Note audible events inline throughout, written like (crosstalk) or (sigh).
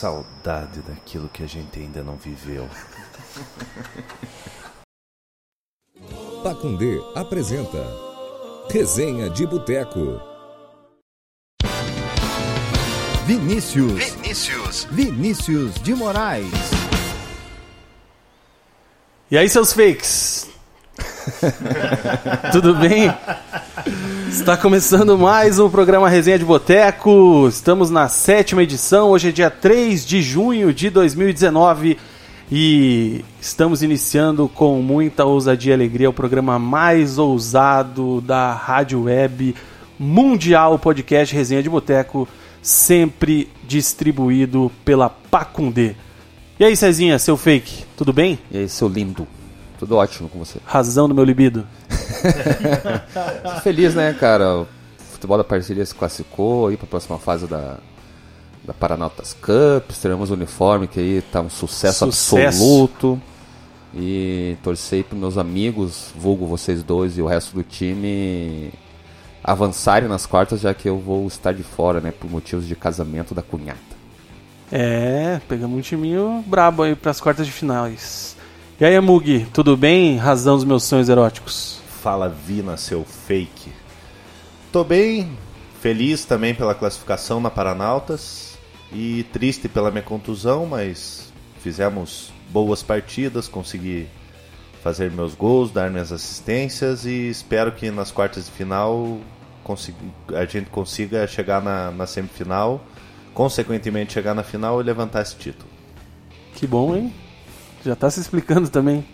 Saudade daquilo que a gente ainda não viveu. (laughs) Pacundê apresenta Resenha de Boteco. Vinícius. Vinícius. Vinícius de Moraes. E aí, seus fakes? (laughs) Tudo bem? Está começando mais um programa Resenha de Boteco. Estamos na sétima edição. Hoje é dia 3 de junho de 2019 e estamos iniciando com muita ousadia e alegria o programa mais ousado da rádio web mundial, o podcast Resenha de Boteco, sempre distribuído pela Pacundê. E aí, Cezinha, seu fake, tudo bem? E aí, seu lindo? Tudo ótimo com você. Razão do meu libido. (laughs) Feliz, né, cara? O futebol da parceria se classificou aí para a próxima fase da, da Paranautas Cup. Teremos o uniforme que aí tá um sucesso, Sucesso. absoluto. E torcei para meus amigos, vulgo vocês dois e o resto do time avançarem nas quartas, já que eu vou estar de fora, né, por motivos de casamento da cunhada. É, pegamos um timinho brabo aí pras quartas de finais. E aí, Mug, tudo bem? Razão dos meus sonhos eróticos. Fala Vina, seu fake. Tô bem, feliz também pela classificação na Paranautas e triste pela minha contusão, mas fizemos boas partidas, consegui fazer meus gols, dar minhas assistências e espero que nas quartas de final a gente consiga chegar na, na semifinal, consequentemente chegar na final e levantar esse título. Que bom, hein? Já tá se explicando também.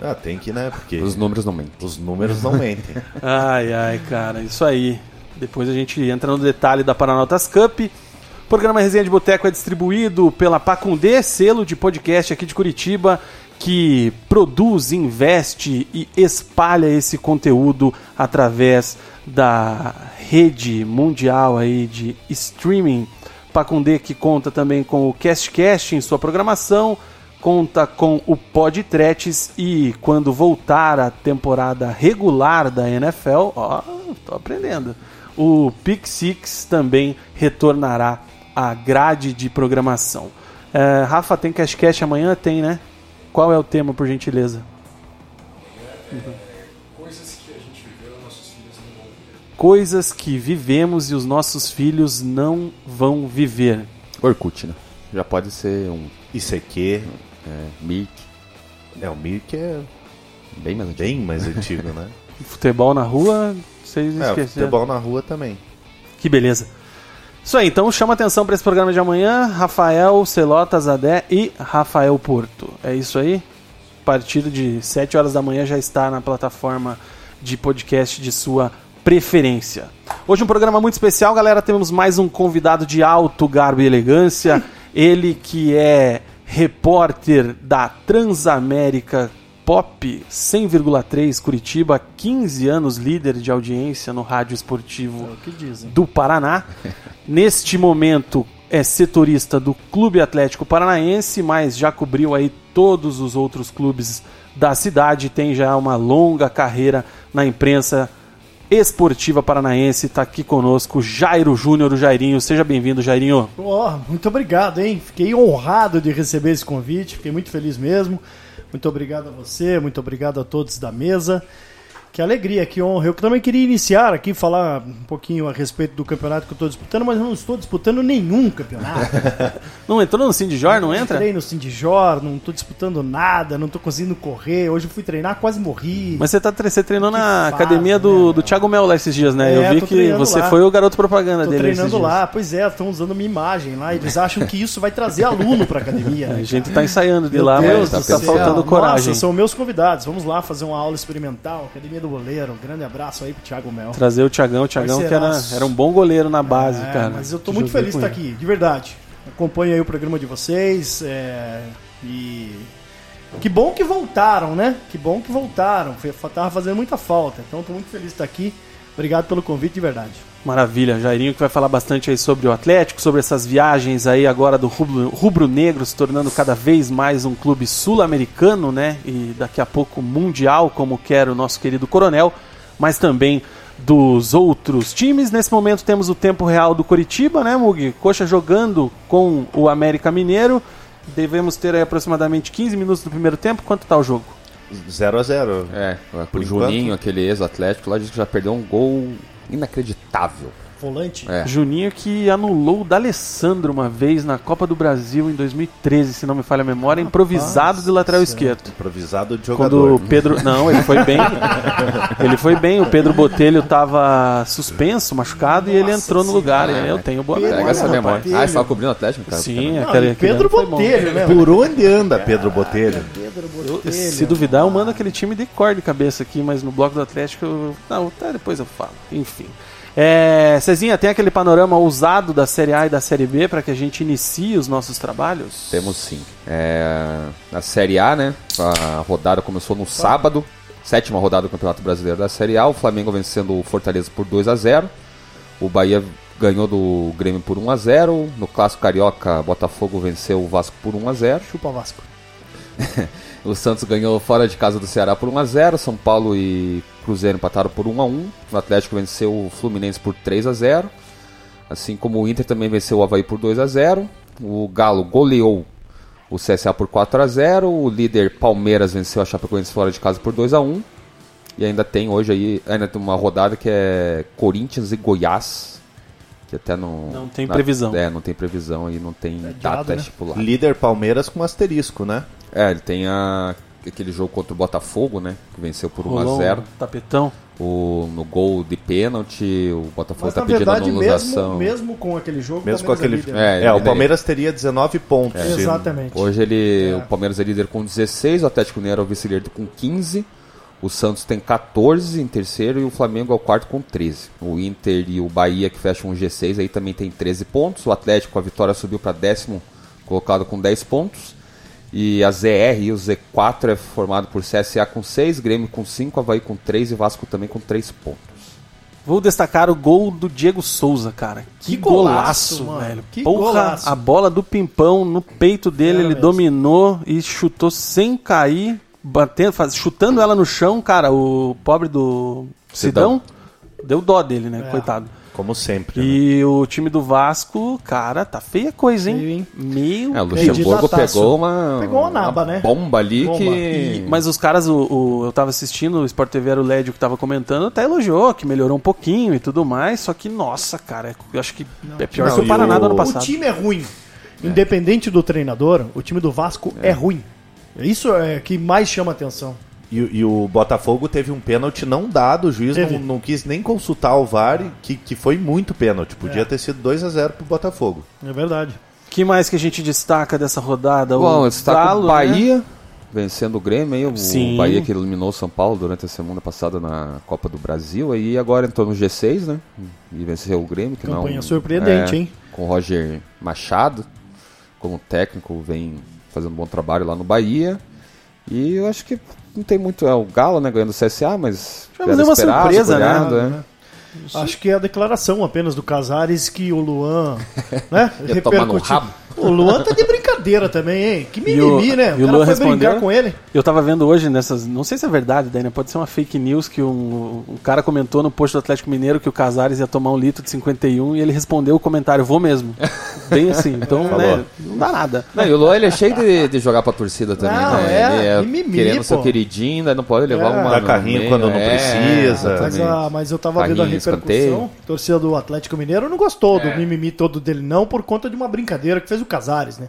Ah, tem que, né? Porque Os números não mentem. os números não mentem. (laughs) Ai, ai, cara, isso aí. Depois a gente entra no detalhe da Paranautas Cup. O programa Resenha de Boteco é distribuído pela Pacundê, selo de podcast aqui de Curitiba, que produz, investe e espalha esse conteúdo através da rede mundial aí de streaming. Pacundê que conta também com o CastCast em sua programação, conta com o Podtretes e quando voltar a temporada regular da NFL, ó, tô aprendendo. O Pick Six também retornará à grade de programação. É, Rafa, tem Cashcast amanhã? Tem, né? Qual é o tema, por gentileza? Coisas que vivemos e os nossos filhos não vão viver. Orkut, né? Já pode ser um ICQ, é, Mirk, é o Mirk é bem mais antigo. bem mais antigo, né? (laughs) Futebol na rua, vocês É, esqueceram. futebol na rua também. Que beleza. Isso aí, então chama atenção para esse programa de amanhã. Rafael Celota Zadé e Rafael Porto. É isso aí? A partir de 7 horas da manhã já está na plataforma de podcast de sua preferência. Hoje um programa muito especial, galera. Temos mais um convidado de alto garbo e elegância. Ele que é repórter da Transamérica Pop 100,3 Curitiba, 15 anos líder de audiência no rádio esportivo do Paraná. (laughs) Neste momento é setorista do Clube Atlético Paranaense, mas já cobriu aí todos os outros clubes da cidade, tem já uma longa carreira na imprensa esportiva paranaense. Está aqui conosco Jairo Júnior, o Jairinho. Seja bem-vindo, Jairinho. Ó, muito obrigado, hein? Fiquei honrado de receber esse convite, fiquei muito feliz mesmo. Muito obrigado a você, muito obrigado a todos da mesa. Que alegria, que honra. Eu também queria iniciar aqui, falar um pouquinho a respeito do campeonato que eu estou disputando, mas eu não estou disputando nenhum campeonato. (laughs) Não entrou no Sindijor, não entra? Entrei no Sindijor, não estou disputando nada, não estou conseguindo correr. Hoje eu fui treinar, quase morri. Mas você, tá, tre- você treinou na fase, academia do, né, do Thiago Mel lá esses dias, né? É, Eu vi que treinando você lá. foi o garoto propaganda Tô dele treinando lá, pois é, estão usando minha imagem lá. Eles acham que isso vai trazer aluno pra academia. né, (laughs) A gente tá ensaiando de lá, Meu mas Deus tá do céu. faltando coragem. Nossa, são meus convidados. Vamos lá fazer uma aula experimental. Academia do goleiro. Um grande abraço aí pro Thiago Mel. Trazer o Thiagão, o Thiagão que era, era um bom goleiro na base, É, cara. Mas eu tô muito feliz de com estar ele. aqui, de verdade. Acompanho aí o programa de vocês. é, e. Que bom que voltaram, né? Que bom que voltaram. Foi- Tava fazendo muita falta. Então tô muito feliz de estar aqui. Obrigado pelo convite, de verdade. Maravilha, Jairinho que vai falar bastante aí sobre o Atlético, sobre essas viagens aí agora do rubro- rubro-negro se tornando cada vez mais um clube sul-americano, né? E daqui a pouco mundial, como quer o nosso querido Coronel, mas também dos outros times. Nesse momento temos o tempo real do Coritiba, né, Mugi? Coxa jogando com o América Mineiro. Devemos ter aí aproximadamente 15 minutos do primeiro tempo. Quanto tá o jogo? 0 a 0 É, Por o Juninho, aquele ex-atlético lá, disse que já perdeu um gol inacreditável. Volante. É. Juninho que anulou o D'Alessandro uma vez na Copa do Brasil em 2013, se não me falha a memória, improvisado de lateral esquerdo. Improvisado de Quando jogador. o Pedro. Não, ele foi bem. (laughs) ele foi bem. O Pedro Botelho tava suspenso, machucado, e ele entrou no lugar. Senhora. eu tenho boa Pedro memória. Pega essa memória. Ah, estava cobrindo o Atlético, cara? Sim, Não, aquele, aquele Pedro. Botelho, né? Por onde anda Pedro Botelho? Pedro Eu- Botelho. se duvidar, eu mando aquele time de cor de cabeça aqui, mas no bloco do Atlético. Eu... Não, até depois eu falo. Enfim. É, Cezinha, tem aquele panorama ousado da Série A e da Série B para que a gente inicie os nossos trabalhos? Temos sim. É, na Série A, né? A rodada começou no sábado. Sétima rodada do Campeonato Brasileiro da Série A. O Flamengo vencendo o Fortaleza por 2 a 0 O Bahia ganhou do Grêmio por 1 a 0 No Clássico Carioca, Botafogo venceu o Vasco por 1 a 0 Chupa Vasco. (laughs) O Santos ganhou fora de casa do Ceará por 1 a 0 São Paulo e Cruzeiro empataram por 1 a 1 O Atlético venceu o Fluminense por 3 a 0 Assim como o Inter também venceu o Havaí por 2 a 0 O Galo goleou o CSA por 4 a 0 O líder Palmeiras venceu a Chapecoense fora de casa por 2 a 1 E ainda tem hoje aí ainda tem uma rodada que é Corinthians e Goiás. Que até não. Não tem na- previsão. É, não tem previsão e não tem data né? estipulada. Líder Palmeiras com asterisco, né? É, ele tem a, aquele jogo contra o Botafogo, né? Que venceu por 1 Rolou a 0 um tapetão. o, No gol de pênalti, o Botafogo tá na pedindo verdade, anulação. mesmo, mesmo com aquele jogo, Mesmo com o Palmeiras aquele. é líder. É, É, o Palmeiras teria 19 pontos. se- Exatamente. Hoje ele, É. o Palmeiras é líder com 16, o Atlético Mineiro é o vice-líder com 15, o Santos tem 14 em terceiro e o Flamengo é o quarto com 13. O Inter e o Bahia que fecham o G6 aí também tem 13 pontos, o Atlético a vitória subiu para décimo colocado com 10 pontos. E a ZR e o Z4 é formado por CSA com 6, Grêmio com 5, Havaí com 3 e Vasco também com 3 pontos. Vou destacar o gol do Diego Souza, cara. Que, Que golaço, golaço, mano. velho. Que Porra, golaço. a bola do Pimpão no peito dele, Era ele mesmo. dominou e chutou sem cair, batendo, faz- chutando ela no chão, cara. O pobre do Sidão, deu dó dele, né? É. Coitado. Como sempre. né? E o time do Vasco, cara, tá feia coisa, hein? Feio, hein? Meu É, o. Luxemburgo pegou uma, Pegou uma naba, né? bomba ali Bomba. que... E- mas os caras, o, o- eu tava assistindo, o Sport TV era o Lédio que tava comentando, até elogiou, que melhorou um pouquinho e tudo mais, só que, nossa, cara, eu acho que é pior Não, que o Paraná do o- ano O passado. time é ruim. Independente do treinador, o time do Vasco é, ruim. Isso é que mais chama atenção. E, e o Botafogo teve um pênalti não dado, o juiz não, não quis nem consultar o VAR, que, que foi muito pênalti. Podia É. ter sido 2 a 0 pro Botafogo. É verdade. que mais que a gente destaca dessa rodada? Bom, o está Galo, o né? Bahia vencendo o Grêmio, aí, o Sim. Bahia que eliminou o São Paulo durante a semana passada na Copa do Brasil, aí agora entrou no G6, né? E venceu o Grêmio, que Campanha não surpreendente, é, hein? Com o Roger Machado como técnico, vem fazendo um bom trabalho lá no Bahia. E eu acho que não tem muito, é o Galo, né, ganhando o CSA, mas Mas era é uma surpresa, né? goleado, é. Acho que é a declaração apenas do Casares que o Luan, (laughs) né? Repercutiu. O Luan tá de brincadeira também, hein? Que E o- mimimi, né? e o cara Luan foi respondeu? brincar com ele. Eu tava vendo hoje nessas. Não sei se é verdade, daí, né? Pode ser uma fake news que um, um cara comentou no post do Atlético Mineiro que o Casares ia tomar um litro de 51 e ele respondeu o comentário, vou mesmo. Bem assim. Então, Falou. né? Não dá nada. Não, e o Luan ele é cheio de, de jogar pra torcida também, Não, né? é, ele é mimimi, querendo ser pô. queridinho, ainda não pode levar É. uma. Dá no carrinho meio, quando não é, precisa. Mas, a, mas eu tava vendo a Carrinho, repercussão. escanteio. Torcida do Atlético Mineiro não gostou É. do mimimi todo dele, não, por conta de uma brincadeira que fez o Casares, né?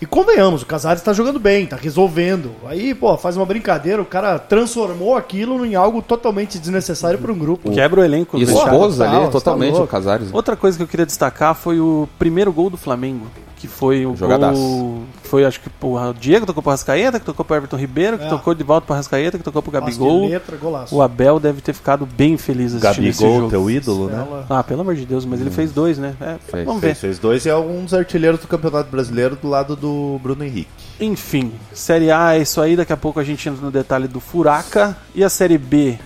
E convenhamos, o Casares tá jogando bem, tá resolvendo. Aí, pô, faz uma brincadeira, o cara transformou aquilo em algo totalmente desnecessário para um grupo. Quebra o elenco. E fechado. expôs total, ali tá totalmente o Casares. Outra coisa que eu queria destacar foi o primeiro gol do Flamengo. que foi o Jogadaço. gol. Foi, acho que o Diego tocou pro Rascaeta, que tocou pro Everton Ribeiro, que É. tocou de volta pro Rascaeta, que tocou pro Gabigol. letra, golaço. O Abel deve ter ficado bem feliz assistindo esse Gabigol, jogo. teu ídolo, né? Ah, pelo amor de Deus, mas ele fez dois, né? É, Fez, vamos Fez, ver. fez dois e é um dos artilheiros do Campeonato Brasileiro do lado do Bruno Henrique. Enfim, Série A é isso aí, daqui a pouco a gente entra no detalhe do Furaca. E a Série B,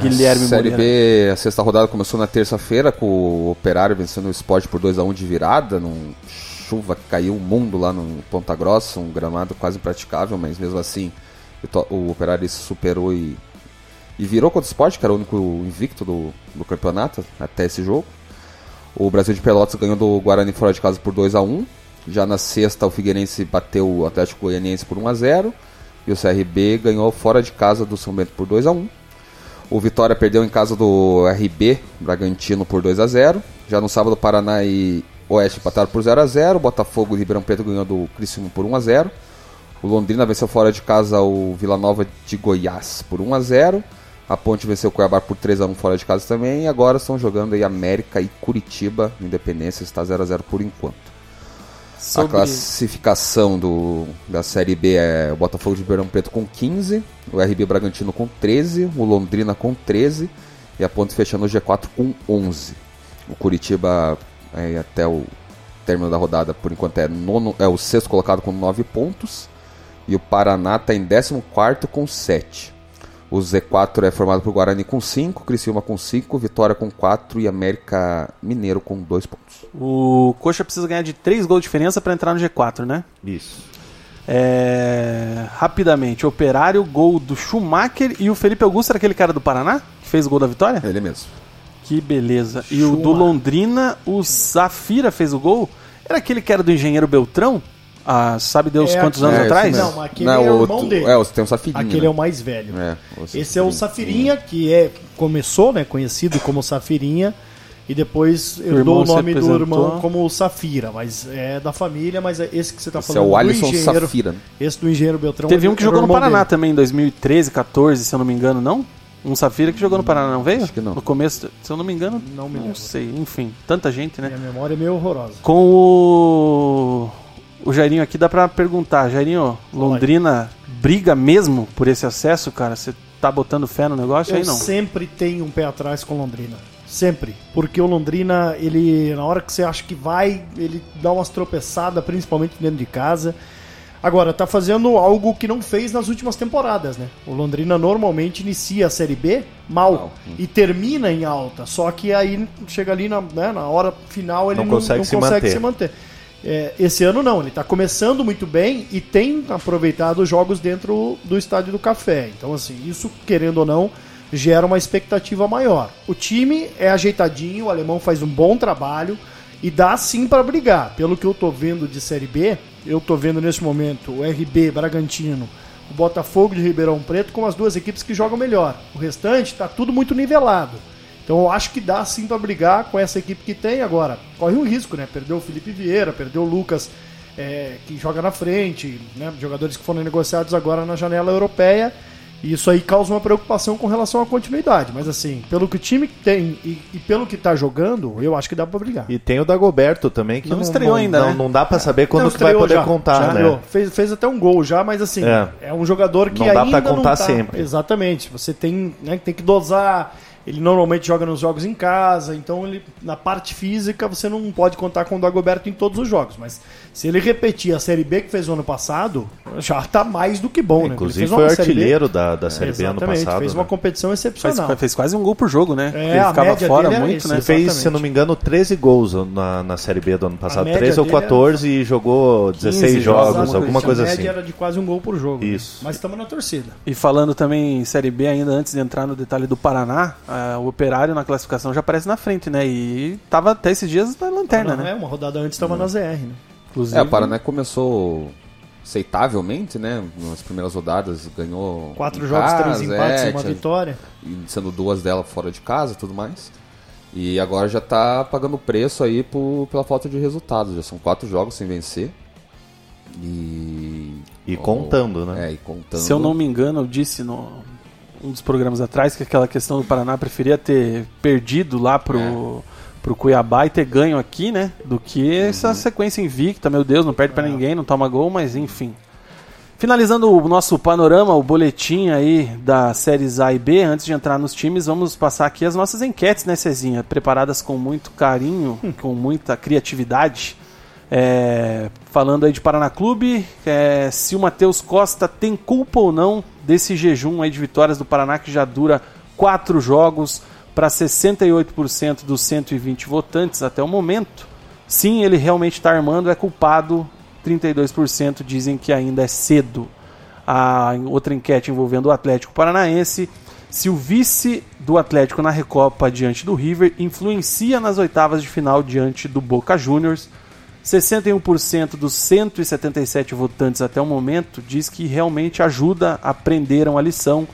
Guilherme Série Moreira? B, a sexta rodada começou na terça-feira com o Operário vencendo o Sport por 2 a 1 de virada, num chuva que caiu o mundo lá no Ponta Grossa, um gramado quase impraticável, mas mesmo assim o Operário se superou e, e virou contra o Sport, que era o único invicto do, do campeonato até esse jogo. O Brasil de Pelotas ganhou do Guarani fora de casa por 2 a 1 Já na sexta, o Figueirense bateu o Atlético Goianiense por 1 a 0 E o CRB ganhou fora de casa do São Bento por 2 a 1 O Vitória perdeu em casa do RB Bragantino por 2 a 0 Já no sábado, Paraná e Oeste empataram por 0 a 0 O Botafogo e Ribeirão Preto ganhou do Criciúma por 1 a 0 O Londrina venceu fora de casa o Vila Nova de Goiás por 1 a 0 a Ponte venceu o Cuiabá por 3 a 1 fora de casa também. E agora estão jogando aí América e Curitiba. Independência está 0 a 0 por enquanto. A Sobre- classificação do, da Série B é o Botafogo de Ribeirão Preto com 15, o RB Bragantino com 13, o Londrina com 13 e a Ponte fechando o G4 com 11. O Curitiba é, até o término da rodada por enquanto é, nono, é o sexto colocado com 9 pontos e o Paraná está em 14 com 7. O Z4 é formado por Guarani com 5, Criciúma com 5, Vitória com 4 e América Mineiro com 2 pontos. O Coxa precisa ganhar de 3 gols de diferença para entrar no G4, né? Isso. É... Rapidamente, Operário, gol do Schumacher e o Felipe Augusto era aquele cara do Paraná que fez o gol da vitória? Ele mesmo. Que beleza. E o do Londrina, o Zafira fez o gol. Era aquele que era do engenheiro Beltrão? Ah, sabe Deus É, quantos é, anos isso atrás? Não, mas aquele é o irmão outro- dele. É, você tem um Safirinha. Aquele né? é o mais velho. É, Esse é o Safirinha, que é começou, né, conhecido como Safirinha, e depois irmão herdou o nome do irmão como Safira, mas é da família, mas é esse que você está Esse é falando o do Alisson engenheiro, Safira. né? esse do engenheiro Beltrão. Teve um que o jogou no irmão Paraná dele. também, em 2013, 14, se eu não me engano, não? Um Safira que jogou no Paraná, não veio? Acho que não. No começo, se eu não me engano, Não me não sei. Enfim, tanta gente, né? Minha memória é meio horrorosa. Com o. O Jairinho aqui dá pra perguntar. Jairinho, Londrina briga mesmo por esse acesso, cara? Você tá botando fé no negócio Eu aí não? sempre tenho um pé atrás com Londrina. Sempre. Porque o Londrina, ele, na hora que você acha que vai, ele dá umas tropeçadas, principalmente dentro de casa. Agora, tá fazendo algo que não fez nas últimas temporadas, né? O Londrina normalmente inicia a Série B mal e termina em alta. Só que aí chega ali na, né, na hora final ele Não não, consegue não se consegue manter. se manter. É, esse ano não, ele tá começando muito bem e tem aproveitado os jogos dentro do estádio do Café. Então, assim, isso, querendo ou não, gera uma expectativa maior. O time é ajeitadinho, o alemão faz um bom trabalho e dá sim para brigar. Pelo que eu tô vendo de Série B, eu tô vendo nesse momento o RB Bragantino, o Botafogo de Ribeirão Preto com as duas equipes que jogam melhor. O restante tá tudo muito nivelado. Então eu acho que dá sim para brigar com essa equipe que tem agora. Corre um risco, né? Perdeu o Felipe Vieira, perdeu o Lucas, é, que joga na frente, né? Jogadores que foram negociados agora na janela europeia. E isso aí causa uma preocupação com relação à continuidade. Mas assim, pelo que o time tem e, e pelo que tá jogando, eu acho que dá para brigar. E tem o Dagoberto também, que Não não, estreou ainda, não, né? não dá pra saber quando Não, que vai poder já, contar, já né? estreou. Fez, fez até um gol já, mas assim, é, É. um jogador que Não dá ainda pra contar não tá... sempre. Exatamente. Você tem, né, tem que dosar. Ele normalmente joga nos jogos em casa, então ele na parte física você não pode contar com o Dagoberto em todos os jogos, mas se ele repetir a Série B que fez o ano passado, já tá mais do que bom, né? Inclusive Ele fez foi B- artilheiro da, da Série B ano passado. fez né? uma competição excepcional. fez quase um gol por jogo, né? É, Ele a ficava fora é muito, isso, né? Ele fez, se eu não me engano, 13 gols na, na Série B do ano passado. média 13 ou dele é- 14 e jogou 16 jogos, jogos, alguma A coisa média assim. era de quase um gol por jogo. Isso. Mas estamos na torcida. E falando também em Série B, ainda antes de entrar no detalhe do Paraná, o Operário na classificação já aparece na frente, né? E tava até esses dias na lanterna, Não, né? é, uma rodada antes estava na ZR, né? Inclusive, É, o Paraná começou aceitavelmente, né? Nas primeiras rodadas ganhou. Quatro em jogos, casa, três empates é, e uma tinha- vitória. e sendo duas delas fora de casa e tudo mais. E agora já tá pagando preço aí por, pela falta de resultados. Já são quatro jogos sem vencer. E. E contando, né? É, e contando. Se eu não me engano, eu disse no um dos programas atrás que aquela questão do Paraná preferia ter perdido lá pro, pro Cuiabá e ter ganho aqui, né? Do que Uhum. essa sequência invicta, meu Deus, não perde pra ninguém, não toma gol, mas enfim. Finalizando o nosso panorama, o boletim aí das séries A e B, antes de entrar nos times, vamos passar aqui as nossas enquetes, né, Cezinha? Preparadas com muito carinho, com muita criatividade. É, falando aí de Paraná Clube, é, se o Matheus Costa tem culpa ou não desse jejum aí de vitórias do Paraná que já dura quatro jogos para 68% dos 120 votantes até o momento. Sim, ele realmente está armando, é culpado. 32% dizem que ainda é cedo. A outra enquete envolvendo o Atlético Paranaense. Se o vice do Atlético na Recopa diante do River influencia nas oitavas de final diante do Boca Juniors. 61% dos 177 votantes até o momento diz que realmente ajuda, aprenderam a lição.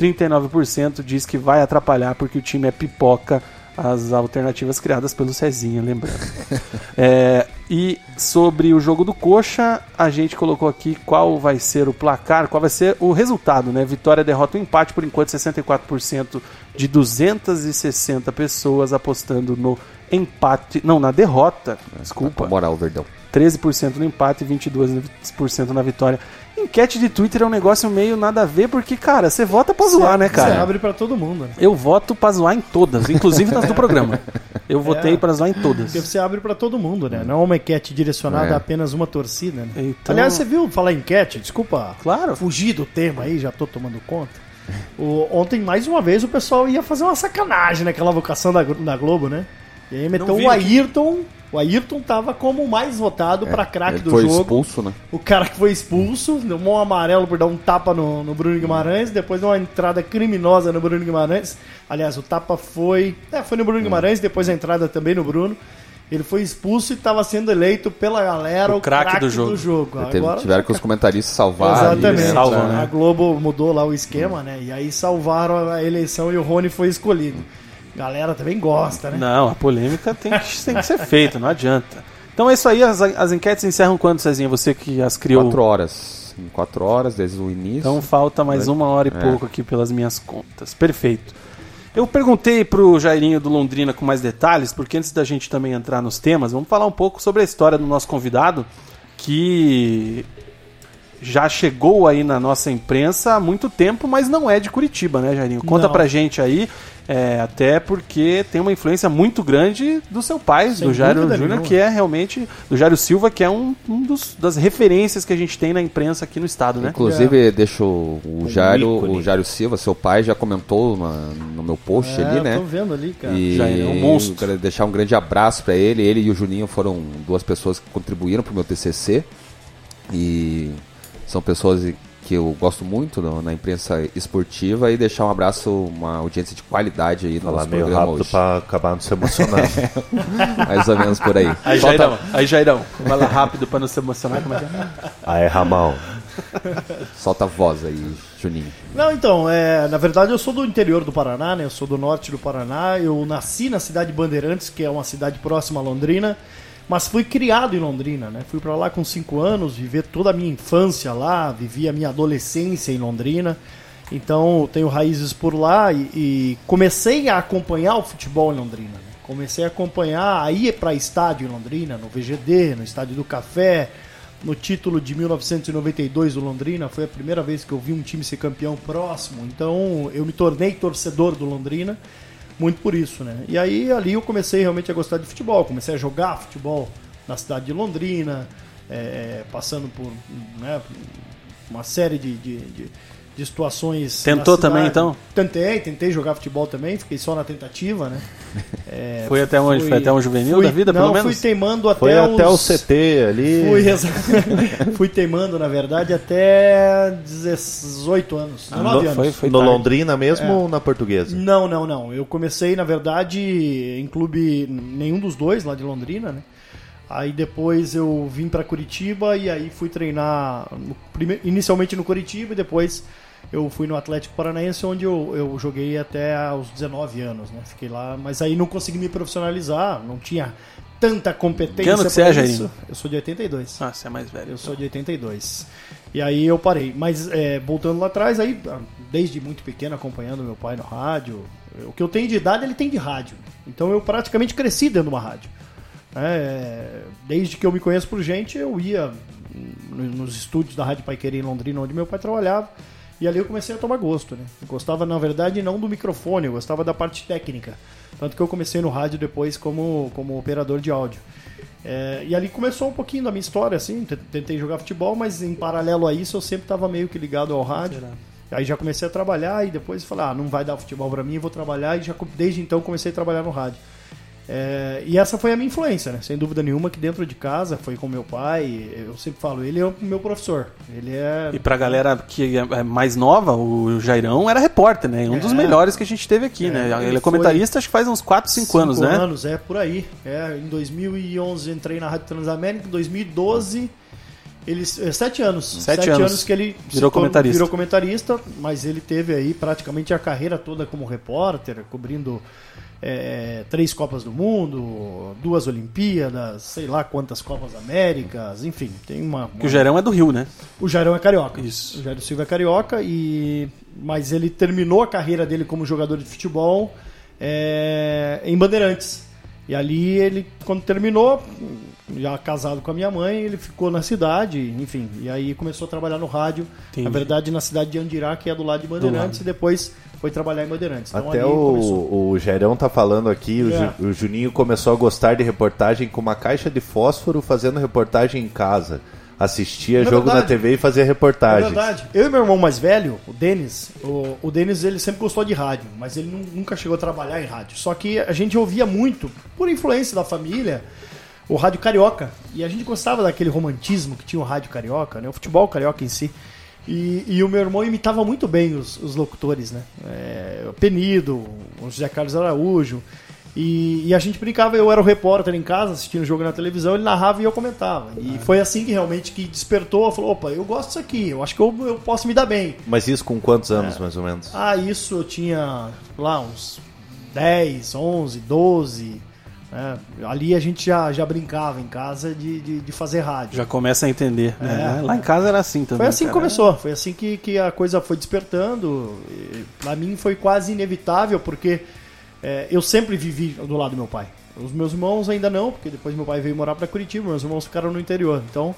39% diz que vai atrapalhar porque o time é pipoca, as alternativas criadas pelo Cezinha, lembrando. (laughs) É, e sobre o jogo do Coxa, a gente colocou aqui qual vai ser o placar, qual vai ser o resultado, né? Vitória, derrota ou empate, por enquanto 64% de 260 pessoas apostando no empate, não, na derrota, desculpa. Com moral, Verdão. 13% no empate e 22% na vitória. Enquete de Twitter é um negócio meio nada a ver, porque, cara, você vota pra zoar, né, Você cara? abre pra todo mundo. né? Eu voto pra zoar em todas, inclusive nas do programa. Eu (laughs) votei É. pra zoar em todas. Porque você abre pra todo mundo, né? Não é uma enquete direcionada É. a apenas uma torcida, né? Então- Aliás, você viu falar enquete? Desculpa Claro. fugir do tema aí, já tô tomando conta. O- ontem, mais uma vez, o pessoal ia fazer uma sacanagem naquela vocação da, da Globo, né? E aí meteu o. Ayrton. O Ayrton tava como o mais votado pra craque Ele do foi jogo. expulso, né? O cara que foi expulso, deu um amarelo por dar um tapa no, no Bruno Guimarães, depois deu uma entrada criminosa no Bruno Guimarães. Aliás, o tapa foi. É, foi no Bruno Guimarães, depois a entrada também no Bruno. Ele foi expulso e estava sendo eleito pela galera O o, craque craque do jogo. Agora, Teve- tiveram que os comentaristas salvar. (laughs) Exatamente. ali, né? Salvam, né? A Globo mudou lá o esquema, né? E aí salvaram a eleição e o Rony foi escolhido. Galera também gosta, né? Não, a polêmica tem que, tem que ser feita, não adianta. Então é isso aí, as, as enquetes encerram quando, Cezinha? Você que as criou. Quatro horas. Em quatro horas, desde o início. Então falta mais uma hora e É. pouco aqui pelas minhas contas. Perfeito. Eu perguntei pro Jairinho do Londrina com mais detalhes, porque antes da gente também entrar nos temas, vamos falar um pouco sobre a história do nosso convidado, que já chegou aí na nossa imprensa há muito tempo, mas não é de Curitiba, né, Jairinho? Conta Não. pra gente aí, é, até porque tem uma influência muito grande do seu pai, Sem do Jairo Júnior, que é realmente, do Jairo Silva, que é um, um dos, das referências que a gente tem na imprensa aqui no estado, né? Inclusive, deixa o, o Jário, ícone. o Jário Silva, seu pai, já comentou na- no meu post É, ali, né? Tô vendo ali, cara. E Já é um monstro. quero deixar um grande abraço pra ele. Ele e o Juninho foram duas pessoas que contribuíram pro meu TCC. E são pessoas que eu gosto muito no- na imprensa esportiva. E deixar um abraço, uma audiência de qualidade aí no Falar nosso meio programa rápido hoje. pra acabar não se emocionando. (laughs) Mais ou menos por aí. Aí, Solta- Jairão, aí, Jairão, vai lá rápido pra não se emocionar. Como é que é? Aí, Ramão. Solta a voz aí, Juninho. Não, então, é, na verdade eu sou do interior do Paraná, né? Eu sou do norte do Paraná. Eu nasci na cidade de Bandeirantes, que é uma cidade próxima a Londrina, mas fui criado em Londrina, né? Fui pra lá com 5 anos, viver toda a minha infância lá, vivi a minha adolescência em Londrina. Então, tenho raízes por lá e, e comecei a acompanhar o futebol em Londrina. né? Comecei a acompanhar, a ir para estádio em Londrina, no VGD, no Estádio do Café, no título de 1992 do Londrina. Foi a primeira vez que eu vi um time ser campeão próximo. Então, eu me tornei torcedor do Londrina, muito por isso, né? E aí, ali eu comecei realmente a gostar de futebol. Comecei a jogar futebol na cidade de Londrina, é, passando por né, uma série de, de, de- de situações. Tentou na também, então? Tentei, tentei jogar futebol também, fiquei só na tentativa, né? (laughs) É, Foi até onde? Foi até um juvenil fui- da vida, não, pelo menos? fui teimando até Foi até o os... CT ali. Fui, (laughs) fui teimando, na verdade, até 18 anos. 19 Ah, anos. foi- foi no tarde. Londrina mesmo É. ou na portuguesa? Não, não, não. Eu comecei, na verdade, em clube nenhum dos dois lá de Londrina, né? Aí depois eu vim pra Curitiba e aí fui treinar no prime- inicialmente no Curitiba e depois eu fui no Atlético Paranaense, onde eu, eu joguei até aos 19 anos, né? Fiquei lá, mas aí não consegui me profissionalizar, não tinha tanta competência Que ano que você é. Jairinho? Eu sou de 82. Ah, você é mais velho. Eu sou de 82. E aí eu parei. Mas é, voltando lá atrás, aí ah, desde muito pequeno acompanhando meu pai no rádio. O que eu tenho de idade, ele tem de rádio. Então eu praticamente cresci dentro de uma rádio. É, desde que eu me conheço por gente, eu ia no- nos estúdios da Rádio Paiquerê em Londrina, onde meu pai trabalhava. E ali eu comecei a tomar gosto, né? Eu gostava, na verdade, não do microfone, eu gostava da parte técnica. Tanto que eu comecei no rádio depois como, como operador de áudio. É, e ali começou um pouquinho da minha história, assim. Tentei jogar futebol, mas em paralelo a isso eu sempre estava meio que ligado ao rádio. Aí já comecei a trabalhar e depois falei, ah, não vai dar futebol pra mim, eu vou trabalhar. E já, desde então comecei a trabalhar no rádio. É, e essa foi a minha influência, né? Sem dúvida nenhuma, que dentro de casa foi com meu pai. Eu sempre falo, ele é o meu professor. Ele é. E pra galera que é é mais nova, o Jairão era repórter, né? Um dos É. melhores que a gente teve aqui, É, né? ele Ele é comentarista acho que faz uns 4, 5 anos, Cinco né? anos, é, por aí. É, em 2011 entrei na Rádio Transamérica, em 2012 ele é, sete anos, Sete anos. que ele Virou comentarista. virou comentarista, mas ele teve aí praticamente a carreira toda como repórter, cobrindo é, três Copas do Mundo, duas Olimpíadas, sei lá quantas Copas Américas, enfim, tem uma, Que o Jairão é do Rio, né? o Jairão é carioca. Isso. O Jairo Silva é carioca, e... mas ele terminou a carreira dele como jogador de futebol é, em Bandeirantes. E ali ele, quando terminou, já casado com a minha mãe, ele ficou na cidade, enfim. E aí começou a trabalhar no rádio. Entendi. Na verdade, na cidade de Andirá, que é do lado de Bandeirantes, lado. e depois foi trabalhar em Bandeirantes. Então, Até ali começou. o, o Jairão tá falando aqui, o, É. Ju- o Juninho começou a gostar de reportagem com uma caixa de fósforo fazendo reportagem em casa. Assistia É jogo na verdade. TV e fazia É reportagem. verdade. Eu e meu irmão mais velho, o Denis, o, o Denis ele sempre gostou de rádio, mas ele nu- nunca chegou a trabalhar em rádio. Só que a gente ouvia muito, por influência da família, o rádio carioca. E a gente gostava daquele romantismo que tinha o rádio carioca, né? O futebol carioca em si. E, e o meu irmão imitava muito bem os, os locutores, né? É, o Penido, o José Carlos Araújo. E, e a gente brincava, eu era o repórter em casa, assistindo o jogo na televisão, ele narrava e eu comentava. E foi assim que realmente que despertou, falou, opa, eu gosto disso aqui, eu acho que eu, eu posso me dar bem. Mas isso com quantos anos, mais ou menos? Ah, isso eu tinha lá uns 10, 11, 12. Né? Ali a gente já, já brincava em casa de, de, de fazer rádio. Já começa a entender. né? É. Lá em casa era assim também. Foi assim que cara. começou, foi assim que, que a coisa foi despertando. Pra mim foi quase inevitável, porque é, eu sempre vivi do lado do meu pai. Os meus irmãos ainda não, porque depois meu pai veio morar pra Curitiba, meus irmãos ficaram no interior. Então,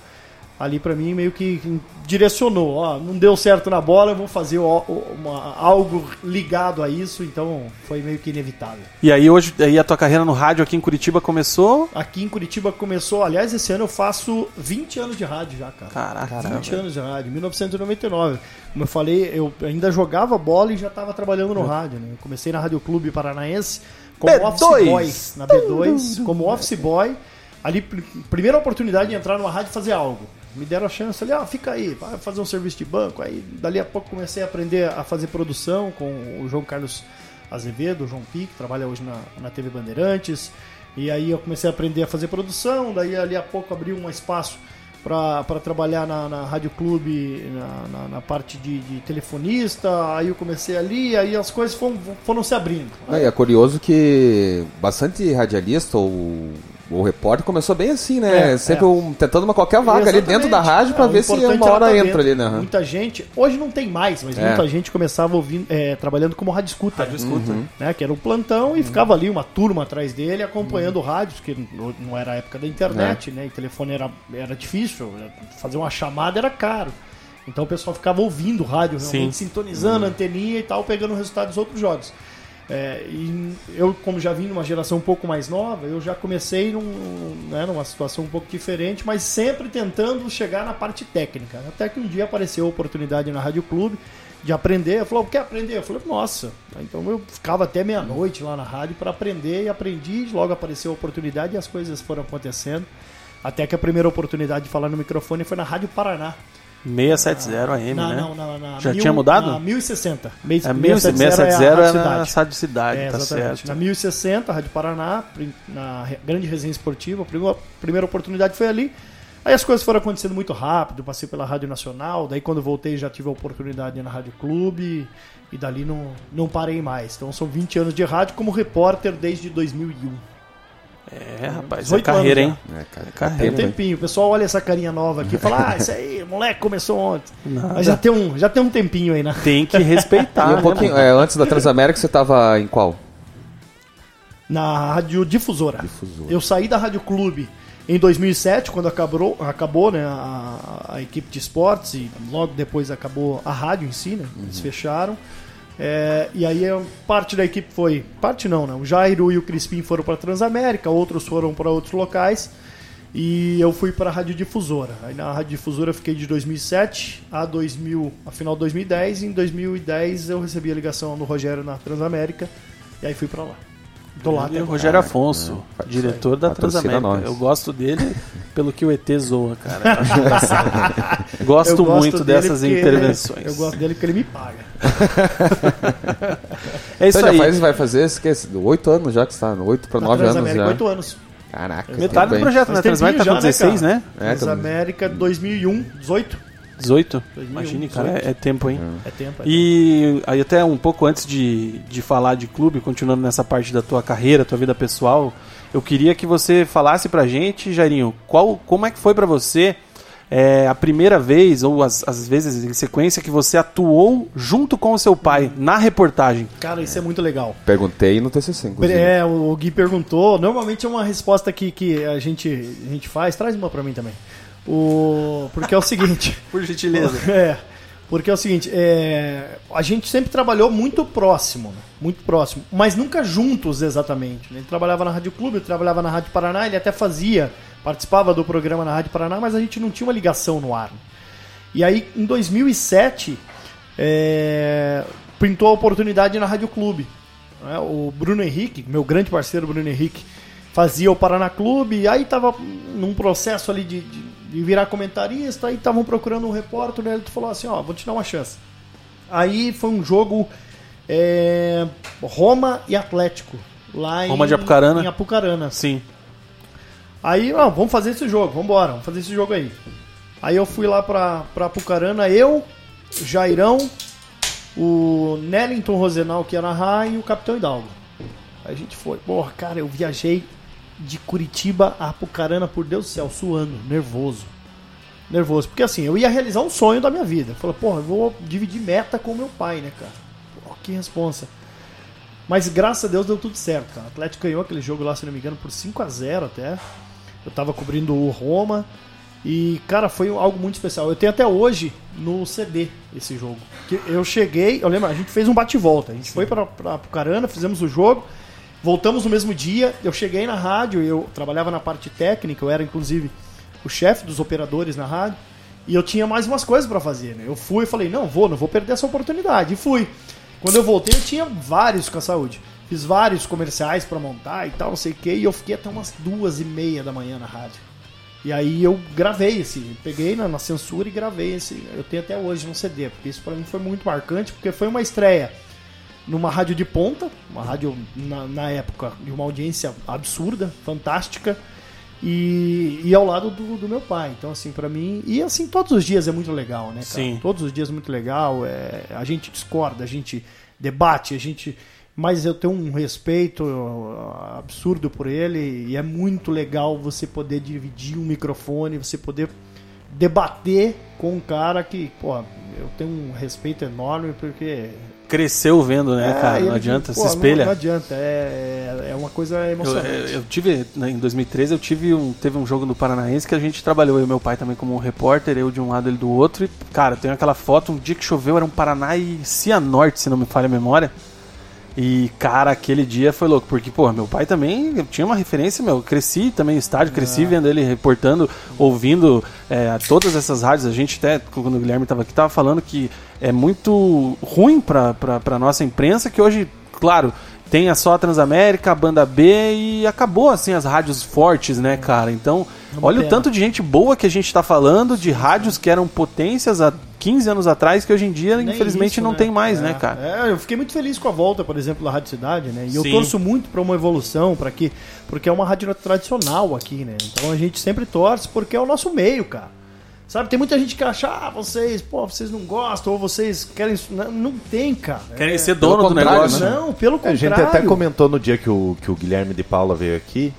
ali pra mim meio que direcionou, ó, não deu certo na bola, eu vou fazer uma- algo ligado a isso, então foi meio que inevitável. E aí hoje, aí a tua carreira no rádio aqui em Curitiba começou. Aqui em Curitiba começou, aliás, esse ano eu faço 20 anos de rádio já, cara. Caraca, 20 velho. anos de rádio, 1999. Como eu falei, eu ainda jogava bola e já estava trabalhando no rádio. Né? Eu comecei na Rádio Clube Paranaense como B2. office boy, na B2, como office boy. Ali, pr- primeira oportunidade de entrar numa rádio e fazer algo. Me deram a chance ali, ah, fica aí, vai fazer um serviço de banco. Aí, dali a pouco, comecei a aprender a fazer produção com o João Carlos Azevedo, o João Pique, que trabalha hoje na, na TV Bandeirantes. E aí eu comecei a aprender a fazer produção, daí ali a pouco abriu um espaço para trabalhar na, na Rádio Clube, na, na, na parte de, de telefonista, aí eu comecei ali, aí as coisas foram, foram se abrindo. Não, e é curioso que bastante radialista ou, ou repórter começou bem assim, né? É, Sempre é. um- tentando uma qualquer vaga ali dentro da Exatamente. rádio pra É, o ver se uma era hora tá entra dentro. ali, né? Muita gente, hoje não tem mais, mas É. muita gente começava ouvindo, é, trabalhando como rádio escuta. Rádio escuta. né, que era um plantão e ficava ali uma turma atrás dele acompanhando o rádio, porque não- era a época da internet, né? E telefone era, era difícil, fazer uma chamada era caro. Então o pessoal ficava ouvindo o rádio, realmente Sim. sintonizando a anteninha e tal, pegando o resultado dos outros jogos. É, e eu, como já vim numa geração um pouco mais nova, eu já comecei num, né, numa situação um pouco diferente, mas sempre tentando chegar na parte técnica. Até que um dia apareceu a oportunidade na Rádio Clube de aprender. Eu falou, quer aprender? Eu falei, nossa. Então eu ficava até meia-noite lá na rádio para aprender e aprendi. Logo apareceu a oportunidade e as coisas foram acontecendo. Até que a primeira oportunidade de falar no microfone foi na Rádio Paraná. 670 AM, Na- né? não, na- na Já mil- tinha mudado? Na 1060. É 670 670 é a é Rádio na Cidade. É, tá certo. Na 1060, Rádio Paraná, na Grande Resenha Esportiva, a prima- primeira oportunidade foi ali. Aí as coisas foram acontecendo muito rápido, passei pela Rádio Nacional, daí quando voltei já tive a oportunidade na Rádio Clube e dali não, não parei mais. Então são 20 anos de rádio como repórter desde 2001. É, rapaz, é 18 carreira, hein? É, cara. É Tem carreira. um tempinho, o pessoal olha essa carinha nova aqui e fala, ah, isso aí, moleque começou ontem. Nada. Mas já tem um, já tem um tempinho aí, né? Tem que respeitar. (laughs) E um né, pouquinho, é, antes da Transamérica você tava em qual? Na Rádio Difusora. Difusora. Eu saí da Rádio Clube em 2007, quando acabou, acabou né, a, a equipe de esportes, e logo depois acabou a rádio em si, né? Eles fecharam. É, e aí eu- parte da equipe foi. Parte não, né? O Jairo e o Crispim foram para Transamérica, outros foram para outros locais. E eu fui para a Rádio Difusora. Aí na Rádio Difusora eu fiquei de 2007 a 2000, a final de 2010. E em 2010 eu recebi a ligação do Rogério na Transamérica. E aí fui para lá. Tô lá Ele até é o agora. Rogério Afonso, é, diretor da patrocina Transamérica. nós. Eu gosto dele pelo que o ET zoa, cara. (laughs) (laughs) Gosto, gosto muito dessas porque- intervenções. Eu gosto dele porque ele me paga. (laughs) É isso Você já aí. faz, vai fazer, esquece, oito anos já que você tá, oito para nove anos já. oito anos. Caraca. Metade do projeto, Faz né? Transamérica tá com já, né, 16, cara? né? É, tá- Transamérica 2001, 18. 18? 2001, Imagine, cara, 18. é, é tempo, hein? É tempo. É E aí até um pouco antes de, de falar de clube, continuando nessa parte da tua carreira, tua vida pessoal, eu queria que você falasse pra gente, Jairinho, qual, como é que foi pra você é, a primeira vez, ou as, as vezes em sequência, que você atuou junto com o seu pai na reportagem? tempo. Cara, isso é muito legal. Perguntei no TCC, inclusive. É, o Gui perguntou. Normalmente é uma resposta que, que a, gente, a gente faz. Traz uma pra mim também. O, porque é o seguinte. (laughs) Por gentileza. (laughs) É, porque é o seguinte, é, a gente sempre trabalhou muito próximo, né? muito próximo, mas nunca juntos exatamente. né? Ele trabalhava na Rádio Clube, eu trabalhava na Rádio Paraná, ele até fazia, participava do programa na Rádio Paraná, mas a gente não tinha uma ligação no ar. E aí, em 2007, é, pintou a oportunidade na Rádio Clube. né? O Bruno Henrique, meu grande parceiro Bruno Henrique, fazia o Paraná Clube, e aí tava num processo ali de, de, de virar comentarista, aí estavam procurando um repórter, né? ele falou assim, ó, vou te dar uma chance. Aí foi um jogo é, Roma e Atlético, lá Roma em, de Apucarana? em Apucarana. Sim. Aí, ó, vamos fazer esse jogo, vamos embora, vamos fazer esse jogo aí. Aí eu fui lá pra, pra Apucarana, eu, Jairão, o Nellington Rosenal, que era na e o Capitão Hidalgo. Aí a gente foi. Porra, cara, eu viajei de Curitiba a Apucarana, por Deus do céu, suando, nervoso. Nervoso. Porque assim, eu ia realizar um sonho da minha vida. Falei, porra, eu vou dividir meta com meu pai, né, cara? Pô, que responsa. Mas graças a Deus deu tudo certo, cara. O Atlético ganhou aquele jogo lá, se não me engano, por 5 a 0 até. Eu tava cobrindo o Roma. E, cara, foi algo muito especial. Eu tenho até hoje no CD esse jogo. Que eu cheguei, eu lembro, a gente fez um bate-volta. A gente foi pra, pra Apucarana, fizemos o jogo, voltamos no mesmo dia. Eu cheguei na rádio, eu trabalhava na parte técnica, eu era inclusive o chefe dos operadores na rádio. E eu tinha mais umas coisas pra fazer, né? Eu fui e falei, não, vou, não vou perder essa oportunidade. E fui. Quando eu voltei, eu tinha vários com a saúde. Fiz vários comerciais pra montar e tal, não sei o quê. E eu fiquei até umas duas e meia da manhã na rádio. E aí eu gravei esse, peguei na, na censura e gravei esse. Eu tenho até hoje no CD, porque isso pra mim foi muito marcante, porque foi uma estreia numa rádio de ponta, uma rádio na, na época de uma audiência absurda, fantástica, e, e ao lado do, do meu pai. Então, assim, pra mim. E assim, todos os dias é muito legal, né, cara? Sim. Todos os dias é muito legal. É, a gente discorda, a gente debate, a gente. Mas eu tenho um respeito uh, absurdo por ele e é muito legal você poder dividir um microfone, você poder debater com um cara que, pô, eu tenho um respeito enorme porque Cresceu vendo, né, é, cara? Não adianta, pô, se espelha. Não, não adianta, é, é uma coisa emocionante. eu- eu tive, né, em 2013, eu tive um, teve um jogo no Paranaense que a gente trabalhou, eu e meu pai também como um repórter, eu de um lado, ele do outro, e, cara, tem aquela foto, um dia que choveu, era um Paraná e Cianorte, se não me falha a memória, e, cara, aquele dia foi louco, porque, pô, meu pai também tinha uma referência, meu, eu cresci também no estádio, cresci vendo ele reportando, ouvindo é, todas essas rádios, a gente até, quando o Guilherme tava aqui, tava falando que é muito ruim pra, pra nossa imprensa, que hoje, claro, tem a só a Transamérica, a banda B e acabou assim as rádios fortes, né, cara? Então, olha o tanto de gente boa que a gente tá falando, de rádios que eram potências há 15 anos atrás que hoje em dia, Nem infelizmente, isso, não né? tem mais, É, né, cara? É, eu fiquei muito feliz com a volta, por exemplo, da Rádio Cidade, né? E eu Sim. torço muito para uma evolução, para que porque é uma rádio tradicional aqui, né? Então a gente sempre torce porque é o nosso meio, cara. Sabe, tem muita gente que acha, ah, vocês, pô, vocês não gostam ou vocês querem. Não, não tem, cara. Querem É- ser dono do negócio. né? Não, pelo A contrário. gente até comentou no dia que o, que o Guilherme de Paula veio aqui,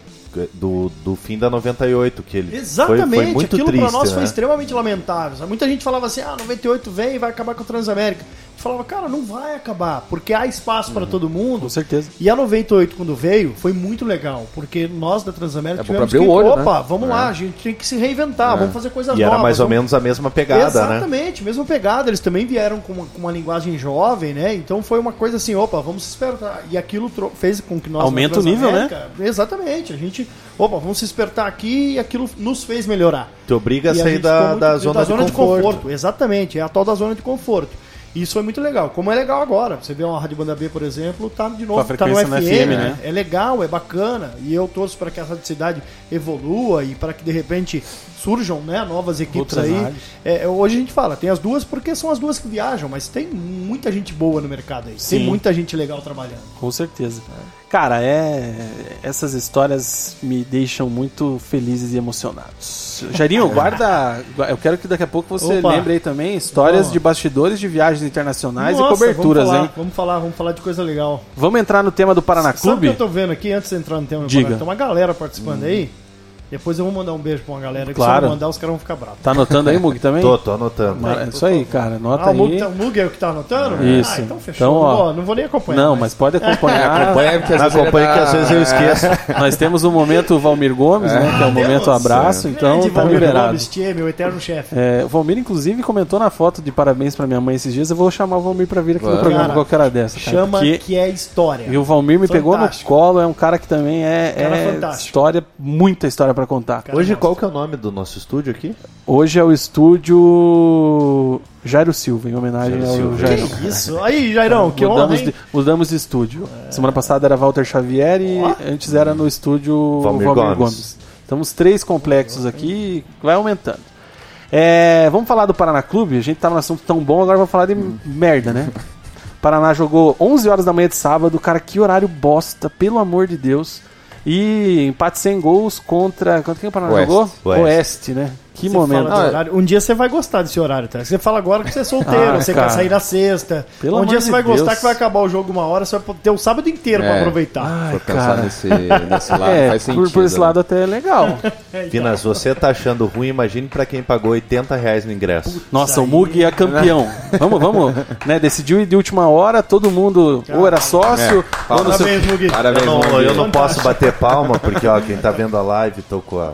do, do fim da 98, que ele foi- Exatamente, foi, muito aquilo triste, pra nós né? foi extremamente lamentável. Muita gente falava assim: ah, 98 vem e vai acabar com o Transamérica. Falava, cara, não vai acabar, porque há espaço Uhum. para todo mundo. Com certeza. E a 98, quando veio, foi muito legal, porque nós da Transamérica É tivemos que, o olho, opa, né? vamos É. lá, a gente tem que se reinventar, vamos fazer coisas E era novas. mais ou vamos- menos a mesma pegada, né? Exatamente, mesma pegada. Eles também vieram com uma, com uma linguagem jovem, né? Então foi uma coisa assim, opa, vamos se espertar. E aquilo fez com que nós. Aumenta o nível, né? Exatamente. A gente, opa, vamos se espertar aqui e aquilo nos fez melhorar. Te obriga a E sair da, ficou muito- da zona, de, conforto. Exatamente, é a tal da zona de conforto. E Isso foi muito legal. Como é legal agora. Você vê uma Rádio Banda B, por exemplo, tá de novo, tá no FM, FM, né? né? É legal, é bacana. E eu torço para que essa cidade evolua e para que de repente surjam né, novas equipes Outras aí. rádios. É, hoje a gente fala, tem as duas porque são as duas que viajam, mas tem muita gente boa no mercado aí. Sim. Tem muita gente legal trabalhando. Com certeza. Cara, é. Essas histórias me deixam muito felizes e emocionados. Jairinho, (laughs) guarda. Eu quero que daqui a pouco você Opa. lembre aí também histórias de bastidores de viagens internacionais Nossa, e coberturas, vamos falar, hein? Vamos falar, vamos falar de coisa legal. Vamos entrar no tema do Paraná Sabe o que Clube? eu tô vendo aqui, antes de entrar no tema do Diga. Paraná? Tem uma galera participando aí. Depois eu vou mandar um beijo pra uma galera que se Claro. eu mandar, os caras vão ficar bravos. Tá anotando aí, Mug, também? (laughs) Tô, tô anotando. Mas- Isso aí, cara. Anota Ah, o Mug, aí. tá- o Mug é o que tá anotando? Isso. Ah, então fechou. Então, ó, não, vou, não vou nem acompanhar. Não, mais. mas pode É, (laughs) acompanhar. acompanha, porque às vezes acompanha que às vezes eu esqueço. (laughs) Nós temos o momento Valmir Gomes, né? Que é o momento Deus. abraço, então Grande tá Valmir liberado. Gomes, meu eterno chefe. É, o Valmir, inclusive, comentou na foto de parabéns pra minha mãe esses dias. Eu vou chamar o Valmir pra vir aqui no Cara, programa qualquer hora dessa. Cara, Chama porque- que é história. E o Valmir me pegou no colo, é um cara que também é, Cara é história, muita história pra contar. Cara, Hoje qual que é o nome do nosso estúdio aqui? Hoje é o estúdio Jairo Silva, em homenagem Jairo ao Silva. Jairo. Que isso? Aí, Jairão, que honra, mudamos, hein? de, mudamos de estúdio. Semana passada era Walter Xavier e antes era no estúdio Valmir Valmir, Gomes. Gomes. Estamos três complexos aqui, vai aumentando. É, vamos falar do Paraná Clube? A gente tá num assunto tão bom, agora vamos falar de merda, né? (laughs) Paraná jogou 11 horas da manhã de sábado, cara, que horário bosta, pelo amor de Deus. E empate sem gols contra. Contra quem o Paraná Oeste. jogou? Oeste. né? Que Você momento. Ah. Um dia você vai gostar desse horário, tá? Você fala agora que você é solteiro, Ah, você cara. quer sair na sexta. Pelo um dia de você vai gostar Deus. que vai acabar o jogo uma hora, você vai ter o sábado inteiro pra É. aproveitar. Ai, For pensar cara. nesse, nesse lado, é, faz por, sentido. por esse né? lado até é legal. (laughs) Pina, se você tá achando ruim, imagine pra quem pagou 80 reais no ingresso. Nossa, o Mug é campeão. Vamos, vamos, né? Decidiu ir de última hora, todo mundo ou era sócio, É, ou não sei. Parabéns, Mugi. Parabéns, Eu não, Mug. eu não posso bater palma, porque ó, quem tá vendo a live, tô com a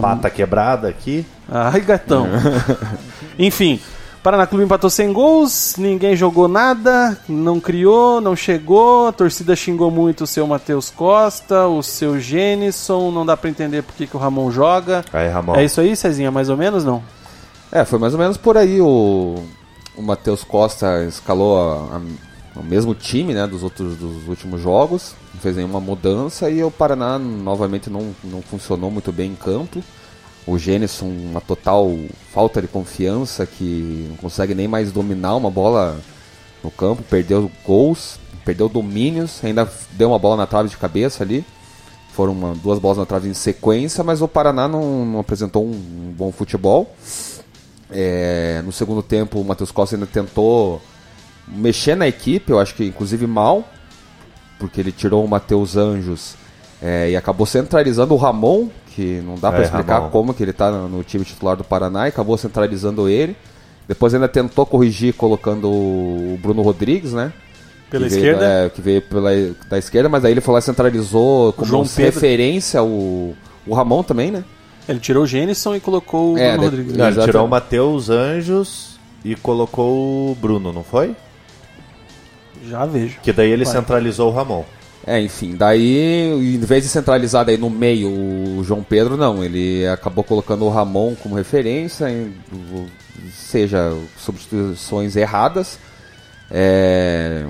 pata quebrada aqui. Ai, gatão. (laughs) Enfim, Paraná Clube empatou sem gols, ninguém jogou nada, não criou, não chegou, a torcida xingou muito o seu Matheus Costa, o seu Gênison, não dá pra entender por que, que o Ramon joga. Aí, Ramon. É isso aí, Cezinha, mais ou menos, não? É, foi mais ou menos por aí o, o Matheus Costa escalou a- a- o mesmo time né, dos outros dos últimos jogos, fez nenhuma mudança e o Paraná novamente não, não funcionou muito bem em campo. O Gênison, uma total falta de confiança, que não consegue nem mais dominar uma bola no campo, perdeu gols, perdeu domínios, ainda deu uma bola na trave de cabeça ali. Foram uma- duas bolas na trave em sequência, mas o Paraná não, não apresentou um, um bom futebol. É, no segundo tempo, o Matheus Costa ainda tentou mexer na equipe, eu acho que inclusive mal, porque ele tirou o Matheus Anjos é, e acabou centralizando o Ramon, que não dá pra É, explicar Ramon. como que ele tá no, no time titular do Paraná, e acabou centralizando ele. Depois ainda tentou corrigir colocando o Bruno Rodrigues, né? Pela Que veio esquerda? da- é, que veio pela da esquerda, mas aí ele foi lá e centralizou como João referência o, o Ramon também, né? Ele tirou o Gênison e colocou o É, Bruno de- Rodrigues. Não, ele tirou o Matheus Anjos e colocou o Bruno, não foi? Já vejo. Que daí ele Vai. centralizou o Ramon. É, enfim, daí, em vez de centralizar daí no meio o João Pedro, não, ele acabou colocando o Ramon como referência, em- seja substituições erradas. É,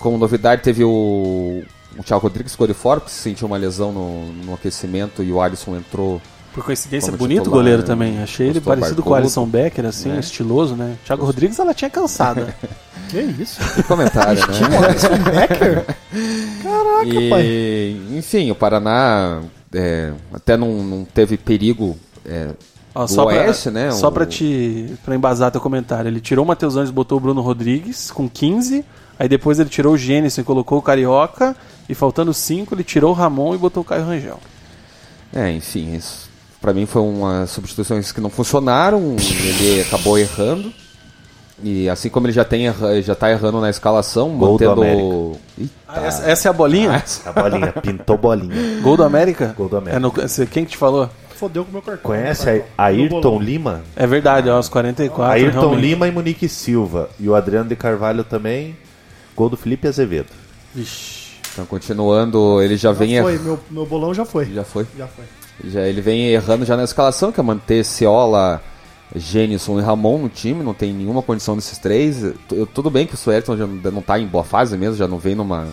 como novidade, teve o, o Thiago Rodrigues ficou de fora, porque se sentiu uma lesão no, no aquecimento e o Alisson entrou Por coincidência, Como bonito o titular, goleiro né? também. Achei ele parecido com o. Alisson Becker, assim, É. estiloso, né? Thiago Rodrigues, ela tinha cansada. (laughs) Que isso? Que comentário, né? Becker? Caraca, pai. E, enfim, o Paraná é, até não, não teve perigo é, Ó, só Oeste, pra, né? Só O- pra te pra embasar teu comentário. Ele tirou o Matheus Anjos e botou o Bruno Rodrigues com 15. Aí depois ele tirou o Gênesis e colocou o Carioca. E faltando 5, ele tirou o Ramon e botou o Caio Rangel. É, enfim, isso pra mim foi uma substituições que não funcionaram, ele acabou errando. E assim como ele já tem já tá errando na escalação, Gol do mantendo Ih, Ah, essa, essa é a bolinha? A bolinha, (laughs) pintou bolinha. Gol do América? Gol do América. É no- quem que te falou? Fodeu com o meu cartão. Conhece Meu a Ayrton. Lima? É verdade, ó, aos 44. Ayrton realmente. Lima e Monique Silva. E o Adriano de Carvalho também. Gol do Felipe Azevedo. Vixe. então continuando, ele já vem Já foi, errando. meu, meu bolão já foi. Já foi. Já foi. Já, ele vem errando já na escalação, que é manter Ciola, Gênison e Ramon no time, não tem nenhuma condição desses três. Eu- tudo bem que o Suelton já não tá em boa fase mesmo, já não vem numa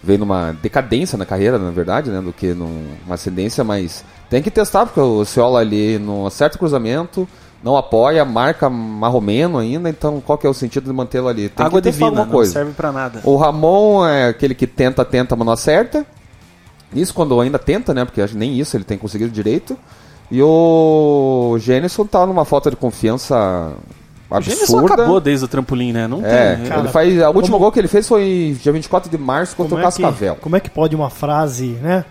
vem numa decadência na carreira, na verdade, né, do que numa ascendência, mas tem que testar, porque o Ciola ali não acerta o cruzamento, não apoia, marca marromeno ainda, então qual que é o sentido de mantê-lo ali? Tem Água que testar divina, alguma não coisa. serve pra nada. O Ramon é aquele que tenta, tenta, mas não acerta. Isso quando ainda tenta, né? Porque acho que nem isso ele tem conseguido direito. E o Gênison tá numa falta de confiança O Gênesis absurda. acabou desde o trampolim, né? Não É, tem. Cara, ele faz. A última como- gol que ele fez foi dia 24 de março contra Como o é, que, Cascavel. como é que pode uma frase, né?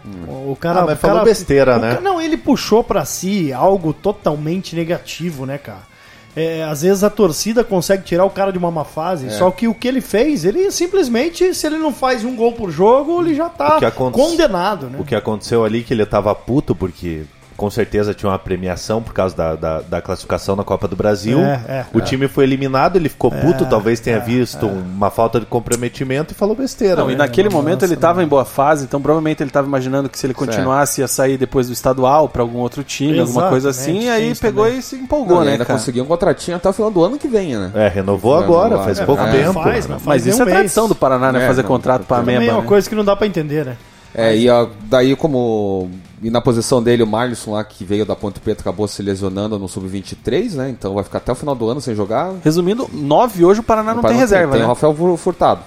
O cara. Ah, mas o falou cara- besteira, o né? ca- Não, ele puxou pra si algo totalmente negativo, né, cara? É, às vezes a torcida consegue tirar o cara de uma má fase, É. só que o que ele fez, ele simplesmente, se ele não faz um gol por jogo, ele já tá O condenado, né? O que aconteceu ali que ele tava puto porque com certeza tinha uma premiação por causa da, da, da classificação na Copa do Brasil. É, é, o time foi eliminado, ele ficou puto, talvez tenha visto uma falta de comprometimento e falou besteira. Não, né? e naquele nossa, momento ele estava em boa fase, então provavelmente ele estava imaginando que se ele continuasse ia sair depois do estadual para algum outro time, alguma coisa assim, tem aí pegou também. e se empolgou, Não, e né, ainda cara? conseguiu um contratinho até o final do ano que vem, né? É, renovou agora, faz é, pouco é, tempo. faz, né? mas Mas nem isso um é mês. tradição do Paraná, né? É, fazer não, contrato pra Também é Ameba. uma né? coisa que não dá pra entender, né? É, e a- daí como. E na posição dele, o Marlisson lá, que veio da Ponte Preta, acabou se lesionando no Sub-23, né? Então vai ficar até o final do ano sem jogar. Resumindo, 9 hoje o Paraná não Para- tem reserva, Tem né? o Rafael Fu- Furtado.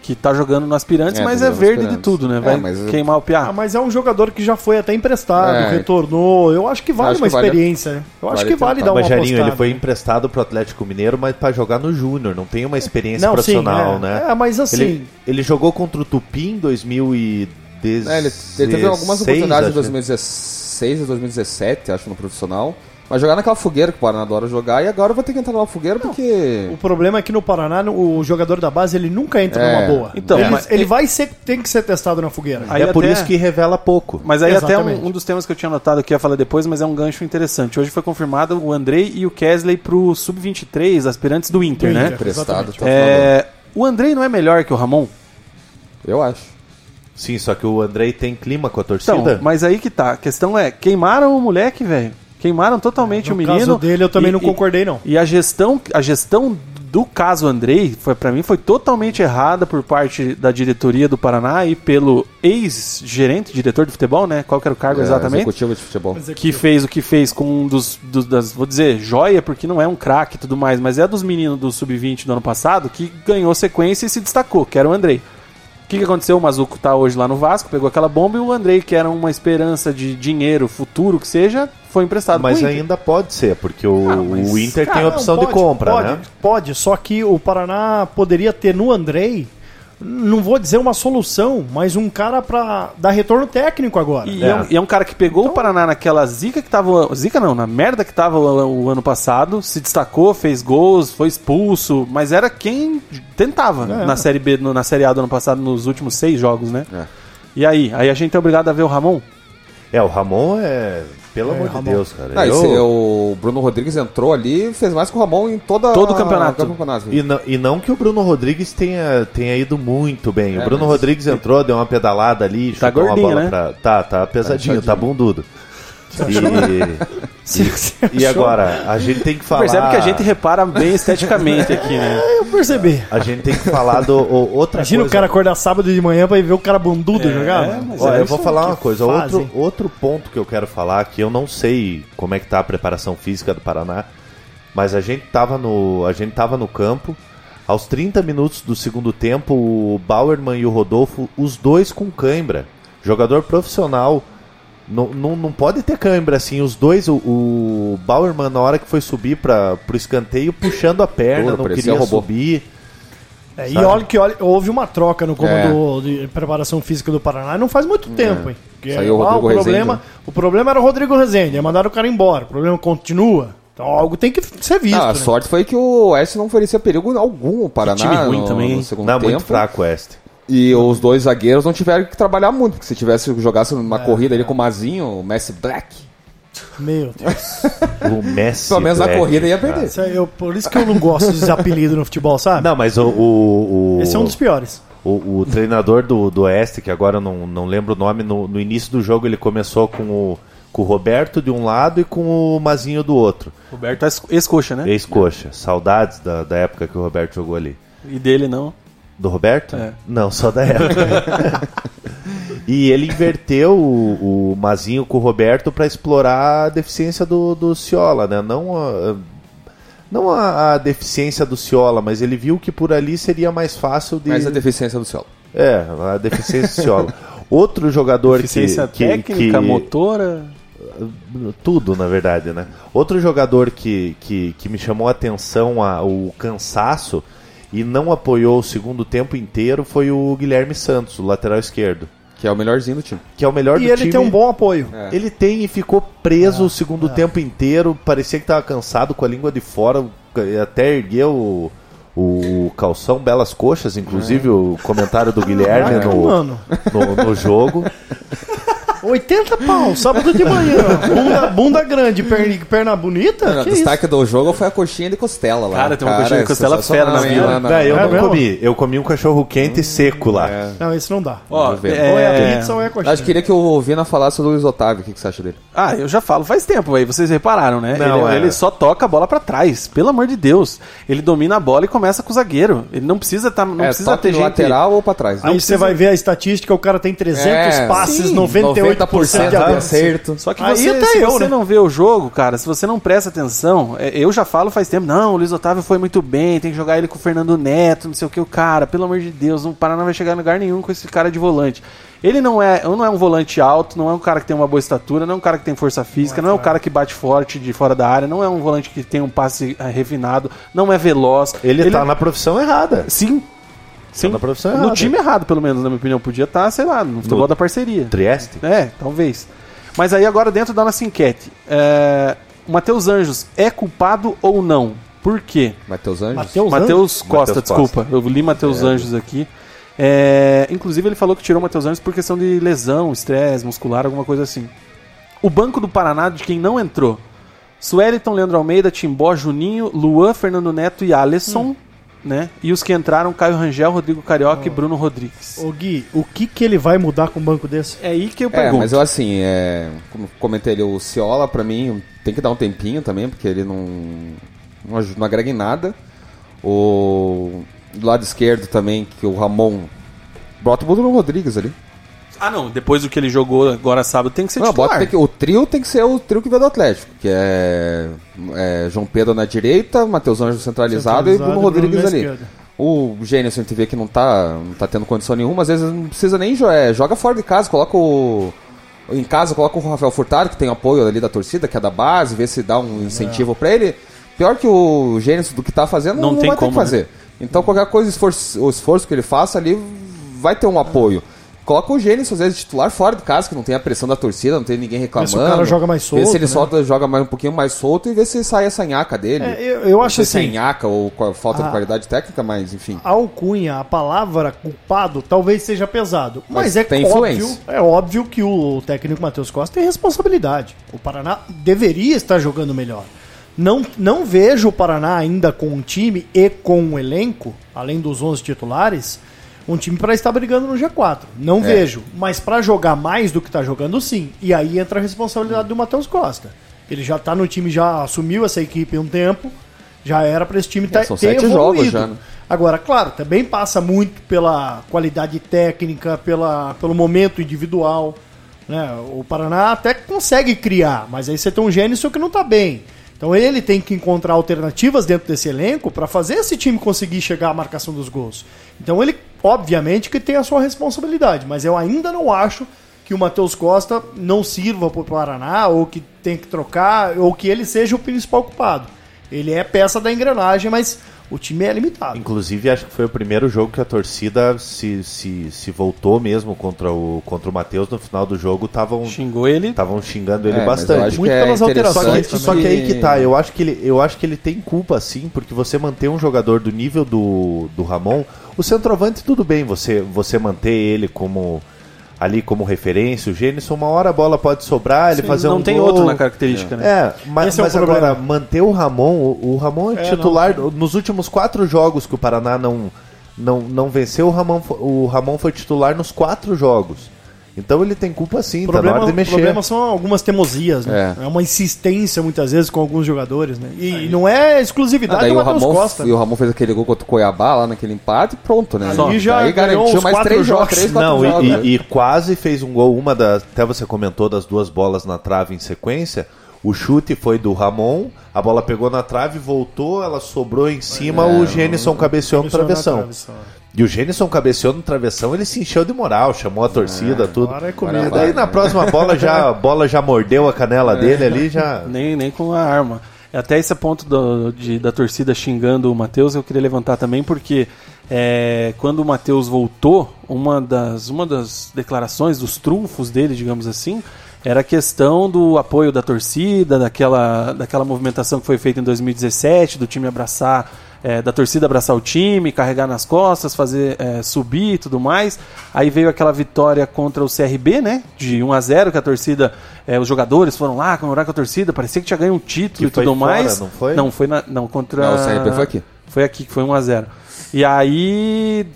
Que tá jogando no aspirantes, É, mas é verde de tudo, né? É, Vai mas- queimar o Ah, piá. mas é um jogador que já foi até emprestado, É. retornou. Eu acho que vale Acho uma que vale- experiência, né? Eu acho vale que vale tentar. dar uma Mas Jairinho, apostada. ele foi emprestado pro Atlético Mineiro, mas pra jogar no Júnior, não tem uma experiência Não, sim, profissional, é. né? É, mas assim- Ele, ele jogou contra o Tupi em 2016. É, ele, ele teve algumas oportunidades em acho. 2016 e 2017, acho, no profissional. Mas jogar naquela fogueira que o Paraná adora jogar, e agora vai ter que entrar numa fogueira porque. O problema é que no Paraná, o jogador da base, ele nunca entra É. numa boa. Então, ele, mas- ele vai ser, tem que ser testado na fogueira. Aí é por até- isso que revela pouco. Mas aí até Exatamente. um, um dos temas que eu tinha notado que ia falar depois, mas é um gancho interessante. Hoje foi confirmado o Andrei e o Kesley pro Sub-23, aspirantes do Inter, Do né? Inter. Emprestado Exatamente. até o final do ano. É, o Andrei não é melhor que o Ramon? Eu acho. Sim, só que o Andrei tem clima com a torcida. Então, mas aí que tá. A questão é, queimaram o moleque, velho. Queimaram totalmente No o menino. caso dele, eu também E- não e- concordei, não. E a gestão, a gestão do caso Andrei, foi para mim, foi totalmente errada por parte da diretoria do Paraná e pelo ex-gerente, diretor de futebol, né? Qual que era o cargo É, exatamente? Executivo de futebol. que fez o que fez com um dos, dos- das, vou dizer, joia, porque não é um craque e tudo mais, mas é dos meninos do Sub-20 do ano passado que ganhou sequência e se destacou, que era o Andrei. O que, que aconteceu? O Mazuco tá hoje lá no Vasco, pegou aquela bomba e o Andrei, que era uma esperança de dinheiro futuro que seja, foi emprestado Mas pro Inter. ainda pode ser, porque o, Ah, mas, o Inter Cara, tem não, opção pode, de compra, pode, né? Pode, só que o Paraná poderia ter no Andrei, não vou dizer uma solução, mas um cara pra dar retorno técnico agora. E É. é. um, e é um cara que pegou o Paraná naquela zica que tava. Zica não, na merda que tava o, o ano passado, se destacou, fez gols, foi expulso, mas era quem tentava É. na Série B, no- na Série A do ano passado, nos últimos seis jogos, né? É. E aí? Aí a gente é obrigado a ver o Ramon? É, o Ramon é. Pelo É, amor Ramon. de Deus, cara. Ah, Eu- esse- o Bruno Rodrigues entrou ali e fez mais que o Ramon em toda Todo o campeonato. todo o campeonato. E não, e não que o Bruno Rodrigues tenha, tenha ido muito bem. É, o Bruno mas- Rodrigues entrou, deu uma pedalada ali, Tá chutou uma gordinho, bola né? pra. Tá, tá pesadinho, tá bundudo. E, (laughs) e agora, a gente tem que falar. Percebe que a gente repara bem esteticamente aqui, né? (laughs) Eu percebi. A gente tem que falar do o- outra Imagina coisa. o cara acordar sábado de manhã pra ir ver o cara bundudo jogar. mano. mas Olha, é eu vou falar uma coisa. Outro, outro ponto que eu quero falar, que eu não sei como é que tá a preparação física do Paraná, mas a gente tava no, a gente tava no campo. Aos 30 minutos do segundo tempo, o Bauerman e o Rodolfo, os dois com cãibra. Jogador profissional. Não, não, não pode ter cãibra assim. Os dois, o, o Bauerman, na hora que foi subir para pro escanteio, puxando a perna, Duro, não queria robô. subir. É, e olha que olha, houve uma troca no É. comando de preparação física do Paraná e não faz muito tempo, hein? Porque, Saiu o ah, o problema, Rezende, o problema era o Rodrigo Rezende, aí mandaram o cara embora. O problema continua. Então algo tem que ser visto. Não, a né? sorte foi que o Oeste não oferecia perigo algum ao Paraná time ruim no, também, no hein? segundo Não, é tempo. muito fraco o Oeste. E os dois zagueiros não tiveram que trabalhar muito, porque se tivesse jogasse numa É. corrida ali com o Mazinho, o Messi Black, Meu (laughs) Deus. O Messi. pelo menos na Black, corrida ia perder. Isso aí, eu- por isso que eu não gosto desses apelidos no futebol, sabe? Não, mas o. o, o Esse é um dos piores. O, o treinador do, do Oeste, que agora eu não, não lembro o nome, no, no início do jogo ele começou com o, com o Roberto de um lado e com o Mazinho do outro. Roberto é ex- ex-coxa, né? Ex-coxa. Saudades da, da época que o Roberto jogou ali. E dele não. Do Roberto? É. Não, só da época. (laughs) e ele inverteu o, o Mazinho com o Roberto para explorar a deficiência do, do Ciola, né? Não a, não a, a deficiência do Ciola, mas ele viu que por ali seria mais fácil de. Mas a deficiência do Ciolo. É, a deficiência do Ciola. Outro jogador Eficiência que, que, técnica, que- motora. tudo na verdade, né? Outro jogador que, que, que me chamou a atenção a, o cansaço e não apoiou o segundo tempo inteiro foi o Guilherme Santos, o lateral esquerdo, Que é o melhorzinho do time. que é o melhor E do ele time. tem um bom apoio. É. Ele tem e ficou preso o segundo tempo inteiro, parecia que estava cansado com a língua de fora, até ergueu o, o calção belas coxas, inclusive o comentário do Guilherme no, no, no jogo. (laughs) 80 pau, sábado de manhã. Bunda, bunda grande, perna, perna bonita? o Que isso? destaque do jogo foi a coxinha de costela lá. Cara, tem uma coxinha de costela fera na vila. Não, eu É não mesmo? comi, eu comi um cachorro quente seco lá. É. Não, esse não dá. Ó, ver. Ou é a é... pizza ou é a coxinha. Acho que queria que o Vina falasse do Luiz Otávio. O que, que você acha dele? Ah, eu já falo faz tempo aí, vocês repararam, né? Não, ele, é. ele só toca a bola pra trás, pelo amor de Deus. Ele domina a bola e começa com o zagueiro. Ele não precisa tá, não é, precisa ter gente lateral ou pra trás? Aí você vai ver a estatística, o cara tem 300 É, passes, sim, 98% de acerto. Só que você, até se eu, você né? não vê o jogo, cara, se você não presta atenção, é, eu já falo faz tempo, não, o Luiz Otávio foi muito bem, tem que jogar ele com o Fernando Neto, não sei o que, o cara, pelo amor de Deus, o Paraná não vai chegar em lugar nenhum com esse cara de volante. Ele não é, não é um volante alto, não é um cara que tem uma boa estatura, não é um cara que tem força física, não é um cara que bate forte de fora da área, não é um volante que tem um passe eh, refinado, não é veloz. Ele, tá na profissão errada. Sim. Sim. na profissão no errada. time errado, pelo menos, na minha opinião. Podia estar, sei lá, no futebol da parceria. Trieste? É, talvez. Mas aí agora dentro da nossa enquete, é, o Matheus Anjos é culpado ou não? Por quê? Matheus Anjos? Matheus Matheus Costa, Matheus desculpa. Eu li Matheus Anjos aqui. É, inclusive ele falou que tirou o Matheus Anjos por questão de lesão, estresse muscular, alguma coisa assim. O banco do Paraná, de quem não entrou, Sueliton, Leandro Almeida, Timbó, Juninho, Luan, Fernando Neto e Alisson, né? E os que entraram, Caio Rangel, Rodrigo Carioca e Bruno Rodrigues. Ô Gui, o que, que ele vai mudar com um banco desse? É aí que eu É, pergunto. mas eu assim, é, como comentei ali, o Ciola pra mim tem que dar um tempinho também, porque ele não, não, aj- não agrega em nada. O do lado esquerdo também, que o Ramon bota o Bruno Rodrigues ali. Ah, não. Depois do que ele jogou agora sábado, tem que ser Não, titular. bota, que- o trio tem que ser o trio que veio do Atlético, que é, é João Pedro na direita, Matheus Anjo centralizado, e Bruno Centralizado, Rodrigues Bruno ali. esquerda. O Gênesis a gente vê que não tá, não tá tendo condição nenhuma, às vezes não precisa nem jo- é, joga fora de casa, coloca o. Em casa, coloca o Rafael Furtado, que tem apoio ali da torcida, que é da base, vê se dá um incentivo pra ele. Pior que o Gênesis do que tá fazendo, Não não, tem vai ter como, que fazer. Então qualquer coisa, esforço- o esforço que ele faça ali, vai ter um apoio. Coloca o Gênesis, às vezes, titular fora de casa, que não tem a pressão da torcida, não tem ninguém reclamando. Vê se o cara joga mais Vê solto, se ele né? solta, joga mais um pouquinho mais solto e vê se sai essa nhaca dele. É, eu- eu acho sei se é assim- nhaca ou falta Ah. de qualidade técnica, mas enfim. A alcunha, a palavra culpado, talvez seja pesado. Mas, Mas é óbvio, influência. é óbvio que o técnico Matheus Costa tem responsabilidade. O Paraná deveria estar jogando melhor. Não, não vejo o Paraná ainda com um time e com um elenco, além dos 11 titulares, um time para estar brigando no G4. Não É. vejo. Mas para jogar mais do que tá jogando, sim. E aí entra a responsabilidade do Matheus Costa. Ele já tá no time, já assumiu essa equipe há um tempo. Já era para esse time tá, É, ter sete evoluído. jogos já, né? Agora, claro, também passa muito pela qualidade técnica, pela, pelo momento individual. Né? O Paraná até consegue criar, mas aí você tem um Gênison que não tá bem. Então ele tem que encontrar alternativas dentro desse elenco para fazer esse time conseguir chegar à marcação dos gols. Então ele, obviamente, que tem a sua responsabilidade, mas eu ainda não acho que o Matheus Costa não sirva para o Paraná, ou que tem que trocar, ou que ele seja o principal culpado. Ele é peça da engrenagem, mas o time é limitado. Inclusive, acho que foi o primeiro jogo que a torcida se, se, se voltou mesmo contra o, contra o Matheus. No final do jogo, estavam Xingou ele. estavam xingando ele É, mas eu bastante. acho Muito que é pelas Só alterações só que aí que tá, eu acho que ele, eu acho que ele tem culpa sim, porque você manter um jogador do nível do, do Ramon, o centroavante tudo bem, você você manter ele como ali como referência, o Gênison, uma hora a bola pode sobrar, ele Sim, fazer não um tem gol. outro na característica, né? É, mas, Esse é o mas problema. agora, manter o Ramon, o, o Ramon é, É, titular, nos últimos quatro jogos que o Paraná não, não, não venceu, o Ramon, o Ramon foi titular nos quatro jogos. Então ele tem culpa sim, O tá na problema, hora de o mexer. problema são algumas teimosias, né? É. É. uma insistência muitas vezes com alguns jogadores, né? E não é Ah, exclusividade daí do o Matheus Ramon, Costa. e o Ramon fez aquele gol contra o Cuiabá lá naquele empate e pronto, né? Ali já daí garantiu uns mais quatro três jogos, jogos. três, Não, jogos. e, né? e- e quase fez um gol, uma das. Até você comentou das duas bolas na trave em sequência. O chute foi do Ramon, a bola pegou na trave, voltou, ela sobrou em cima, o Gênison cabeceou no Isso é na travessão. E o Gênison cabeceou no travessão, ele se encheu de moral, chamou a torcida, tudo. agora é comida. daí na próxima bola já, a (laughs) bola já mordeu a canela dele ali, já. Nem, nem com a arma. Até esse ponto do- de- da torcida xingando o Matheus, eu queria levantar também, porque é, quando o Matheus voltou, uma das, uma das declarações, dos trunfos dele, digamos assim, era a questão do apoio da torcida, daquela, daquela movimentação que foi feita em 2017, do time abraçar, é, da torcida abraçar o time, carregar nas costas, fazer é, subir e tudo mais. Aí veio aquela vitória contra o CRB, né? De 1 a 0 que a torcida, é, os jogadores foram lá comemorar com a torcida, parecia que tinha ganho um título Que e foi tudo fora, mais. não foi? Não, foi na, não contra. Não, o CRB foi aqui. Foi aqui que foi 1 a 0 E aí.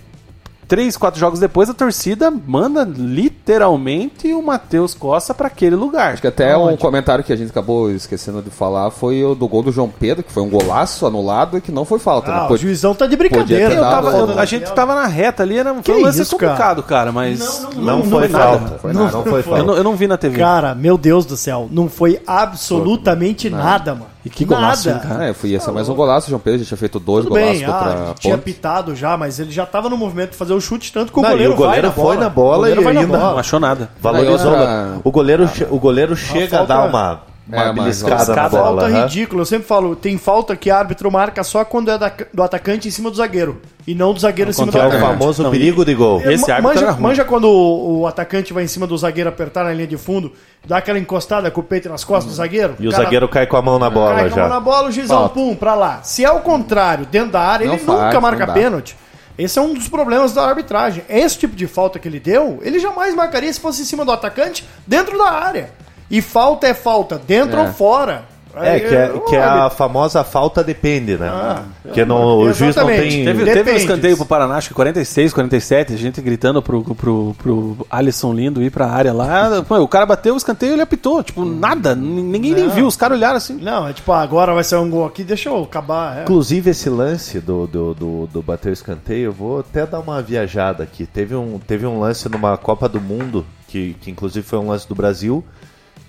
Três, quatro jogos depois, a torcida manda literalmente o Matheus Costa para aquele lugar. Acho que até um comentário que a gente acabou esquecendo de falar foi o do gol do João Pedro, que foi um golaço anulado e que não foi falta. Ah, né? o juizão tá de brincadeira. Eu tava- Não, a gente tava na reta ali, era, Que foi um lance isso, complicado, cara, mas. Não, foi foi nada. falta. Foi não, nada. não foi Eu falta. não, eu não vi na TV. Cara, meu Deus do céu, não foi absolutamente nada, mano. E que golaço, nada. hein, cara? É, foi ia ser mais um golaço, o João Pedro já tinha feito dois Tudo golaços bem, contra ah, a tinha Ponte. pitado já, mas ele já tava no movimento de fazer o chute, tanto que o Não, e goleiro, o goleiro vai foi na bola O goleiro e vai na ainda- Não bola. achou nada. Valorizou. Aí outra- O goleiro, che- o goleiro chega a falta- dar uma, uma É, beliscada na bola. falta ridícula. Eu sempre falo, tem falta que árbitro marca só quando é da- do atacante em cima do zagueiro. E não do zagueiro em cima do Que é o atacante. famoso Não, perigo de gol. Esse Ma- árbitro manja, ruim. manja quando o, o atacante vai em cima do zagueiro apertar na linha de fundo, dá aquela encostada com o peito nas costas do zagueiro. E o cara zagueiro cai com a mão na bola cai com a mão já. na bola, o juizão, Falta. pum, pra lá. Se é o contrário, dentro da área, Não ele faz, nunca marca não pênalti. Esse é um dos problemas da arbitragem. Esse tipo de falta que ele deu, ele jamais marcaria se fosse em cima do atacante dentro da área. E falta é falta, dentro É. ou fora. É, Aí, que é, que é a famosa falta depende, né? Ah, Porque não, o juiz não tem. Teve, teve um escanteio pro Paraná, acho que 46, 47, a gente gritando pro, pro, pro Alisson Lindo ir pra área lá. Pô, o cara bateu o escanteio e ele apitou. Tipo, nada. Ninguém nem Não. viu. Os caras olharam assim. Não, é tipo, ah, agora vai ser um gol aqui, deixa eu acabar. é. Inclusive, esse lance do, do, do, do bater o escanteio, eu vou até dar uma viajada aqui. Teve um, teve um lance numa Copa do Mundo, que, que inclusive foi um lance do Brasil,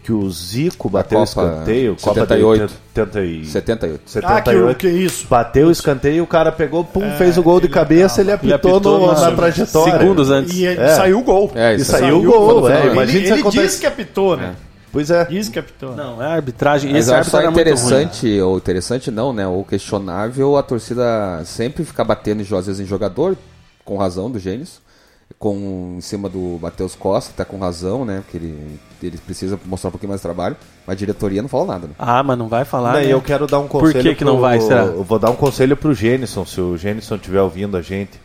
que o Zico bateu o Copa escanteio. 78. Copa de 80 e- 78. Ah, que, 78. que isso. Bateu o escanteio, o cara pegou, pum, fez o gol de cabeça, ele Ele apitou, apitou no- na- na trajetória. Segundos antes. E É. saiu o gol. É, E saiu o gol, quando é. foi. Imagina ele ele acontece. disse que apitou, né? Pois é. Diz que apitou. Não, é arbitragem. Mas Esse árbitro só era muito ruim. interessante, ou interessante não, né? Ou questionável a torcida sempre ficar batendo às vezes em jogador, com razão do Gênesis, com em cima do Matheus Costa, tá com razão, né? Porque ele, ele precisa mostrar um pouquinho mais de trabalho, mas a diretoria não fala nada, né? Ah, mas não vai falar. Não, né? eu quero dar um Por conselho. que que não pro- vai, será? Eu vou dar um conselho pro Gênison, se o Gênison estiver ouvindo a gente.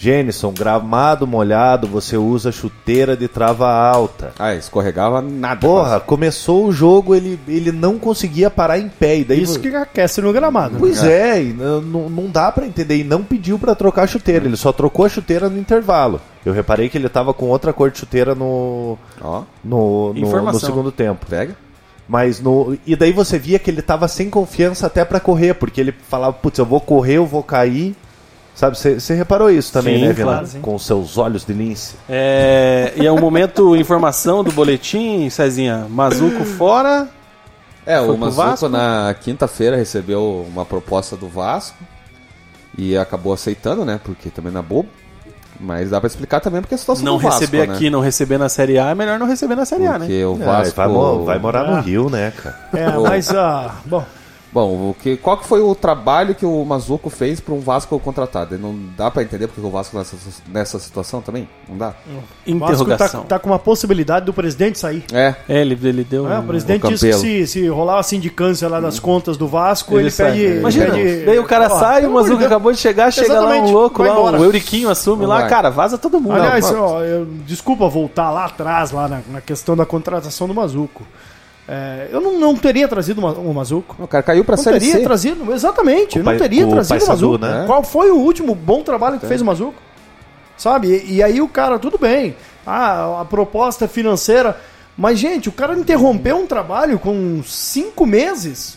Genison, gramado molhado, você usa chuteira de trava alta. Ah, escorregava nada. Porra, começou o jogo, ele, ele não conseguia parar em pé. E daí Isso que aquece no gramado. Pois é, e não, não- dá pra entender. E não pediu pra trocar a chuteira, ele só trocou a chuteira no intervalo. Eu reparei que ele tava com outra cor de chuteira no, Ó, no, no, no segundo tempo. pega. Mas no. E daí você via que ele tava sem confiança até pra correr, porque ele falava, putz, eu vou correr, eu vou cair. Sabe, você reparou isso também, Sim, né, Vila? claro, sim. Com os seus olhos de lince. É, e é um momento informação do boletim, Cezinha. Mazuco fora. É, o Mazuco Vasco? na quinta-feira recebeu uma proposta do Vasco e acabou aceitando, né? Porque também não é bobo. Mas dá pra explicar também porque a situação Não do Vasco, receber né? aqui, não receber na Série A, é melhor não receber na Série A, né? Porque o Ah, Vasco... vai, mo- vai morar Ah. no Rio, né, cara? É, mas, ah, bom, Bom, o que, qual que foi o trabalho que o Mazuco fez para um Vasco contratado? Não dá pra entender porque o Vasco nessa, nessa situação também? Não dá? o Vasco tá, Interrogação. tá com uma possibilidade do presidente sair. É, É, ele, ele deu. É, o um- presidente o disse que se, se rolar a sindicância lá das contas do Vasco, Ele ele, sai. pede. Imagina, pede- daí o cara Ó, sai, o Mazuco acabou de chegar, chega lá um louco lá, embora. o Euriquinho assume lá, vai. cara, vaza todo mundo. Aliás, Não, ó, eu- desculpa voltar lá atrás, lá na, na questão da contratação do Mazuco. É, eu não, não teria trazido o Ma- o Mazuco. o cara caiu pra Não Série teria C. trazido, exatamente, eu não pai- teria o trazido o Mazuco. né? Qual foi o último bom trabalho que fez o Mazuco? Sabe? E, e aí o cara, tudo bem. Ah, a proposta financeira. Mas, gente, o cara interrompeu um trabalho com cinco meses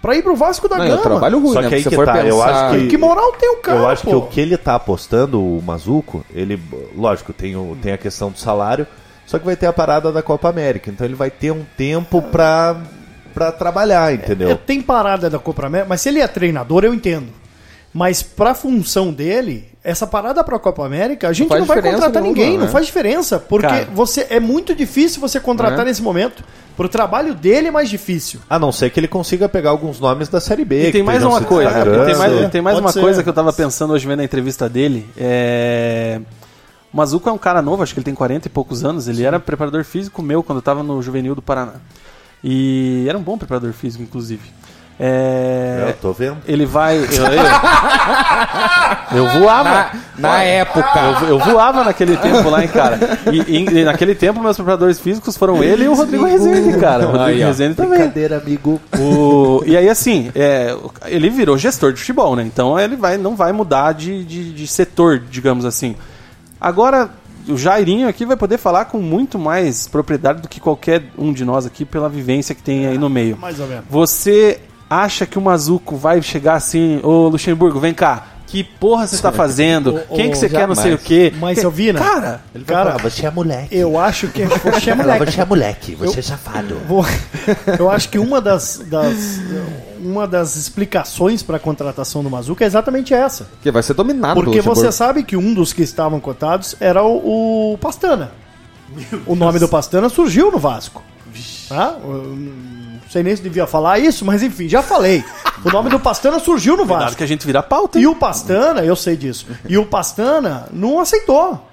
pra ir pro Vasco da Não, é Gama. um trabalho ruim, Só né? que aí Se que tá, eu pensar... acho que- Que moral tem o cara, eu acho pô? que o que ele tá apostando, o Mazuco, ele, lógico, tem, o, tem a questão do salário, só que vai ter a parada da Copa América. Então ele vai ter um tempo pra, pra trabalhar, entendeu? É, tem parada da Copa América, mas se ele é treinador, eu entendo. Mas pra função dele, essa parada pra Copa América, a gente faz não vai contratar nenhuma, ninguém, não né? faz diferença. Porque Cara. você é muito difícil você contratar Né? nesse momento. Pro trabalho dele é mais difícil. A não ser que ele consiga pegar alguns nomes da Série B. E tem mais uma coisa, tem mais, tem mais Pode uma ser. coisa que eu tava pensando hoje vendo a entrevista dele. É... O Mazuco é um cara novo, acho que ele tem 40 e poucos anos. Ele era preparador físico meu quando eu tava no Juvenil do Paraná. E era um bom preparador físico, inclusive. É... Eu tô vendo. Ele vai. (laughs) Eu, eu, eu voava. Na época. Eu, eu voava naquele tempo lá, hein, cara. E, e- e naquele tempo, meus preparadores físicos foram ele e o Rodrigo Rezende, cara. O Rodrigo Aí, ó. Rezende também. Brincadeira, amigo. O- e aí, assim, é, ele virou gestor de futebol, né? Então ele vai, não vai mudar de, de, de setor, digamos assim. Agora, o Jairinho aqui vai poder falar com muito mais propriedade do que qualquer um de nós aqui, pela vivência que tem aí no meio. Mais ou menos. Você acha que o Mazuco vai chegar assim, ô Luxemburgo, vem cá. Que porra você está (laughs) fazendo? Quem que você quer, não sei o quê? Mas, Que- seu Vina, Cara, Ele Cara, falar, você é moleque. eu acho que. (laughs) Você é Ela, moleque. você é moleque, você é safado. Vou- (laughs) Eu acho que uma das, das- uma das explicações para a contratação do Mazuca é exatamente essa. Que vai ser dominado Porque pelo você sabe que um dos que estavam cotados era o, o Pastana. O nome do Pastana surgiu no Vasco. Tá? Não sei nem se devia falar isso, mas enfim, já falei. O nome do Pastana surgiu no cuidado Vasco. que a gente vira pauta. E hein? o Pastana, eu sei disso. E o Pastana não aceitou.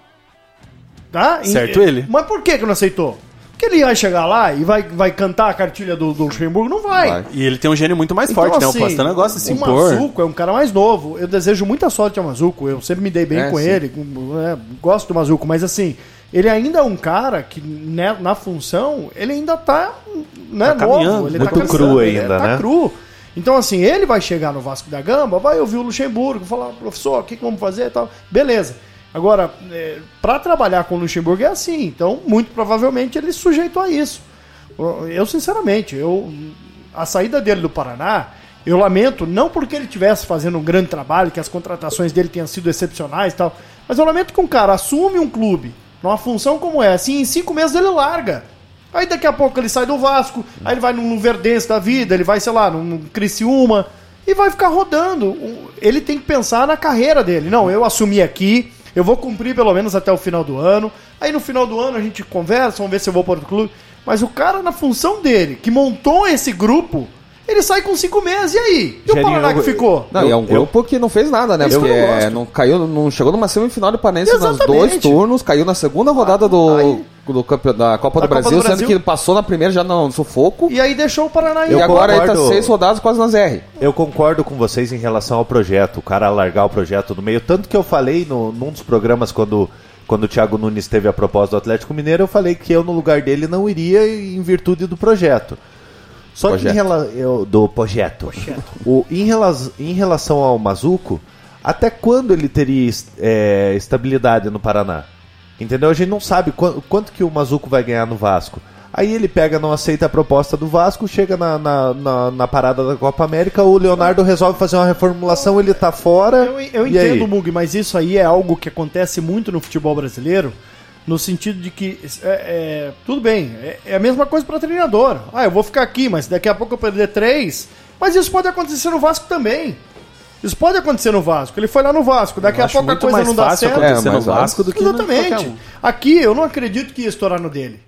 Tá? E- Certo ele. Mas por que que não aceitou? Porque ele vai chegar lá e vai, vai cantar a cartilha do, do Luxemburgo? Não vai. Vai. E ele tem um gênio muito mais Então, forte, né? assim, O Pastana gosta de se o impor. Mazuco é um cara mais novo. Eu desejo muita sorte ao Mazuco. Eu sempre me dei bem É, com sim. ele. né, gosto do Mazuco, mas assim, ele ainda é um cara que né, na função, ele ainda tá, né, Tá novo. Ele muito tá cru cansando, ele ainda, tá né? cru. Então, assim, ele vai chegar no Vasco da Gama, vai ouvir o Luxemburgo, falar, professor, o que, que vamos fazer e tal. Beleza. Agora, é, para trabalhar com o Luxemburgo é assim. Então, muito provavelmente, ele se sujeitou a isso. Eu, sinceramente, eu a saída dele do Paraná, eu lamento, não porque ele estivesse fazendo um grande trabalho, que as contratações dele tenham sido excepcionais e tal, mas eu lamento que um cara assume um clube numa função como essa e em cinco meses ele larga. Aí daqui a pouco ele sai do Vasco, aí ele vai num Verdense da vida, ele vai, sei lá, num Criciúma e vai ficar rodando. Ele tem que pensar na carreira dele. Não, eu assumi aqui, eu vou cumprir pelo menos até o final do ano. Aí no final do ano a gente conversa, vamos ver se eu vou para outro clube. Mas o cara, na função dele, que montou esse grupo, ele sai com cinco meses. E aí? E o Paraná que eu- ficou? Não, e é um Eu- grupo que não fez nada, né? Porque eu não gosto. não caiu, não chegou numa semifinal do Panense nos Exatamente. dois turnos, caiu na segunda rodada do Aí- do campeão, da Copa Da do Copa Brasil, do sendo Brasil. que ele passou na primeira já no sufoco. E aí deixou o Paraná. E Eu agora ele tá concordo. seis rodadas quase nas R. Eu concordo com vocês em relação ao projeto, o cara largar o projeto no meio. Tanto que eu falei no, num dos programas quando, quando o Thiago Nunes teve a proposta do Atlético Mineiro, eu falei que eu no lugar dele não iria em virtude do projeto. Só que em Projeto. rela, eu- do projeto. O, em, rela, em relação ao Mazuco, até quando ele teria é, estabilidade no Paraná? Entendeu? A gente não sabe quanto, quanto que o Mazuco vai ganhar no Vasco. Aí ele pega, não aceita a proposta do Vasco, chega na, na, na, na parada da Copa América, o Leonardo resolve fazer uma reformulação, ele tá fora. Eu, eu entendo, Mug, mas isso aí é algo que acontece muito no futebol brasileiro, no sentido de que, é, é, tudo bem, é, é a mesma coisa para treinador. Ah, eu vou ficar aqui, mas daqui a pouco eu perder três. Mas isso pode acontecer no Vasco também. Isso pode acontecer no Vasco. Ele foi lá no Vasco, daqui Eu a pouco a coisa mais não dá fácil certo. acontecer É, no Vasco do que no Exatamente. qualquer um. Aqui eu não acredito que ia estourar no dele.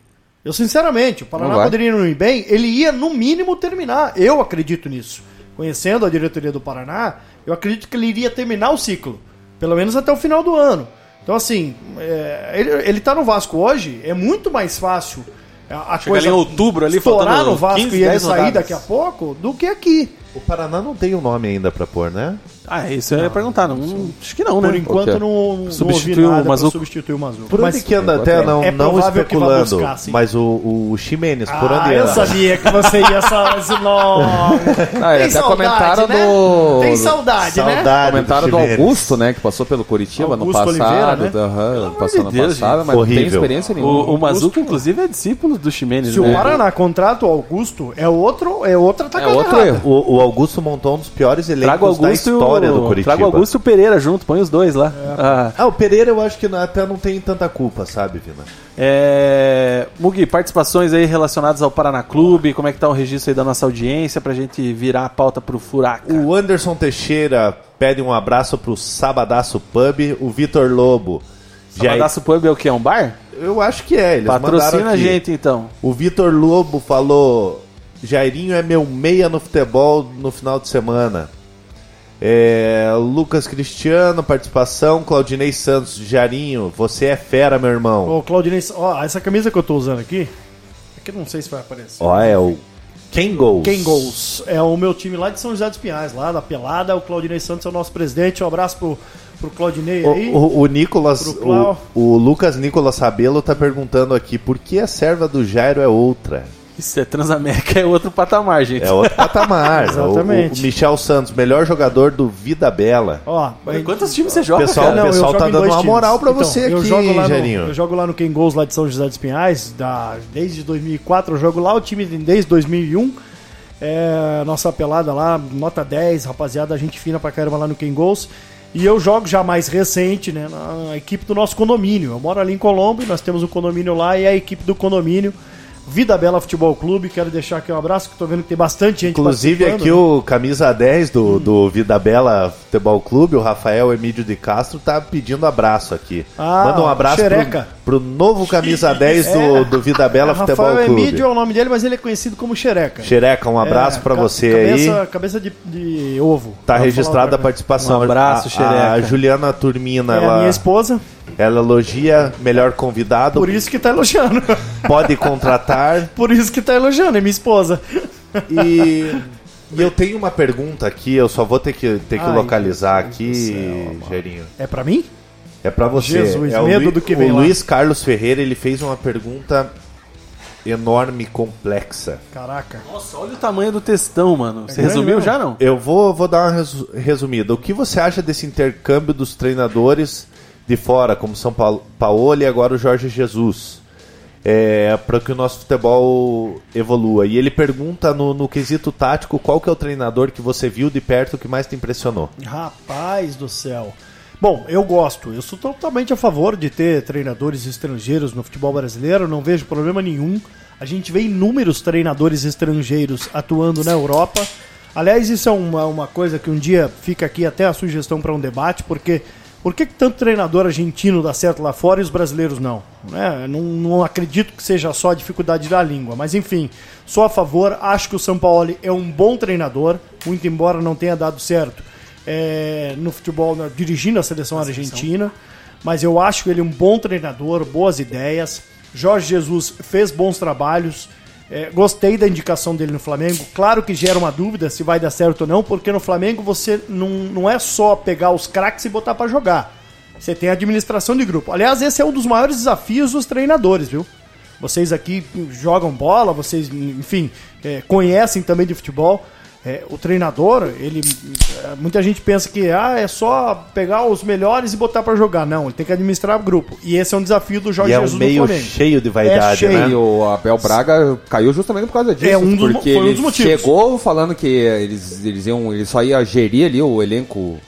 Eu, sinceramente, o Paraná poderia não ir bem, ele ia, no mínimo, terminar. Eu acredito nisso. Conhecendo a diretoria do Paraná, eu acredito que ele iria terminar o ciclo. Pelo menos até o final do ano. Então, assim, é, ele, ele tá no Vasco hoje, é muito mais fácil a, a Chega ali em outubro, ali, estourar no Vasco 15, e ele 10 sair rodadas. daqui a pouco do que aqui. O Paraná não tem um nome ainda pra pôr, né? Ah, isso eu ia perguntar. Não, acho que não, né? Por enquanto, não, não ouvi Substituiu o nada pra Mazuco? substituir o Mazuco. Por Mas- onde que anda até, não, é não provável que vá especulando, buscar, sim. mas o, o Ximenes, por onde Ah, eu anda? sabia que você ia falar (laughs) esse nome. Ah, e até comentaram né? do- Tem saudade, né? Saudade Comentaram do Ximenes. Augusto, né? Que passou pelo Curitiba Augusto no passado. Oliveira, né? aham, passou no de Deus, passado, gente. mas não tem Horrível. experiência nenhuma. O, o Mazuco, inclusive, é discípulo do Ximenes, Se né? o Paraná contrata o Augusto, é outro, é outra É tacada outro errada. erro. O, o Augusto montou um dos piores o elencos da Augusto, e história do o, Curitiba. traga o Augusto e o Pereira junto, põe os dois lá. Ah, Ah, o Pereira eu acho que até não tem tanta culpa, sabe, Vina? é... Mugi, participações aí relacionadas ao Paraná Clube, como é que tá o registro aí da nossa audiência pra gente virar a pauta pro Furaca. O Anderson Teixeira pede um abraço pro Sabadaço Pub. O Vitor Lobo. Já, Sabadaço Pub é o que? É um bar? eu acho que é, eles Patrocina a gente então. O Vitor Lobo falou: Jairinho é meu meia no futebol no final de semana. É, Lucas Cristiano, participação. Claudinei Santos, Jairinho, você é fera, meu irmão. Ô, Claudinei, ó, essa camisa que eu tô usando aqui, aqui eu não sei se vai aparecer. Ó, é o Quem Goals. Quem Gols? É o meu time lá de São José dos Pinhais, lá da Pelada. O Claudinei Santos é o nosso presidente. Um abraço pro, pro Claudinei aí. O, o, o Nicolas, o, o Lucas Nicolas Sabelo tá perguntando aqui por que a serva do Jairo é outra. Isso é Transamérica, é outro patamar, gente. É outro patamar. Exatamente. (laughs) O, o Michel Santos, melhor jogador do Vida Bela. Ó, Quantos times você joga, pessoal, cara? o pessoal eu tá dando uma moral pra Então, você eu aqui, jogo lá no, Jairinho. Eu jogo lá no Quem Gols lá de São José dos Pinhais, da, desde 2004 eu jogo lá, o time desde 2001. É, nossa pelada lá, nota 10, rapaziada, gente fina pra caramba lá no Quem Gols. E eu jogo já mais recente, né, na equipe do nosso condomínio. Eu moro ali em Colombo e nós temos um condomínio lá e a equipe do condomínio Vida Bela Futebol Clube. Quero deixar aqui um abraço, que tô vendo que tem bastante gente Inclusive aqui né? o camisa 10 do, do Vida Bela Futebol Clube, o Rafael Emílio de Castro, tá pedindo abraço aqui. Ah, Manda um abraço xereca. pro, pro novo camisa (laughs) 10 do, É. do Vida Bela Futebol Rafael Clube. Emílio é o nome dele, mas ele é conhecido como Xereca. Xereca, um abraço É, pra ca- você cabeça, aí. Cabeça de, de ovo. Tá registrada a participação. Um abraço, Xereca. a Juliana Turmina, É a ela, minha esposa, ela elogia melhor convidado. por isso que tá elogiando. (laughs) Pode contratar. por isso que tá elogiando, é minha esposa. E, e eu tenho uma pergunta aqui, eu só vou ter que, ter que Ai, localizar Jesus aqui. Gerinho. É pra mim? É pra você. Jesus, é o medo Lu- do que vem O lá. Luiz Carlos Ferreira, ele fez uma pergunta enorme e complexa. Caraca. Nossa, olha o tamanho do textão, mano. Você É grande resumiu mesmo. já, não? Eu vou, vou dar uma resu- resumida. O que você acha desse intercâmbio dos treinadores de fora, como São Paulo, Paulo e agora o Jorge Jesus? É, para que o nosso futebol evolua. E ele pergunta no, no quesito tático qual que é o treinador que você viu de perto que mais te impressionou. Rapaz do céu. Bom, eu gosto. Eu sou totalmente a favor de ter treinadores estrangeiros no futebol brasileiro. Não vejo problema nenhum. A gente vê inúmeros treinadores estrangeiros atuando na Europa. Aliás, isso é uma, uma coisa que um dia fica aqui até a sugestão para um debate, porque por que, tanto treinador argentino dá certo lá fora e os brasileiros não? Né? Não, não acredito que seja só a dificuldade da língua, mas enfim, sou a favor. Acho que o São Paulo é um bom treinador, muito embora não tenha dado certo é, no futebol, na- dirigindo a seleção argentina. Mas eu acho ele um bom treinador, boas ideias. Jorge Jesus fez bons trabalhos. É, gostei da indicação dele no Flamengo. Claro que gera uma dúvida se vai dar certo ou não, porque no Flamengo você não, não é só pegar os craques e botar pra jogar. Você tem administração de grupo. Aliás, esse é um dos maiores desafios dos treinadores, viu? Vocês aqui jogam bola, vocês, enfim, é, conhecem também de futebol. É, o treinador, ele. é, Muita gente pensa que ah, é só pegar os melhores e botar pra jogar. Não, ele tem que administrar o grupo. E esse é um desafio do Jorge E é um Jesus meio cheio de vaidade, cheio. né? E o Abel Braga caiu justamente por causa disso. É um dos porque foi um ele motivos. chegou falando que eles, eles iam. Ele só ia gerir ali o elenco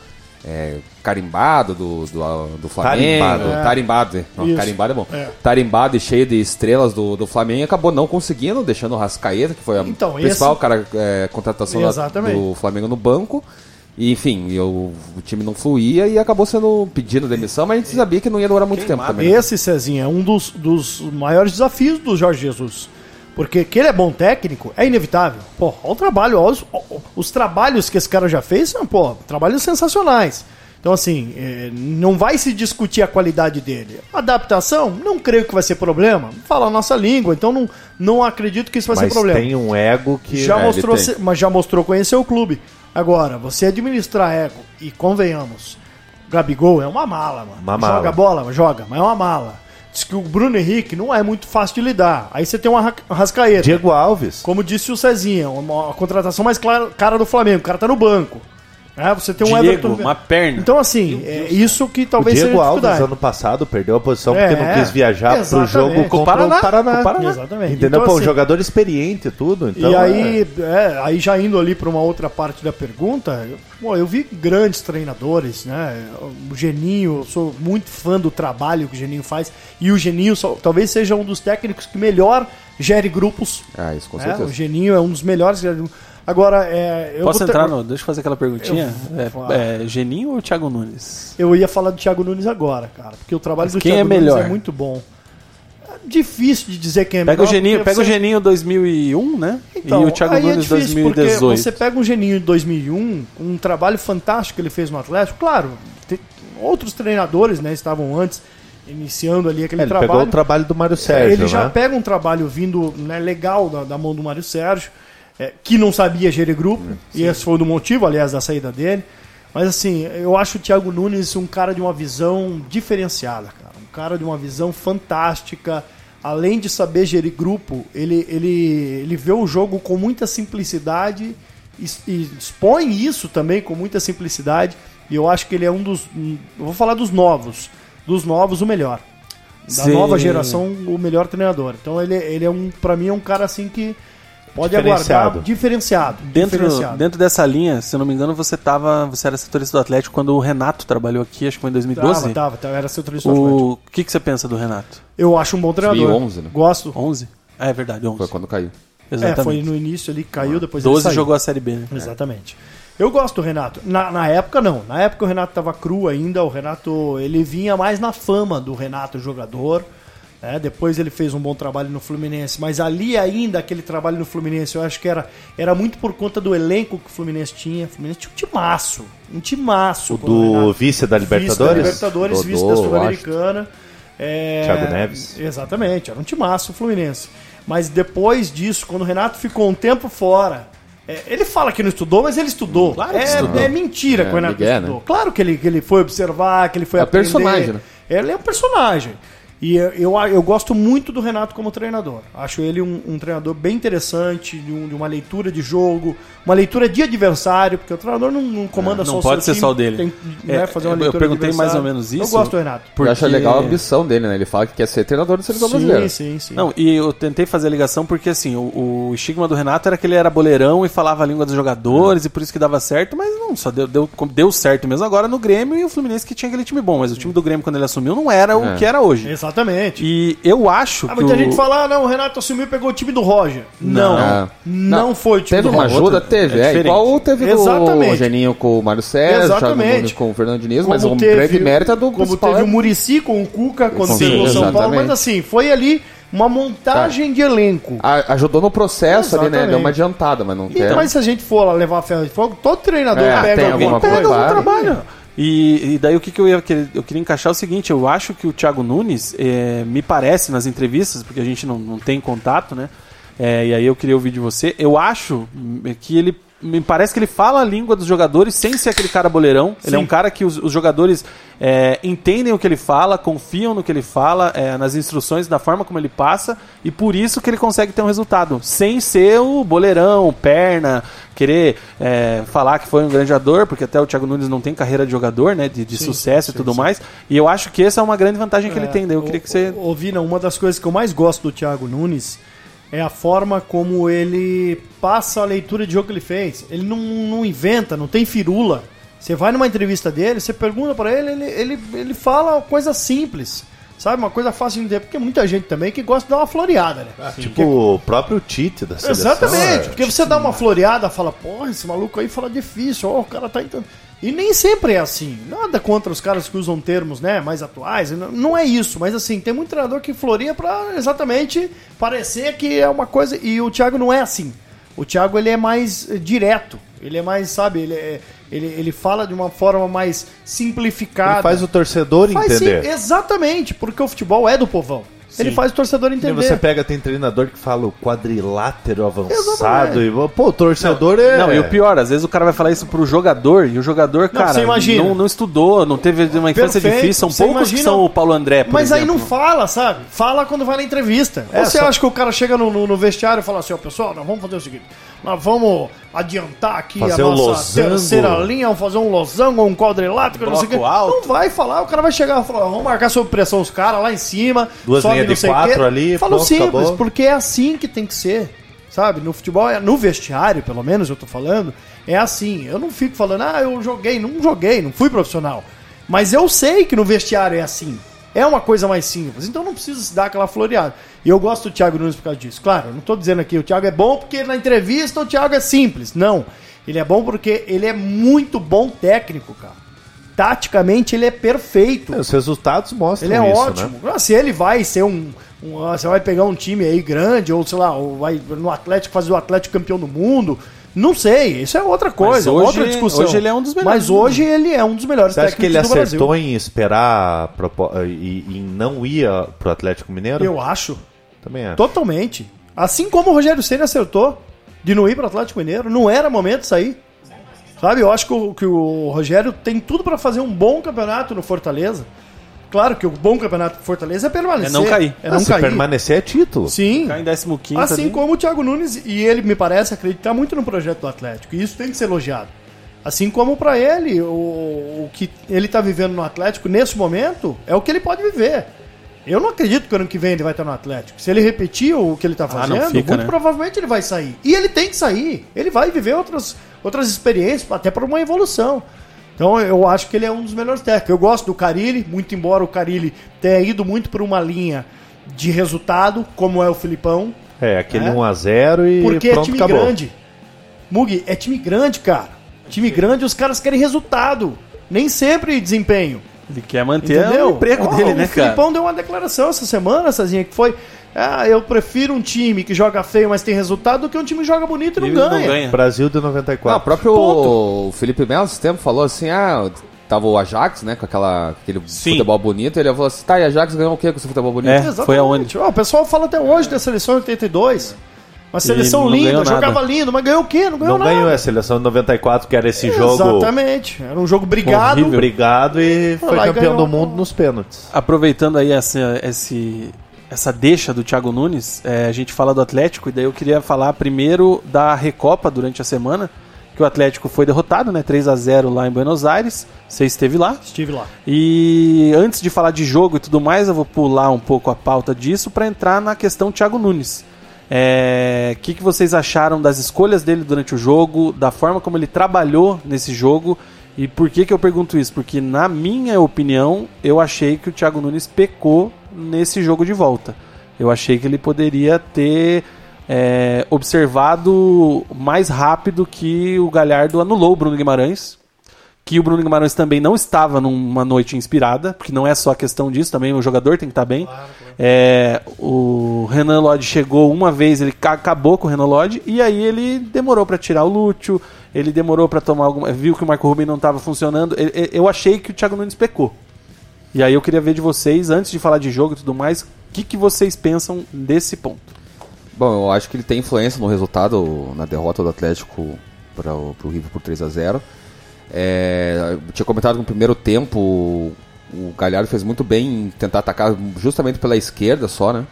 é, carimbado do, do, do Flamengo. Tarimbado. É. Tarimbado, é. Não, carimbado é bom. É. Tarimbado e cheio de estrelas do, do Flamengo e acabou não conseguindo, deixando o Rascaeta, que foi a Então, principal esse- cara, é, contratação da- do Flamengo no banco. E, enfim, e o, time não fluía e acabou sendo pedindo demissão, mas a gente sabia que não ia durar muito tempo também. né? Esse, Cezinha, é um dos, dos maiores desafios do Jorge Jesus. Porque que ele é bom técnico é inevitável. Pô, olha o trabalho, olha os, ó, os trabalhos que esse cara já fez são, pô, trabalhos sensacionais. Então, assim, é, não vai se discutir a qualidade dele. Adaptação, não creio que vai ser problema. Fala a nossa língua, então não, não acredito que isso vai Mas ser problema. tem um ego que. já É, mostrou, mas já mostrou conhecer o clube. Agora, você administrar ego e convenhamos, Gabigol é uma mala, mano. Uma mala. Joga bola, joga, mas é uma mala. Diz que o Bruno Henrique não é muito fácil de lidar. Aí você tem uma Ra- Rascaeta. Diego Alves. Como disse o Cezinha, uma, a contratação mais clara, cara do Flamengo. O cara tá no banco. É, você tem um Diego, Everton. uma perna. Então, assim, é isso que O talvez Diego seja a Alves, ano passado, perdeu a posição porque É, não quis viajar pro exatamente. jogo Com contra o Paraná. o Paraná. Com o Paraná. Exatamente. Entendeu? Então, Pô, um assim, jogador experiente e tudo. Então, e é- aí, é, aí já indo ali para uma outra parte da pergunta, eu, pô, eu vi grandes treinadores, né? O Geninho, eu sou muito fã do trabalho que o Geninho faz. E o Geninho só- talvez seja um dos técnicos que melhor gere grupos. Ah, isso com né? certeza. O Geninho é um dos melhores. Agora, é, eu Posso vou ter- entrar no. Deixa eu fazer aquela perguntinha. É, é Geninho ou Thiago Nunes? Eu ia falar do Thiago Nunes agora, cara, porque o trabalho Mas do quem Thiago é Nunes melhor? é muito bom. É difícil de dizer quem é Pega melhor. o Geninho, pega o você- Geninho 2001, né? Então, e o Thiago aí é Nunes difícil, 2018. Porque você pega um Geninho de 2001, um trabalho fantástico que ele fez no Atlético. Claro, te- outros treinadores né, estavam antes, iniciando ali aquele É, ele trabalho. pegou o trabalho do Mário Sérgio, ele já né? pega um trabalho vindo né, legal da, da mão do Mário Sérgio, é, que não sabia gerir grupo, e esse foi o motivo, aliás, da saída dele. Mas assim, eu acho o Thiago Nunes um cara de uma visão diferenciada, cara. Um cara de uma visão fantástica. Além de saber gerir grupo, ele, ele, ele vê o jogo com muita simplicidade e, e expõe isso também com muita simplicidade. E eu acho que ele é um dos. Eu vou falar dos novos. Dos novos, o melhor. Da Sim. nova geração, o melhor treinador. Então ele, ele é um, para mim, é um cara assim que pode Diferenciado. aguardar diferenciado. Dentro, diferenciado. dentro dessa linha, se eu não me engano, você tava. Você era setorista do Atlético quando o Renato trabalhou aqui, acho que foi em 2012. Tava, tava, tava, era setorista do Atlético. O que, que você pensa do Renato? Eu acho um bom treinador. 2011, né? Gosto. 11? Ah, é verdade, 11. Foi quando caiu. É, Exatamente. foi no início ali, caiu, depois ele 12 saiu. jogou a Série B, né? Exatamente. Eu gosto do Renato. Na, na época, não. Na época o Renato tava cru ainda. O Renato, ele vinha mais na fama do Renato jogador. Né? Depois ele fez um bom trabalho no Fluminense. Mas ali ainda, aquele trabalho no Fluminense, eu acho que era, era muito por conta do elenco que o Fluminense tinha. O Fluminense tinha um timaço. Um timaço. O do vice da Vice da Libertadores? Libertadores, Dodô, vice da Sul-Americana. É, Thiago Neves. Exatamente, era um timaço o Fluminense. Mas depois disso, quando o Renato ficou um tempo fora, é, ele fala que não estudou, mas ele estudou. Claro que é, estudou. é mentira É, que o Renato Miguel, estudou. né? Claro que ele, que ele foi observar, que ele foi É aprender. personagem, né? Ele é um personagem. E eu, eu, eu gosto muito do Renato como treinador. Acho ele um, um treinador bem interessante, de, um- de uma leitura de jogo, uma leitura de adversário, porque o treinador não, não comanda É, só não o pode seu ser time, só o dele. Tem, que, né, É, fazer uma eu leitura de perguntei mais ou menos isso, Eu gosto do Renato. Eu acho Porque- legal a ambição dele, né? Ele fala que quer ser treinador da seleção brasileira. Sim, sim, sim. Não, e eu tentei fazer a ligação porque assim, o, o estigma do Renato era que ele era boleirão e falava a língua dos jogadores e por isso que dava certo, mas não, só deu, deu, deu certo mesmo agora no Grêmio e o Fluminense que tinha aquele time bom, mas o time do Grêmio quando ele assumiu não era o É. que era hoje. Exatamente. E eu acho Ah, que muita o... gente fala, ah, não, o Renato assumiu e pegou o time do Roger. Não, Não. não, Não. foi o time Teve do uma Roger. ajuda? outra- teve. é É, igual teve Exatamente. o Geninho com o Mário Thiago Exatamente. Com o Fernando Diniz, mas o teve- grande mérito é do Como principal teve é- o Murici com o Cuca quando Sim, chegou o São Paulo, exatamente. mas assim, foi ali uma montagem de elenco. A- ajudou no processo ali, né? Exatamente. Deu uma adiantada, mas não Então, quer. mas se a gente for lá levar a ferro de fogo, todo treinador É, pega tem alguma alguma coisa. Pega claro. trabalho. E, e daí o que, que eu ia querer, eu queria encaixar é o seguinte, eu acho que o Thiago Nunes, é, me parece nas entrevistas, porque a gente não, não tem contato, né? É, e aí eu queria ouvir de você. Eu acho que ele me parece que ele fala a língua dos jogadores sem ser aquele cara boleirão. Ele é Sim. um cara que os, os jogadores é, entendem o que ele fala, confiam no que ele fala, é, nas instruções, da forma como ele passa, e por isso que ele consegue ter um resultado. Sem ser o boleirão, perna, querer é, falar que foi um grande jogador, porque até o Thiago Nunes não tem carreira de jogador, né? De, de Sim, sucesso sim, e tudo sim. mais. E eu acho que essa é uma grande vantagem que ele tem. Daí eu É, queria que você. Ô, Vina, uma das coisas que eu mais gosto do Thiago Nunes é a forma como ele passa a leitura de jogo que ele fez. Ele não, não inventa, não tem firula. Você vai numa entrevista dele, você pergunta pra ele, ele, ele, ele fala coisa simples. Sabe, uma coisa fácil de entender, porque muita gente também que gosta de dar uma floreada, né? Tipo o próprio Tite da seleção. Exatamente, é. porque você dá uma floreada, fala, porra, esse maluco aí fala difícil, ó, o cara tá então. E nem sempre é assim. Nada contra os caras que usam termos, né, mais atuais. Não, é isso, mas assim, tem muito treinador que floria pra exatamente parecer que é uma coisa. E o Thiago não é assim. O Thiago ele é mais eh, direto. Ele é mais, sabe, ele, é- ele, ele fala de uma forma mais simplificada. Ele faz o torcedor Faz sim, entender. exatamente, porque o futebol é do povão. Ele faz o torcedor E entender. você pega, tem treinador que fala o quadrilátero avançado. Exatamente. E, pô, o torcedor é. Não, e o pior, às vezes o cara vai falar isso pro jogador e o jogador, cara, você imagina. não, não estudou, não teve uma infância Perfeito, difícil. São você poucos que imagina- são o Paulo André, por Mas aí exemplo. não fala, sabe? Fala quando vai na entrevista. É, Ou você só- acha que o cara chega no, no- no vestiário e fala assim, ó, pessoal, nós vamos fazer o seguinte, nós vamos adiantar aqui Fazer a um nossa losango. terceira linha, vamos fazer um losango, um quadrilátero, não sei o quê. Bloco alto. Não vai falar, o cara vai chegar e falar, vamos marcar sob pressão os caras lá em cima, Duas linhas de quatro quê. ali, pronto, simples, acabou. porque é assim que tem que ser. Sabe, no futebol, é- no vestiário, pelo menos eu tô falando, é assim. Eu não fico falando, ah, eu joguei, não joguei, não fui profissional. Mas eu sei que no vestiário é assim. É uma coisa mais simples. Então não precisa se dar aquela floreada. E eu gosto do Thiago Nunes por causa disso. Claro, eu não tô dizendo aqui o Thiago é bom porque na entrevista o Thiago é simples. Não. Ele é bom porque ele é muito bom técnico, cara. Taticamente ele é perfeito. É, Os resultados mostram Ele é isso, ótimo. né? Se ele vai ser um, um- ah, Você vai pegar um time aí grande, ou sei lá, ou vai no Atlético fazer o Atlético campeão do mundo. Não sei, isso é outra coisa, hoje- outra discussão. hoje ele é um dos melhores Mas hoje ele é um dos melhores Você acha que ele acertou Brasil. em esperar e, e não ir pro Atlético Mineiro? Eu acho, Também acho. totalmente. Assim como o Rogério Ceni acertou de não ir para o Atlético Mineiro, não era momento de sair. Sabe, eu acho que o, que o Rogério tem tudo para fazer um bom campeonato no Fortaleza. Claro que o bom campeonato do Fortaleza é permanecer. É não cair. É Ah, não se cair. permanecer é título. Sim. Ficar em 15 Assim ali. como o Thiago Nunes, e ele me parece acreditar muito no projeto do Atlético, e isso tem que ser elogiado. Assim como para ele, o, o que ele tá vivendo no Atlético nesse momento é o que ele pode viver. Eu não acredito que ano que vem ele vai estar no Atlético. Se ele repetir o que ele tá Ah, fazendo, fica, muito né? provavelmente ele vai sair. E ele tem que sair. Ele vai viver outras, outras experiências, até para uma evolução. Então eu acho que ele é um dos melhores técnicos. Eu gosto do Carilli, muito embora o Carilli tenha ido muito por uma linha de resultado, como é o Filipão. É, aquele É. 1x0 e Porque pronto, é time acabou. grande. Mugi, é time grande, cara. Time grande, os caras querem resultado. Nem sempre desempenho. Ele quer manter Entendeu? o emprego Ó, dele, né, o cara? Filipão deu uma declaração essa semana, Sazinha, que foi. Ah, eu prefiro um time que joga feio, mas tem resultado, do que um time que joga bonito e não ganha. não ganha. Brasil de Não, o 94. próprio Ponto. Felipe Melo, esse tempo, falou assim, ah, tava o Ajax, né, com aquela, aquele Sim. futebol bonito, ele falou assim, tá, e Ajax ganhou o quê com esse futebol bonito? É. Exatamente. foi aonde? Ó, o pessoal fala até hoje da seleção 82. Uma seleção não linda, nada. jogava lindo, mas ganhou o quê? Não ganhou não nada. ganhou a seleção de 94, que era esse jogo Exatamente. Era um jogo brigado. Horrível. obrigado e foi e campeão ganhou. do mundo nos pênaltis. Aproveitando aí essa, esse, essa deixa do Thiago Nunes, é, a gente fala do Atlético, e daí eu queria falar primeiro da Recopa durante a semana, que o Atlético foi derrotado, né? 3 a 0 lá em Buenos Aires. Você esteve lá. Estive lá. E antes de falar de jogo e tudo mais, eu vou pular um pouco a pauta disso para entrar na questão Thiago Nunes. O que, que vocês acharam das escolhas dele durante o jogo, da forma como ele trabalhou nesse jogo? E por que, que eu pergunto isso? Porque, na minha opinião, eu achei que o Thiago Nunes pecou nesse jogo de volta. Eu achei que ele poderia ter é, observado mais rápido que o Galhardo anulou o Bruno Guimarães que o Bruno Guimarães também não estava numa noite inspirada, porque não é só a questão disso, também o jogador tem que estar bem. É, o Renan Lodge chegou uma vez, ele ca- acabou com o Renan Lodge, e aí ele demorou para tirar o Lúcio, ele demorou para tomar alguma. Viu que o Marco Rubem não estava funcionando. Eu achei que o Thiago Nunes pecou. E aí eu queria ver de vocês, antes de falar de jogo e tudo mais, o que, que vocês pensam desse ponto? Bom, eu acho que ele tem influência no resultado, na derrota do Atlético para o River por 3 a 0 É, eu tinha comentado que no primeiro tempo o Galhardo fez muito bem em tentar atacar justamente pela esquerda só, né?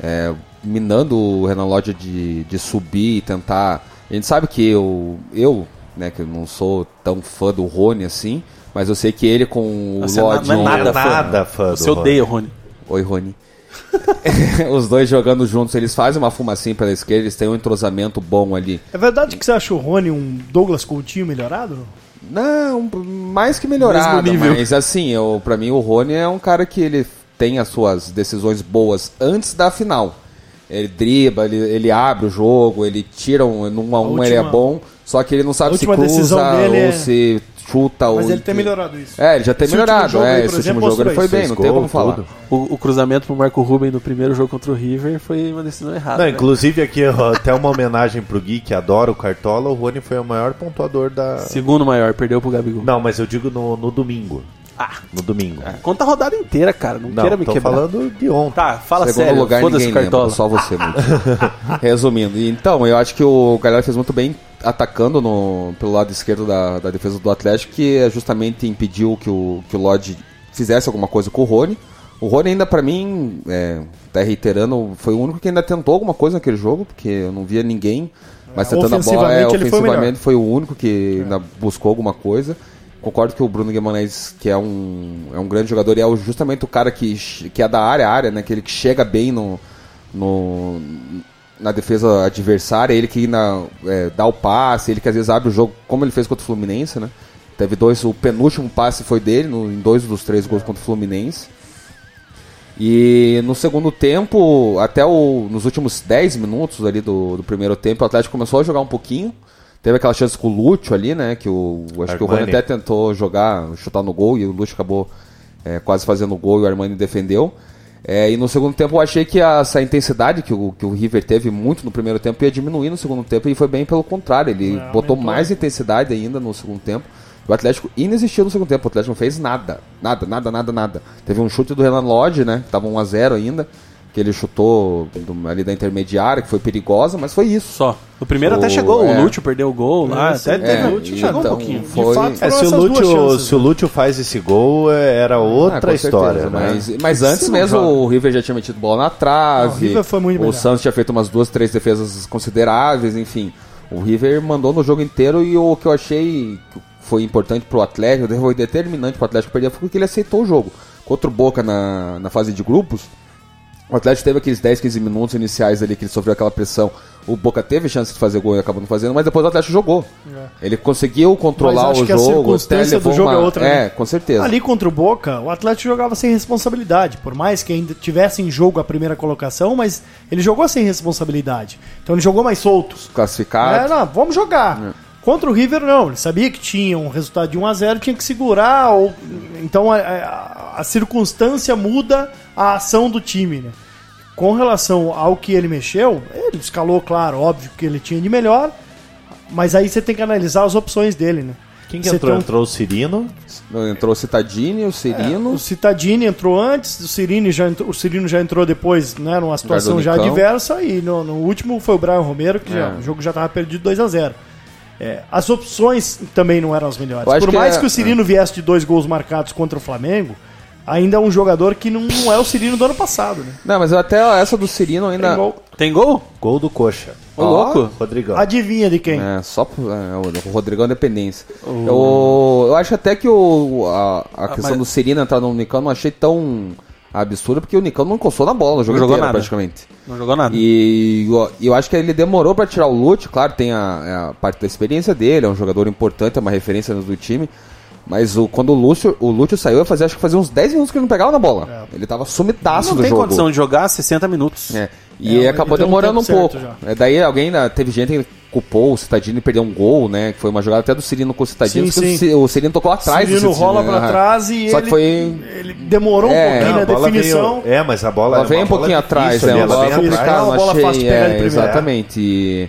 É, minando o Renan Lodge de, de subir e tentar. A gente sabe que eu, eu, né, que eu não sou tão fã do Rony assim, mas eu sei que ele com o Você não é Lodge. nada fã. nada fã do Você odeia o Rony. Oi, Rony. (laughs) Os dois jogando juntos, eles fazem uma fumacinha pela esquerda, eles têm um entrosamento bom ali. É verdade que você acha o Rony um Douglas Coutinho melhorado? Não, mais que melhorado, mas assim, eu, pra mim o Rony é um cara que ele tem as suas decisões boas antes da final. Ele dribla, ele, ele abre o jogo, ele tira um, num a um ele é última- bom, só que ele não a sabe se última cruza ou é- se chuta Mas ou... ele tem melhorado isso. É, ele já tem Esse último melhorado, jogo é, esse exemplo, último jogo ele foi bem, não tem como falar. O, o cruzamento pro Marco Ruben no primeiro jogo contra o River foi uma decisão errada. Não, né? inclusive aqui, até uma homenagem pro Gui, que adora o Cartola, o Rony foi o maior pontuador da... Segundo maior, perdeu pro Gabigol. Não, mas eu digo no, no domingo. Ah. No domingo. Conta a rodada inteira, cara. Não, Não, queira me tô quebrar. falando de ontem. Tá, fala Segundo sério. lugar Foda-se ninguém lembra, só você. Muito. (laughs) Resumindo, então, eu acho que o Galera fez muito bem atacando no, pelo lado esquerdo da, da defesa do Atlético, que é justamente impediu que o, que o Lodge fizesse alguma coisa com o Rony. O Rony ainda, pra mim, é, até reiterando, foi o único que ainda tentou alguma coisa naquele jogo, porque eu não via ninguém, mas É, tentando a bola, é, ofensivamente foi ofensivamente foi o único que ainda buscou alguma coisa. Concordo que o Bruno Guimarães, que é um, é um grande jogador, e é justamente o cara que, que é da área área, né? Aquele que chega bem no, no, na defesa adversária, ele que ainda é, dá o passe, ele que às vezes abre o jogo, como ele fez contra o Fluminense, né? Teve dois, o penúltimo passe foi dele, no, em dois dos três gols contra o Fluminense. E no segundo tempo, até o, nos últimos 10 minutos ali do, do primeiro tempo, o Atlético começou a jogar um pouquinho. Teve aquela chance com o Lúcio ali, né? Que o, acho que o Rony Armani. até tentou jogar, chutar no gol e o Lúcio acabou é, quase fazendo o gol e o Armani defendeu. É, e no segundo tempo eu achei que essa intensidade que o, que o River teve muito no primeiro tempo ia diminuir no segundo tempo e foi bem pelo contrário. Ele É, botou mais intensidade ainda no segundo tempo. O Atlético inexistiu no segundo tempo. O Atlético não fez nada. Nada, nada, nada, nada. Teve um chute do Renan Lodge, né? Que tava 1x0 ainda. Que ele chutou do- ali da intermediária, que foi perigosa, mas foi isso. Só. O primeiro até chegou, é. o Lúcio perdeu o gol lá. É, até teve É, o Lúcio e chegou então um pouquinho. De foi- fato, É, se, o Lúcio, chances, se o né? Lúcio faz esse gol, é- era Ah, outra certeza, história, né? Mas, mas antes não mesmo joga. o River já tinha metido bola na trave. Não, o River foi muito o melhor. Santos tinha feito umas duas, três defesas consideráveis, enfim. O River mandou no jogo inteiro e o que eu achei que foi importante pro Atlético, foi determinante pro Atlético perder, foi que ele aceitou o jogo. Contra o Boca na, na fase de grupos, o Atlético teve aqueles 10, 15 minutos iniciais ali que ele sofreu aquela pressão. O Boca teve chance de fazer gol e acabou não fazendo, mas depois o Atlético jogou. Ele conseguiu controlar Mas acho o que a jogo, circunstância do jogo é uma- outra, É, né? com certeza. Ali contra o Boca, o Atlético jogava sem responsabilidade. Por mais que ainda tivesse em jogo a primeira colocação, mas ele jogou sem responsabilidade. Então ele jogou mais solto. Classificado. É, não, vamos jogar. Contra o River, não. Ele sabia que tinha um resultado de 1x0, tinha que segurar. Ou... Então a, a- a circunstância muda a ação do time, né? Com relação ao que ele mexeu, ele escalou, claro, óbvio que ele tinha de melhor, mas aí você tem que analisar as opções dele, né? Quem que entrou? um- Entrou o Cirino. Entrou o Citadini, o Cirino. O Citadini entrou antes, o Cirino já entrou, o Cirino já entrou depois, né, numa situação já Nicão. adversa, e no, no último foi o Brian Romero, que já- É. o jogo já estava perdido 2 a 0 É, as opções também não eram as melhores. Por que mais é- que o Cirino viesse de dois gols marcados contra o Flamengo, ainda é um jogador que não, não é o Cirino do ano passado, né? Não, mas até essa do Cirino ainda. Tem gol. Tem gol? Gol do Coxa. Ô, louco. Rodrigão. Adivinha de quem? É, só pro- é, o Rodrigão Dependência. Eu, eu acho até que o, a, a questão mas- do Cirino entrar no Nicão não achei tão absurda, porque o Nicão não encostou na bola no jogo Não jogou inteiro, nada. praticamente. Não jogou nada. E eu, eu acho que ele demorou pra tirar o Lute, claro, tem a, a parte da experiência dele, é um jogador importante, é uma referência do time. Mas o, quando o Lúcio, o Lúcio saiu, eu fazia, acho que fazia uns 10 minutos que ele não pegava na bola. Ele tava sumidaço não do tem jogo. condição de jogar 60 minutos. É. E É, acabou tem um demorando um tempo pouco. É, daí alguém, da- teve gente que culpou o Citadini perder um gol, né? Que foi uma jogada até do Cirino com o Citadini, Sim, sim. O Cirino tocou atrás Cirino do Citadini, rola né? pra trás e Só ele, que foi... ele demorou um É, pouquinho Não, na a definição. veio- é, mas a bola. Ela vem um pouquinho atrás, difícil né? ela bola atrás. complicada, não bola fácil achei, de pegar de é, primeira. exatamente. E-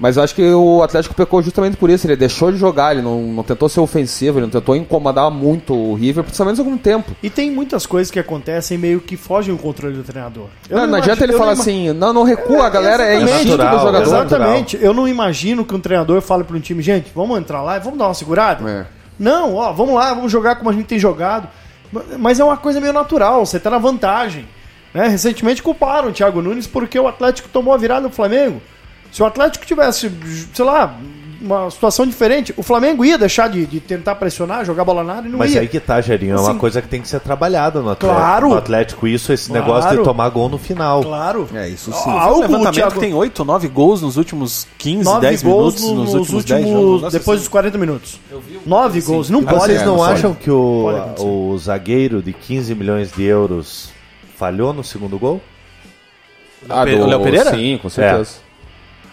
Mas eu acho que o Atlético pecou justamente por isso. Ele deixou de jogar, ele não, não tentou ser ofensivo, ele não tentou incomodar muito o River, principalmente segundo tempo. E tem muitas coisas que acontecem meio que fogem o controle do treinador. Eu Não, não imagi- adianta ele falar não assim, não, não recua, a galera é instinto do jogador. Exatamente. Eu não imagino que um treinador fale para um time, gente, vamos entrar lá e vamos dar uma segurada? É. Não, ó, vamos lá, vamos jogar como a gente tem jogado. Mas é uma coisa meio natural, você tá na vantagem. Né? Recentemente culparam o Thiago Nunes porque o Atlético tomou a virada do Flamengo. Se o Atlético tivesse, sei lá, uma situação diferente, o Flamengo ia deixar de, de tentar pressionar, jogar bola na área e não Mas ia. aí que tá, Gerinho, é Assim, uma coisa que tem que ser trabalhada no Atlético. Claro. No Atlético, isso, esse Claro. negócio de tomar gol no final. Claro. É, isso sim. Algo o levantamento Thiago... tem 8, 9 gols nos últimos 15, Nove 10 gols minutos, no- nos, últimos 10 jogos. últimos. Nossa, depois assim, dos 40 minutos. Nove gols. Não pode. vocês é, não não acham que o, o zagueiro de 15 milhões de euros falhou no segundo gol? Ah, do- o Léo Pereira? Sim, com certeza.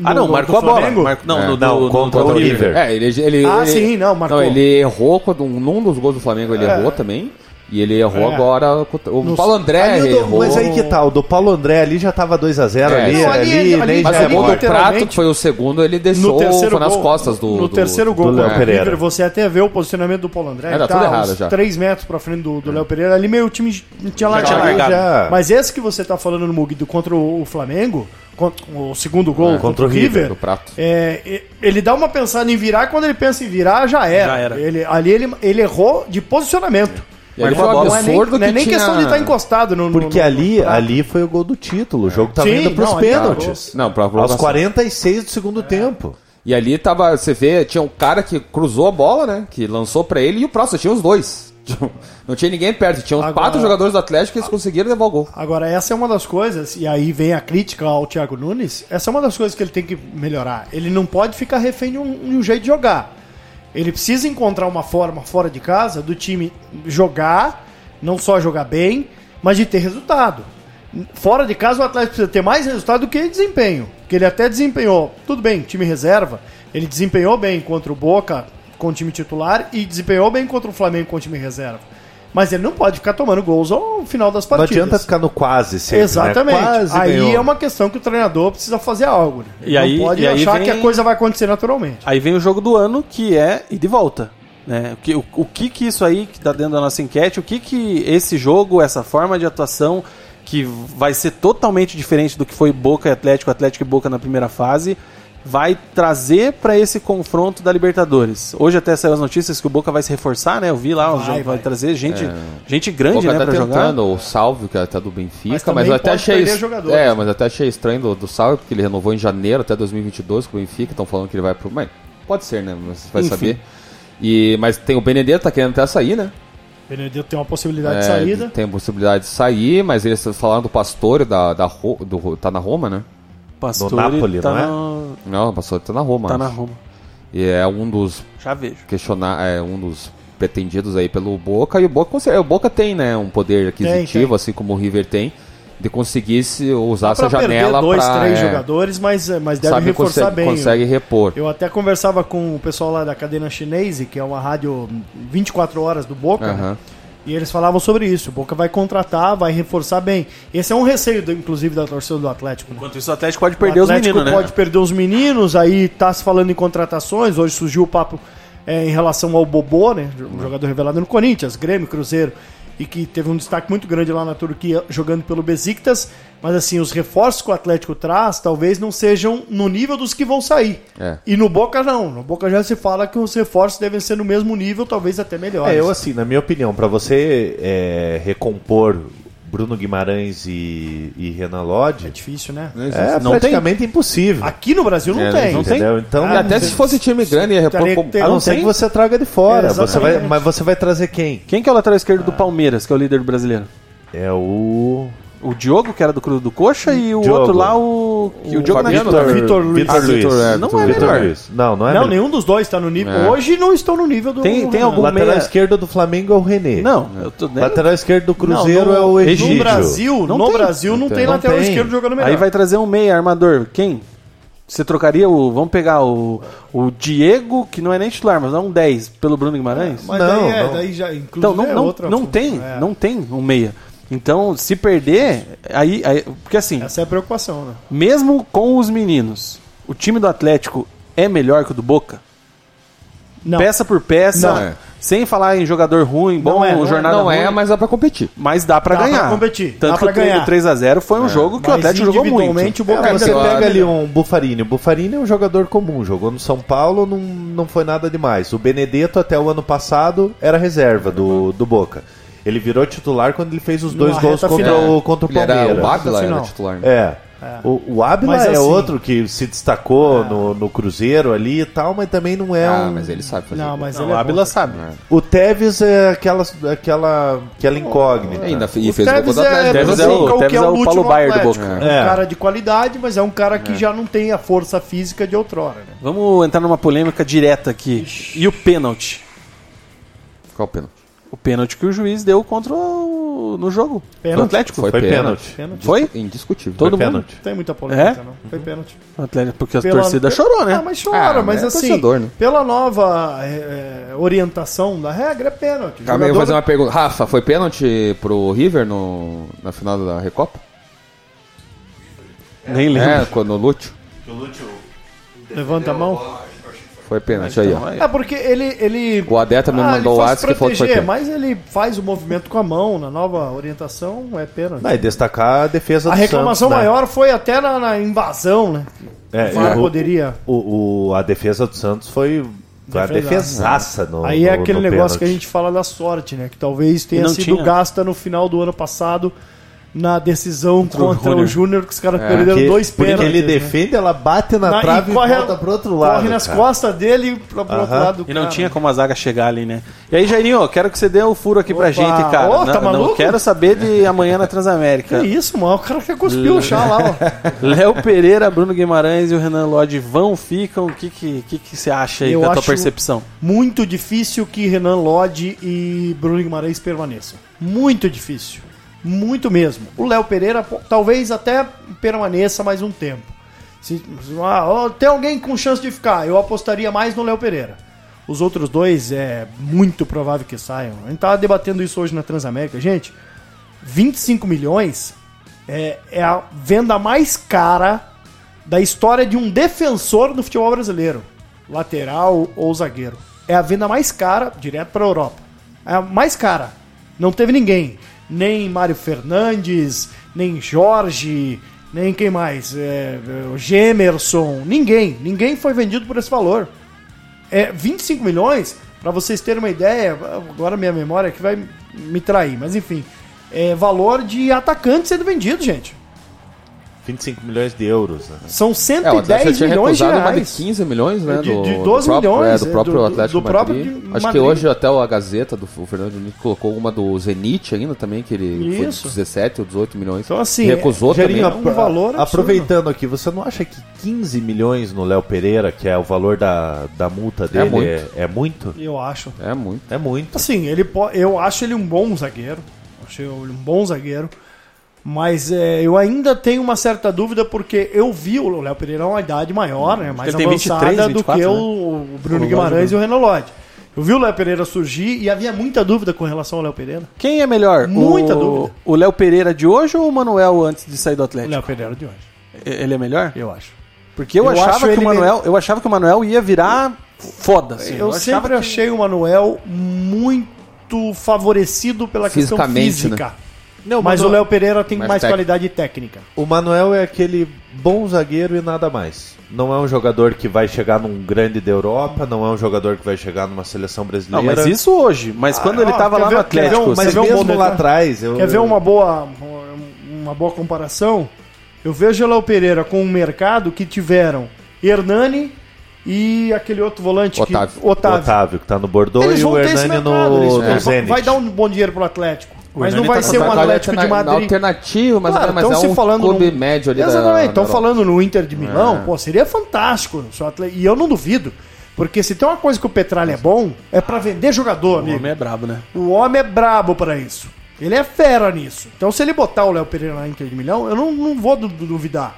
Ah, não, marcou a bola. Flamengo? Mar- Não, É. no, Não, contra no, o River. É, ele, ele, Ah, ele- sim, não, marcou. Não, ele errou quando, num dos gols do Flamengo, ele errou também. E ele errou É. agora. O No- Paulo André Ali do- errou. mas aí que tá, o do Paulo André ali já tava 2x0 É, ali, ali- ali, ali- nem mas é o gol do Prato, que foi o segundo, ele No deixou terceiro foi nas gol, costas do. no do- terceiro gol do do, Léo Pereira. River, você até vê o posicionamento do Paulo André. Era ele tudo tá errado uns já. 3 metros pra frente do, do Léo Pereira. Ali meio o time tinha largado. largado. Já- Mas esse que você tá falando no Mug do contra o Flamengo, contra, o segundo gol É, contra, o River, do Prato. é, ele dá uma pensada em virar, quando ele pensa em virar, já era. Já era. Ele, ali ele, ele errou de posicionamento. E ali Marcou foi um bola. Não é nem, absurdo não é que nem tinha... questão de estar encostado no. Porque no- ali, no prato. ali foi o gol do título. O jogo tava Sim, indo ali tá pênaltis. Não, pra Aos prorrogação. 46 do segundo tempo. E ali tava, você vê, tinha um cara que cruzou a bola, né? Que lançou pra ele e o próximo, tinha os dois. (laughs) Não tinha ninguém perto, tinha Agora- quatro jogadores do Atlético que eles conseguiram levar o gol. Agora, essa é uma das coisas, e aí vem a crítica ao Thiago Nunes, essa é uma das coisas que ele tem que melhorar. Ele não pode ficar refém de um, de um jeito de jogar. Ele precisa encontrar uma forma fora de casa do time jogar, não só jogar bem, mas de ter resultado. Fora de casa, o Atlético precisa ter mais resultado do que desempenho. Porque ele até desempenhou, tudo bem, time reserva, ele desempenhou bem contra o Boca com o time titular e desempenhou bem contra o Flamengo com o time reserva. Mas ele não pode ficar tomando gols ao final das Não partidas. adianta ficar no quase sempre, Exatamente. Né? Quase aí ganhou. é uma questão que o treinador precisa fazer algo. Né? E aí- não pode e aí achar vem- que a coisa vai acontecer naturalmente. Aí vem o jogo do ano, que é ir de volta. Né? O, que, o, o que que isso aí, que tá dentro da nossa enquete, o que que esse jogo, essa forma de atuação, que vai ser totalmente diferente do que foi Boca e Atlético, Atlético e Boca na primeira fase, vai trazer para esse confronto da Libertadores. Hoje até saiu as notícias que o Boca vai se reforçar, né? Eu vi lá, Vai, vai, vai. trazer gente, gente O grande, Boca né, tá pra jogar. o Salve, que é até do Benfica, Mas mas, eu até achei. É, mas até achei estranho do, do Salve, porque ele renovou em janeiro até 2022 com o Benfica, estão falando que ele vai pro. Mas pode ser, né? Mas você vai Enfim. saber. E, mas tem o Benedetto, tá querendo até sair, né? Benedetto tem uma possibilidade É, de saída. Tem a possibilidade de sair, mas eles estão falando do Pastore, da, da, do, tá na Roma, né? Pastore Do Napoli, tá não é? no- Não, o Pastore tá na Roma. Tá na. Roma. E é um dos Já vejo. questionar, é um dos pretendidos aí pelo Boca. E o Boca, o Boca tem, né, um poder aquisitivo, tem. assim como o River tem, de conseguir se usar essa janela dois, pra, três é, jogadores, mas, mas deve sabe, reforçar consegue, bem. consegue repor. Eu até conversava com o pessoal lá da cadena chinesa, que é uma rádio 24 horas do Boca, né? E eles falavam sobre isso. O Boca vai contratar, vai reforçar bem. Esse é um receio, do- inclusive, da torcida do Atlético. Né? Enquanto isso, o Atlético pode perder o os Atlético meninos, né? pode perder os meninos, aí tá se falando em contratações. Hoje surgiu o papo é, em relação ao Bobô, né? Um jogador revelado no Corinthians, Grêmio, Cruzeiro, e que teve um destaque muito grande lá na Turquia jogando pelo Besiktas. Mas assim, os reforços que o Atlético traz talvez não sejam no nível dos que vão sair. É. E no Boca não. No Boca já se fala que os reforços devem ser no mesmo nível, talvez até melhores. É, eu assim, na minha opinião, pra você é, recompor Bruno Guimarães e, e Renan É Lodge, difícil, né? é Não praticamente impossível. Aqui no Brasil não É, tem. não tem? Então, Ah, até se fosse time grande, ia repor como- a não não ser tem? que você traga de fora. É, você vai, mas você vai trazer quem? Quem que é o lateral esquerdo do Palmeiras, que é o líder do brasileiro? É o. O Diogo, que era do Cru do Coxa, e o Diogo. outro lá, o. Que o, Diogo na Fabiano, Vitor. Vitor Luiz. Vitor Ah, Luiz. Vitor, é, Não é. Vitor melhor. Luiz. Não, não é Não, melhor. nenhum dos dois está no nível. É. Hoje não estão no nível do. Tem- tem algum- Lateral meia- esquerdo do Flamengo é o René. Não, eu tô. né? Lateral esquerdo do Cruzeiro Não, no- é o Egídio. No Brasil, Não no tem. Brasil não, tem, tem. lateral tem. esquerdo jogando melhor. Aí vai trazer um meia armador. Quem? Você trocaria o. Vamos pegar o, o Diego, que não é nem titular, mas é um 10, pelo Bruno Guimarães? Mas Não, daí, é, não. daí já, inclusive, Então, não, é não, outra não tem, É. não tem um meia. Então, se perder, aí, aí- Porque assim, Essa é a preocupação, né? mesmo com os meninos, o time do Atlético é melhor que o do Boca? Não. Peça por peça, Não é. sem falar em jogador ruim, bom, Não é, não é. jornada Não é, ruim, mas dá pra competir. mas dá pra Dá pra ganhar. competir, Tanto dá que pra o treino ganhar. 3x0 foi um jogo que o Mas Atlético jogou muito. individualmente, o Boca É, você é melhor. pega ali um Bufarini. O Bufarini é um jogador comum, jogou no São Paulo, não, não foi nada demais. O Benedetto, até o ano passado, era reserva do, do Boca. Ele virou titular quando ele fez os dois gols contra final. o, contra o Ele era Palmeiras. o Ávila, era final. titular. né? É. O, o é assim- outro que se destacou no, no Cruzeiro ali e tal, mas também não é Ah, um... mas ele sabe fazer. Não, mas Não, ele o é Ábila bom. sabe. O Tevez é aquela, aquela, aquela incógnita. E ainda e O fez o gol Tevez do Atlético. é, Tevez é assim, o- Tevez é o Paulo Baier do. Boca. É É. um cara de qualidade, mas é um cara que já não tem a força física de outrora, né? Vamos entrar numa polêmica direta aqui. E o pênalti? Qual o pênalti? O pênalti que o juiz deu contra o... no jogo Pênalti. do Atlético. Foi Foi pênalti. pênalti. Foi? Indiscutível. Todo Foi mundo. Não tem muita polêmica, É? não. Foi pênalti. O Atlético, porque a Pela- torcida chorou, né? Ah, mas chora, Ah, mas é assim, torcedor, né? pela nova é, é, orientação da regra, é pênalti. Calma aí, eu Jogador- vou fazer uma pergunta. Rafa, foi pênalti pro River no, na final da Recopa? Nem lembro. É, quando o Lúcio. Levanta a mão. Foi pênalti aí, ó. É porque ele. ele O Adeta me Ah, mandou o WhatsApp que falou que foi proteger, pênalti. mas ele faz o movimento com a mão na nova orientação, é pênalti. Não, e destacar a defesa a do reclamação Santos, né? maior foi até na, na invasão, né? É, o VAR o- poderia. O, o- a defesa do Santos foi, foi a Defesa. defesaça no Aí é no- aquele no negócio que a pênalti. gente fala da sorte, né? Que talvez tenha sido tinha. gasta no final do ano passado na decisão Contra o contra, o Júnior. Júnior, que os caras É, perderam Porque- dois porque pênaltis. ele né? defende, ela bate na, Na- trave e, corre, volta pro outro lado. Corre nas cara. costas dele pra, pro outro Aham. lado do E não cara. tinha como a zaga chegar ali, né? E aí, Jairinho, quero que você dê o furo aqui pra Opa! gente, cara. Ô, tá não, não maluco? quero saber de amanhã na Transamérica. Que isso, mano? O cara quer cuspir o chá lá, ó. (laughs) Léo Pereira, Bruno Guimarães e o Renan Lodge vão, ficam? O que, que, que, que você acha aí Eu com a tua percepção? Muito difícil que Renan Lodge e Bruno Guimarães permaneçam. Muito difícil. Muito mesmo. O Léo Pereira talvez até permaneça mais um tempo. Se, ah, tem alguém com chance de ficar, eu apostaria mais no Léo Pereira. Os outros dois é muito provável que saiam. A gente tava debatendo isso hoje na Transamérica. Gente, 25 milhões é, é a venda mais cara da história de um defensor do futebol brasileiro. Lateral ou zagueiro. É a venda mais cara, direto para a Europa. É a mais cara. Não teve ninguém. Nem Mário Fernandes, nem Jorge, nem quem mais? É, é, Gemerson. Ninguém. Ninguém foi vendido por esse valor. É 25 milhões, para vocês terem uma ideia, agora minha memória que vai me trair, mas enfim, é valor de atacante sendo vendido, gente. 25 milhões de euros. né? São É, o 110 Atlético tinha milhões de recusado uma de reais. 15 milhões, né? De- do, de do 12 próprio, milhões, É, do é, próprio do- do- Atlético do próprio Madrid. de Acho que Madrid. hoje até a Gazeta do o Fernando Diniz colocou uma do Zenit ainda também, que ele foi de Isso. 17 ou 18 milhões. Então, assim, recusou também. Gerinho, é um valor absurdo. aproveitando aqui, você não acha que 15 milhões no Léo Pereira, que é o valor da, da multa dele, muito. é, é muito? Eu acho. É muito. É muito. Assim, ele eu acho ele um bom zagueiro. Achei ele um bom zagueiro. Mas é, eu ainda tenho uma certa dúvida porque eu vi o Léo Pereira a uma idade maior, né, mais avançada 23, do 24, que né? o, Bruno Guimarães e o Renan Lodge. Eu vi o Léo Pereira surgir e havia muita dúvida com relação ao Léo Pereira. Quem é melhor? Muita o, dúvida. O Léo Pereira de hoje ou o Manuel antes de sair do O Atlético? Léo Pereira de hoje, Ele é melhor? eu acho. Porque eu, Eu achava que o Manuel, eu achava que o Manuel ia virar foda. assim. Eu, achava sempre que- achei o Manuel muito favorecido pela questão Fisicamente, física. Não, Mas o Léo Pereira tem Mais mais técnico. qualidade técnica. O Manuel é aquele bom zagueiro e nada mais. Não é um jogador que vai chegar num grande da Europa, não é um jogador que vai chegar numa seleção Não, brasileira. mas isso hoje. Mas quando ele ó, tava quer lá ver- no ver Atlético. um- mas vê um mesmo bom lá atrás, eu, Quer ver uma boa, uma boa comparação? Eu vejo o Léo Pereira com um mercado que tiveram Hernani e aquele outro volante Otávio. que Otávio. Otávio, que tá no Bordeaux, Eles e o Hernani no, é, no Zenit. vai dar um bom dinheiro pro Atlético. Mas não vai tá ser um Atlético de Madrid. Alternativo, mas, Claro, mas tão é se um falando clube num- médio ali Exatamente, estão falando no Inter de Milão, É. pô, seria fantástico. o E eu não duvido. Porque se tem uma coisa que o Petralha é bom, é pra vender jogador, O amigo. homem é brabo, né? O homem é brabo pra isso. Ele é fera nisso. Então, se ele botar o Léo Pereira na Inter de Milhão, eu não, não vou du- du- duvidar.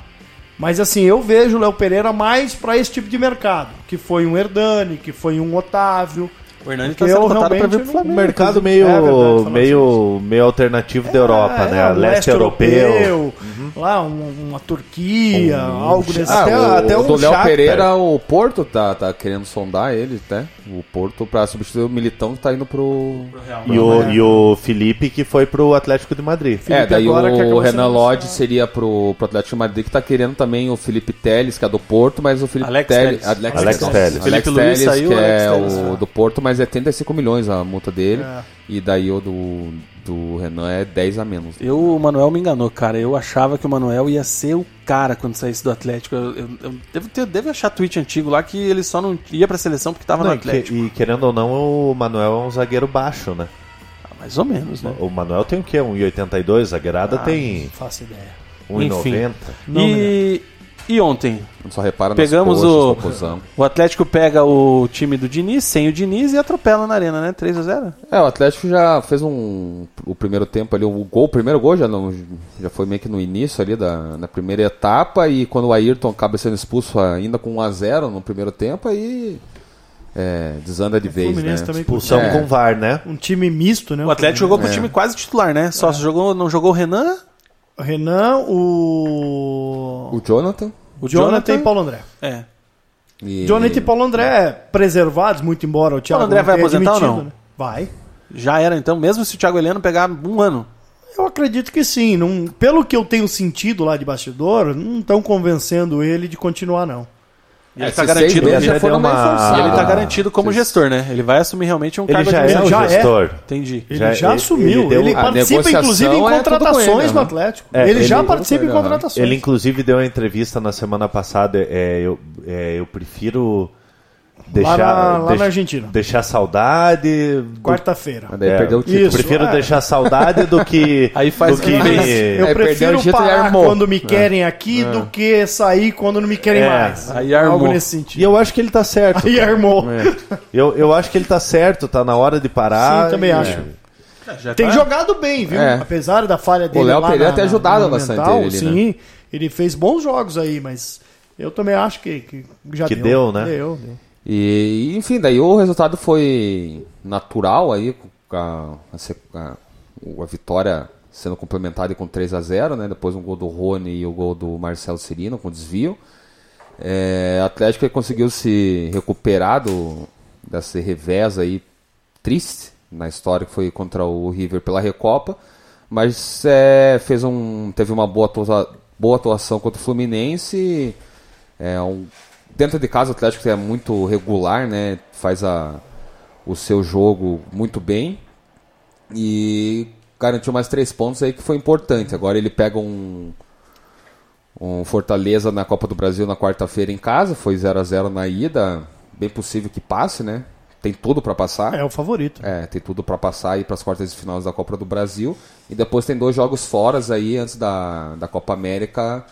Mas assim, eu vejo o Léo Pereira mais para esse tipo de mercado, que foi um Hernani, que foi um Otávio. O Hernani tá sendo cotado pra vir pro não- Um Flamengo. mercado inclusive. meio, É verdade, meio, meio alternativo da Europa, É, né? um Leste europeu. Lá, um- uma Turquia, Um- algo nesse Ah, Até- o, até o do Léo Shakhtar. Pereira, o Porto tá, tá querendo sondar ele, até. O Porto pra substituir o Militão que tá indo pro. E o, e o Felipe que foi pro Atlético de Madrid. Felipe é, daí agora que o Renan Lodge seria pro, pro Atlético de Madrid, que tá querendo também o Felipe Teles, que é do Porto, mas o Felipe Alex Teles. Telles. Alex, Alex Telles. Telles. Felipe Alex Luiz Telles, saiu, que Alex é o é. do Porto, mas é 35 milhões a multa dele. É. E daí o do, do Renan é 10 a menos. Eu, o Manuel me enganou, cara. Eu achava que o Manuel ia ser o cara quando saísse do Atlético. Eu, eu- eu devo, ter, devo achar tweet antigo lá que ele só não ia pra seleção porque tava Não, no e, que- Atlético. e querendo ou não, o Manuel é um zagueiro baixo, né? Ah, Mais ou menos, né? O Manuel tem o quê? 1,82? Zagueirada Ah, tem Não faço ideia. 1,90. Não, e, ontem, Só repara Pegamos coxas, o- o Atlético pega o time do Diniz, sem o Diniz, e atropela na arena, né? 3 a 0 É, o Atlético já fez um. O primeiro tempo ali, o gol, o primeiro gol já, não, já foi meio que no início ali da, da primeira etapa. E quando o Ayrton acaba sendo expulso ainda com 1x0 no primeiro tempo, aí é, desanda de vez, né? Expulsão É. com VAR, né? Um time misto, né? O Atlético jogou com o É. time quase titular, né? Só jogou, não jogou o Renan, Renan, o. O Jonathan. o Jonathan e Paulo André. É. E... Jonathan e Paulo André preservados, muito embora o Thiago Paulo André vai aposentar ou não? né? Vai. Já era então, mesmo se o Thiago Heleno pegar um ano. Eu acredito que sim. Não, pelo que eu tenho sentido lá de bastidor, não estão convencendo ele de continuar, não. E ele É, tá se garantido. meses já meio uma- ele tá garantido como vocês- gestor, né? Ele vai assumir realmente um Ele cargo já é o administrativo. já é. gestor. Entendi. Ele Já- já, ele- assumiu. ele Ele participa, inclusive, em é contratações ele, no né? Atlético. É, ele, já ele- participa em Aham. contratações. Ele inclusive deu uma entrevista na semana passada. É, eu, é, eu prefiro deixar, na- lá deixa- na Argentina. deixar saudade. do- Quarta-feira. Daí É, perdeu o título. Isso. prefiro é. deixar saudade do que. (laughs) Aí faz do o que Eu É, prefiro o e parar quando me querem aqui do que sair quando não me querem É. mais. Aí armou. Algo nesse E sentido. eu acho que ele tá certo. Aí armou. Eu, eu acho que ele tá certo, tá na hora de parar. Sim, também E- acho. Já Tem tá- jogado bem, viu? É. Apesar da falha dele. Léo lá Pereira tem ajudado bastante ele, Sim, ele fez bons jogos aí, mas eu também acho que, que já Que deu. deu, né? Deu, deu. E, enfim, daí o resultado foi natural aí, a, a a- vitória sendo complementada com 3 a 0 né? Depois um gol do Rony e o gol do Marcelo Cirino com desvio. É, Atlético conseguiu se recuperar do, desse revés aí triste na história que foi contra o River pela Recopa, mas é, fez um, teve uma boa, boa atuação contra o Fluminense. É um, dentro de casa o Atlético é muito regular, né? Faz a, o seu jogo muito bem e garantiu mais três pontos aí que foi importante. Agora ele pega um um Fortaleza na Copa do Brasil na quarta-feira em casa, foi 0 a 0 na ida, bem possível que passe, né? Tem tudo para passar. É o favorito. É, tem tudo para passar aí para as quartas de finais da Copa do Brasil. E depois tem dois jogos fora aí antes da, da Copa América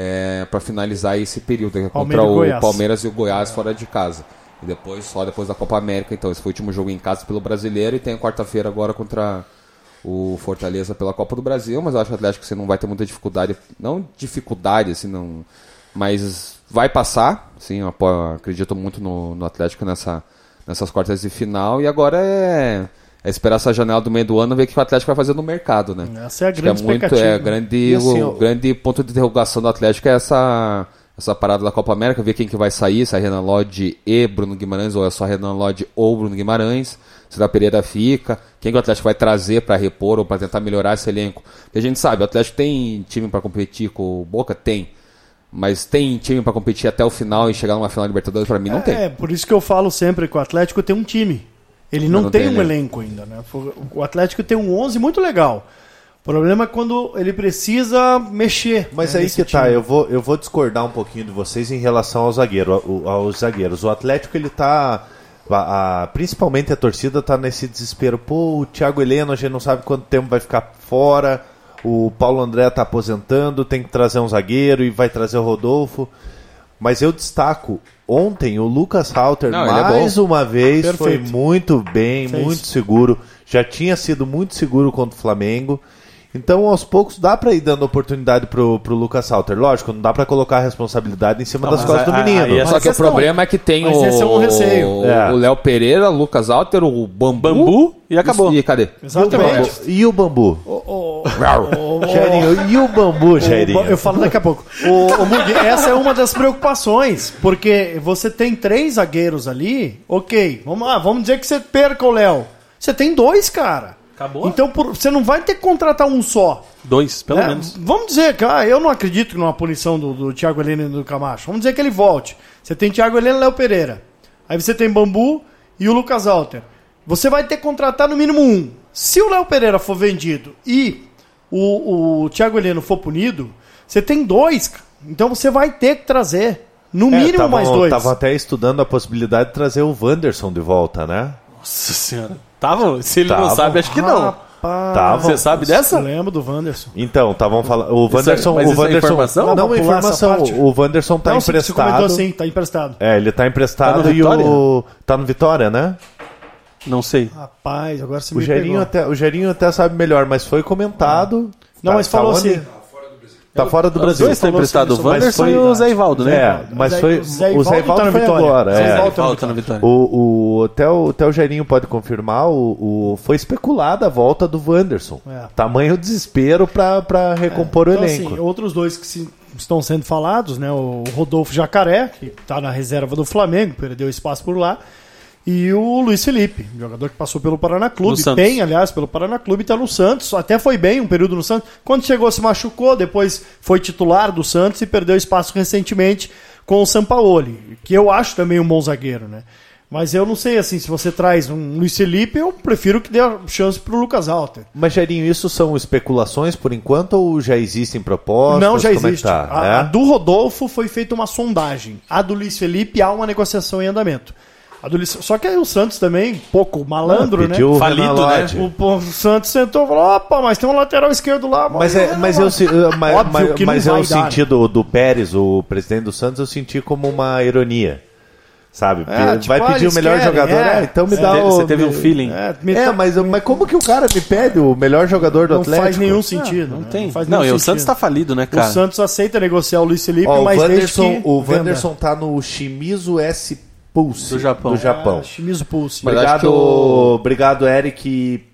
é, para finalizar esse período é contra o Goiás. Palmeiras e o Goiás fora de casa. E depois só depois da Copa América. Então esse foi o último jogo em casa pelo Brasileiro e tem a quarta-feira agora contra o Fortaleza pela Copa do Brasil, mas eu acho que o Atlético você não vai ter muita dificuldade, não dificuldade assim, não, mas vai passar, sim, eu acredito muito no, no Atlético nessa nessas quartas de final e agora é, é esperar essa janela do meio do ano ver o que o Atlético vai fazer no mercado, né? Essa é a grande é muito expectativa. é grande E assim, o o- grande ponto de interrogação do Atlético é essa essa parada da Copa América, ver quem que vai sair, se é Renan Lodge e Bruno Guimarães ou é só Renan Lodge ou Bruno Guimarães, se da Pereira fica, quem que o Atlético vai trazer para repor ou para tentar melhorar esse elenco. Porque a gente sabe, o Atlético tem time para competir com o Boca tem, mas tem time para competir até o final e chegar numa final Libertadores para mim não tem. É, por isso que eu falo sempre que o Atlético tem um time. Ele não, não tem, tem um elenco. elenco ainda, né? O Atlético tem um 11 muito legal. O problema é quando ele precisa mexer. Mas né, aí que tá, time. eu vou, eu vou discordar um pouquinho de vocês em relação ao zagueiro, ao- aos zagueiros. O Atlético, ele tá. a- a- principalmente a torcida tá nesse desespero. Pô, o Thiago Heleno, a gente não sabe quanto tempo vai ficar fora. O Paulo André tá aposentando, tem que trazer um zagueiro e vai trazer o Rodolfo. Mas eu destaco, ontem o Lucas Halter, Não, é mais bom. uma vez, Perfeito. foi muito bem, Fez. muito seguro. Já tinha sido muito seguro contra o Flamengo. Então, aos poucos, dá pra ir dando oportunidade pro, pro Lucas Salter. Lógico, não dá pra colocar a responsabilidade em cima das mas costas do menino. aí é Só que o não- problema é que tem mas o esse é um receio. o- É. o Léo Pereira, o Lucas Alter, o Bambu, Bambu e acabou. E cadê? Exatamente. E o bambu? Ô, ô, ô, Jairinho, e o bambu, O- Jairinho? Eu falo daqui a pouco. O, o Mugi, essa é uma das preocupações, porque você tem três zagueiros ali, ok, vamos lá, vamos dizer que você perca o Léo. Você tem dois, cara. Acabou. Então por- você não vai ter que contratar um só. Dois, pelo né? menos. Vamos dizer que ah, eu não acredito numa punição do, do Thiago Helena e do Camacho. Vamos dizer que ele volte. Você tem Thiago Helena e Léo Pereira. Aí você tem Bambu e o Lucas Alter. Você vai ter que contratar no mínimo um. Se o Léo Pereira for vendido e o, o Thiago Heleno for punido, você tem dois. cara. Então você vai ter que trazer no É, mínimo tavam- mais dois. Estavam até estudando a possibilidade de trazer o Wanderson de volta, né? Nossa senhora. Tava? Se ele não sabe, acho que não. Tava. Você sabe dessa? Eu lembro do Wanderson. Então, estavam falando. O Isso é- Wanderson. mas o isso é Wanderson informação? Não, pular essa informação. O Wanderson tá não, você- você comentou emprestado. assim, tá emprestado. É, ele tá emprestado Tá e o. Tá no Vitória, né? Não sei. Rapaz, agora você O me Gerinho, pegou. até, o Gerinho até sabe melhor, mas foi comentado. Não, Tá- mas tá falou onde? assim. Tá fora do Os Brasil. dois estão falou emprestados, o Wanderson e foi o Zé Ivaldo, né? É, mas Zé- foi. o Zé O Zé Ivaldo tá foi Vitória. agora. Zé é. Ivaldo tá no Volta na vitória. O, o, até, o, até o Gerinho pode confirmar, o, o, foi especulada a volta do Wanderson. É. Tamanho desespero pra, pra recompor o Então, elenco. assim, outros dois que se- estão sendo falados, né? O Rodolfo Jacaré, que está na reserva do Flamengo, perdeu espaço por lá. E o Luiz Felipe, jogador que passou pelo Paraná Clube, bem, aliás, pelo Paraná Clube, está no Santos. Até foi bem um período no Santos. Quando chegou, se machucou, depois foi titular do Santos e perdeu espaço recentemente com o Sampaoli, que eu acho também um bom zagueiro, né? Mas eu não sei, assim, se você traz um Luiz Felipe, eu prefiro que dê a chance pro Lucas Alter. Mas, Gerinho, isso são especulações por enquanto ou já existem propostas? Não, já Como é existe. tá? a, É? a do Rodolfo foi feita uma sondagem. A do Luiz Felipe há uma negociação em andamento. Só que aí o Santos também, pouco malandro, Ah, né? o Falido, né? O, o Santos sentou e falou: opa, mas tem um lateral esquerdo lá. Mas, o é, mas eu, Lodge?" se- uh, mas, Óbvio mas, que não mas eu senti do, do Pérez, o presidente do Santos, eu senti como uma ironia. Sabe? É, tipo, Vai ah, pedir o melhor querem, jogador. é. É, então me dá o. você teve um feeling. É, me- É, mas, mas como que o cara me pede o melhor jogador do não Atlético? faz nenhum sentido. Não né? tem. faz Não, nenhum e o. Santos tá falido, né, O cara? Santos aceita negociar o Luiz Felipe, Ó, o mas desde Wanderson, que o. Wanderson tá no Shimizu S Pulse Do Japão. Do Japão. Ah, Shimizu Pulse. Obrigado, que o- obrigado, Eric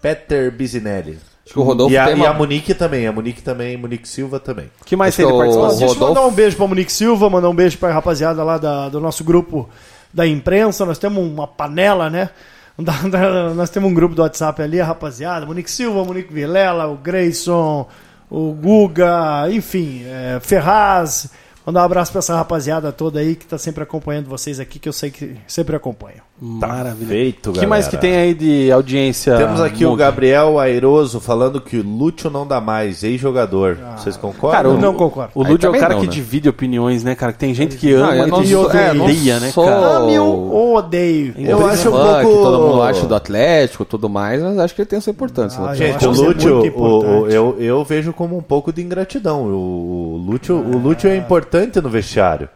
Peter Bizinelli. Acho que o Rodolfo E a, tem e uma- a Monique também, a Monique também, Monique Silva também. que mais tem de participação? Ó, deixa eu Rodolfo- mandar um beijo pra Monique Silva, mandar um beijo pra rapaziada lá da- do nosso grupo da imprensa. Nós temos uma panela, né? Da- da- nós temos um grupo do WhatsApp ali, a rapaziada. Monique Silva, Monique Vilela, o Grayson, o Guga, enfim, é, Ferraz. Mandar um abraço pra essa rapaziada toda aí que tá sempre acompanhando vocês aqui, que eu sei que sempre acompanham. Maravilha. Feito, O que mais que tem aí de audiência? Temos aqui o? Gabriel Airoso falando que o Lúcio não dá mais, ex-jogador. Vocês concordam? Cara, o, Não concordo. O Aí Lúdio é o cara não, que né? divide opiniões, né, cara? Que tem gente que ama eu e não é, não odeia, né, sou- cara? Ame ou odeio? Eu Eu acho um pouco... que todo mundo acha do Atlético e tudo mais, mas acho que ele tem sua importância. Ah, né? eu Gente, o é Lúcio, o- o- eu, eu vejo como um pouco de ingratidão. O, o Lúcio, o Lúcio é importante no vestiário.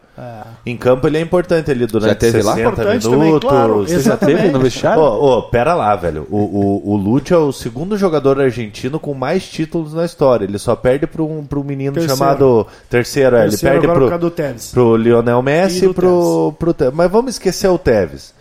Em campo ele é importante ali durante Já teve lá? 60 Importante minutos. também, claro. Você já Exatamente. teve no vestiário? Ô, ô, pera lá, velho. O, o, o Lúcio é o segundo jogador argentino com mais títulos na história. Ele só perde para um, um menino Terceiro. chamado. Terceiro, é. Ele perde pro, do Tevez. pro Lionel Messi E e do pro, pro Tevez. Mas vamos esquecer o Tevez.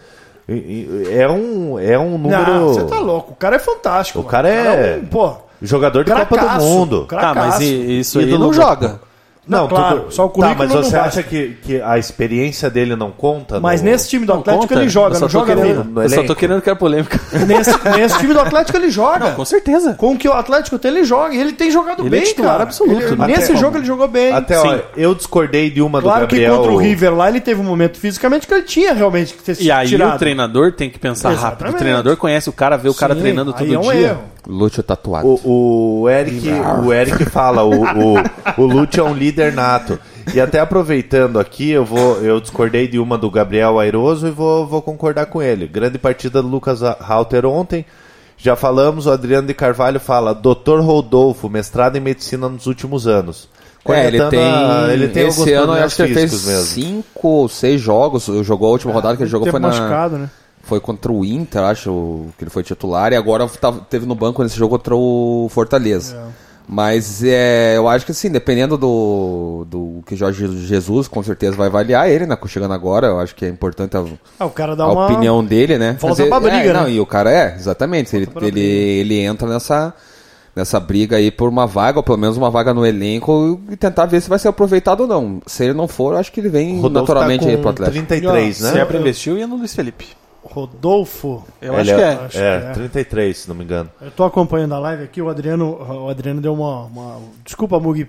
E- e- É um, é um número. Não, você tá louco. O cara é fantástico. O mano. cara é- um, pô, Jogador de Copa do cracaço, Mundo. Tá, mas cracaço. e- isso aí Ídolo não do- joga. Não, claro, só o Tá, currículo mas não você acha que, que a experiência dele não conta? Mas no- nesse time do Não Atlético conta. ele joga, Eu só não tô joga querendo, no Eu só tô querendo criar polêmica. Nesse, nesse time do Atlético ele joga. Com certeza. Com o que o Atlético tem, ele joga. E ele tem jogado Ele é bem, titular cara. absoluto, Ele- né? nesse Até- jogo ele jogou bem. Até, ó, eu discordei de uma Claro do Gabriel. que contra o River lá ele teve um momento fisicamente que ele tinha realmente que ter sido E aí tirado. o treinador tem que pensar rápido. Exatamente. O treinador conhece o cara, vê o cara Sim, treinando aí todo é um dia. erro. Lúcio tatuado. O, o, Eric, o Eric fala, o, o, o Lúcio é um líder nato. E até aproveitando aqui, eu vou eu discordei de uma do Gabriel Airoso e vou, vou concordar com ele. Grande partida do Lucas Halter ontem. Já falamos, o Adriano de Carvalho fala, Dr. Rodolfo, mestrado em medicina nos últimos anos. É, ele tem, a- ele tem esse alguns ano eu acho que ele fez mesmo. cinco ou seis jogos. Jogou a última rodada que ele jogou foi na, machucado, né? Foi contra o Inter, acho que ele foi titular, e agora tava- teve no banco nesse jogo contra o Fortaleza. Mas é, eu acho que assim, dependendo do, do que Jorge Jesus com certeza vai avaliar ele, né? Chegando agora, eu acho que é importante a, Ah, o cara dá a uma. opinião dele, né? Volta Mas pra briga, é, não, né? E o cara é, exatamente. Ele, ele, ele entra nessa, nessa briga aí por uma vaga, ou pelo menos uma vaga no elenco, e tentar ver se vai ser aproveitado ou não. Se ele não for, eu acho que ele vem Rodolfo naturalmente tá aí com pro Atlético. 33, Se né? é pra investir, eu ia no Luiz Felipe. Rodolfo. Eu Ele acho que é. Acho que É, é. 33, se não me engano. Eu tô acompanhando a live aqui, o Adriano, o Adriano deu uma. uma- Desculpa, Mugi.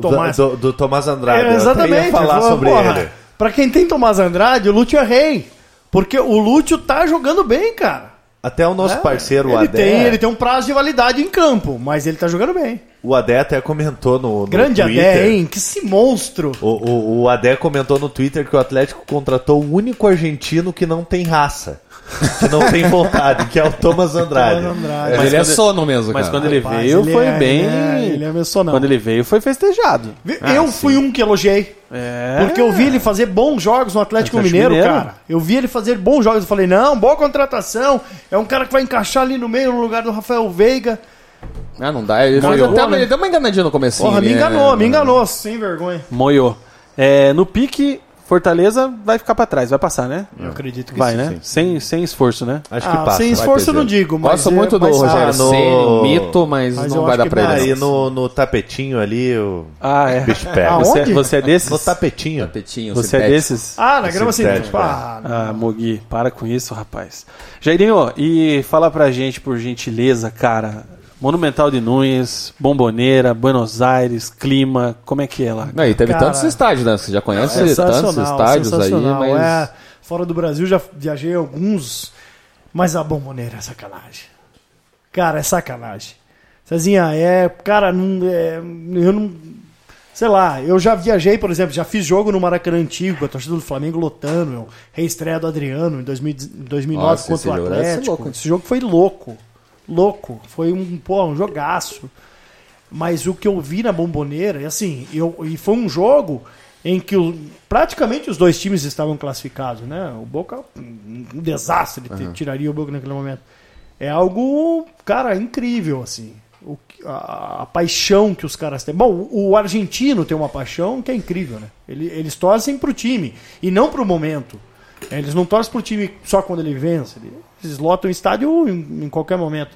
Tomás. Do, do Tomás Andrade. É, eu exatamente. ia falar Falou, sobre porra, ele. Pra quem tem Tomás Andrade, o Lúcio é rei. Porque o Lúcio tá jogando bem, cara. Até o nosso É, parceiro, o ele Adé. tem, ele tem um prazo de validade em campo, mas ele tá jogando bem. O Adé até comentou no, no Grande Twitter. Adé, hein? Que esse monstro. O, o, o Adé comentou no Twitter que o Atlético contratou o único argentino que não tem raça. Que não tem vontade, que é o Thomas Andrade. Tomás Andrade. Mas ele é sono mesmo, Mas cara. quando ele Rapaz, veio, ele foi é- bem. ele é- ele é mencionado. Quando ele veio, foi festejado. eu fui um que elogiei. É. Porque eu vi ele fazer bons jogos no Atlético, Atlético Mineiro, Mineiro. cara. Eu vi ele fazer bons jogos. Eu falei, não, boa contratação. É um cara que vai encaixar ali no meio, no lugar do Rafael Veiga. Ah, não dá. Ele, Moiou, até, né? ele deu uma enganadinha no comecinho. Porra, me ali, enganou, né? me enganou, sem vergonha. Moiou. É, no pique, Fortaleza vai ficar pra trás, vai passar, né? Eu acredito que Vai, sim. né? Sem, sem esforço, né? Acho que Ah, passa. sem esforço eu não digo, mas. Gosto é- muito do mas- Rogério Ah, no- Ceni, mito, mas, Mas não vai dar que pra vai. ele. Aí no, no tapetinho ali, o Ah, é. bicho pega. Aonde? Você, você é desses? No tapetinho. Tapetinho, Você é sintético. desses? Ah, na grama sintética. Ah, Ah, Mogi, para com isso, rapaz. Jairinho, e fala pra gente, por gentileza, cara. Monumental de Nunes, Bomboneira, Buenos Aires, clima, como é que é lá? Não, e teve Cara, tantos estádios, né? Você já conhece tantos sensacional, estádios aí, sensacional. mas. É, fora do Brasil já viajei alguns, mas a bomboneira é sacanagem. Cara, é sacanagem. Cezinha, é. Cara, não, é, eu não. Sei lá, eu já viajei, por exemplo, já fiz jogo no Maracanã Antigo, com a torcida do Flamengo lotando, meu, reestreia do Adriano em 2000 2009 Nossa, contra o jogo deve ser Atlético. louco, esse jogo foi louco. Louco. Foi um, pô, um jogaço. Mas o que eu vi na bomboneira, e assim, eu, e foi um jogo em que o- praticamente os dois times estavam classificados, né? O Boca, um desastre, te- tiraria o Boca naquele momento. É algo, cara, incrível, assim. O a, a paixão que os caras têm. Bom, o, o argentino tem uma paixão que é incrível, né? Ele- eles torcem pro time e não pro momento. Eles não torcem pro time só quando ele vence. Eles lotam o estádio em, em qualquer momento.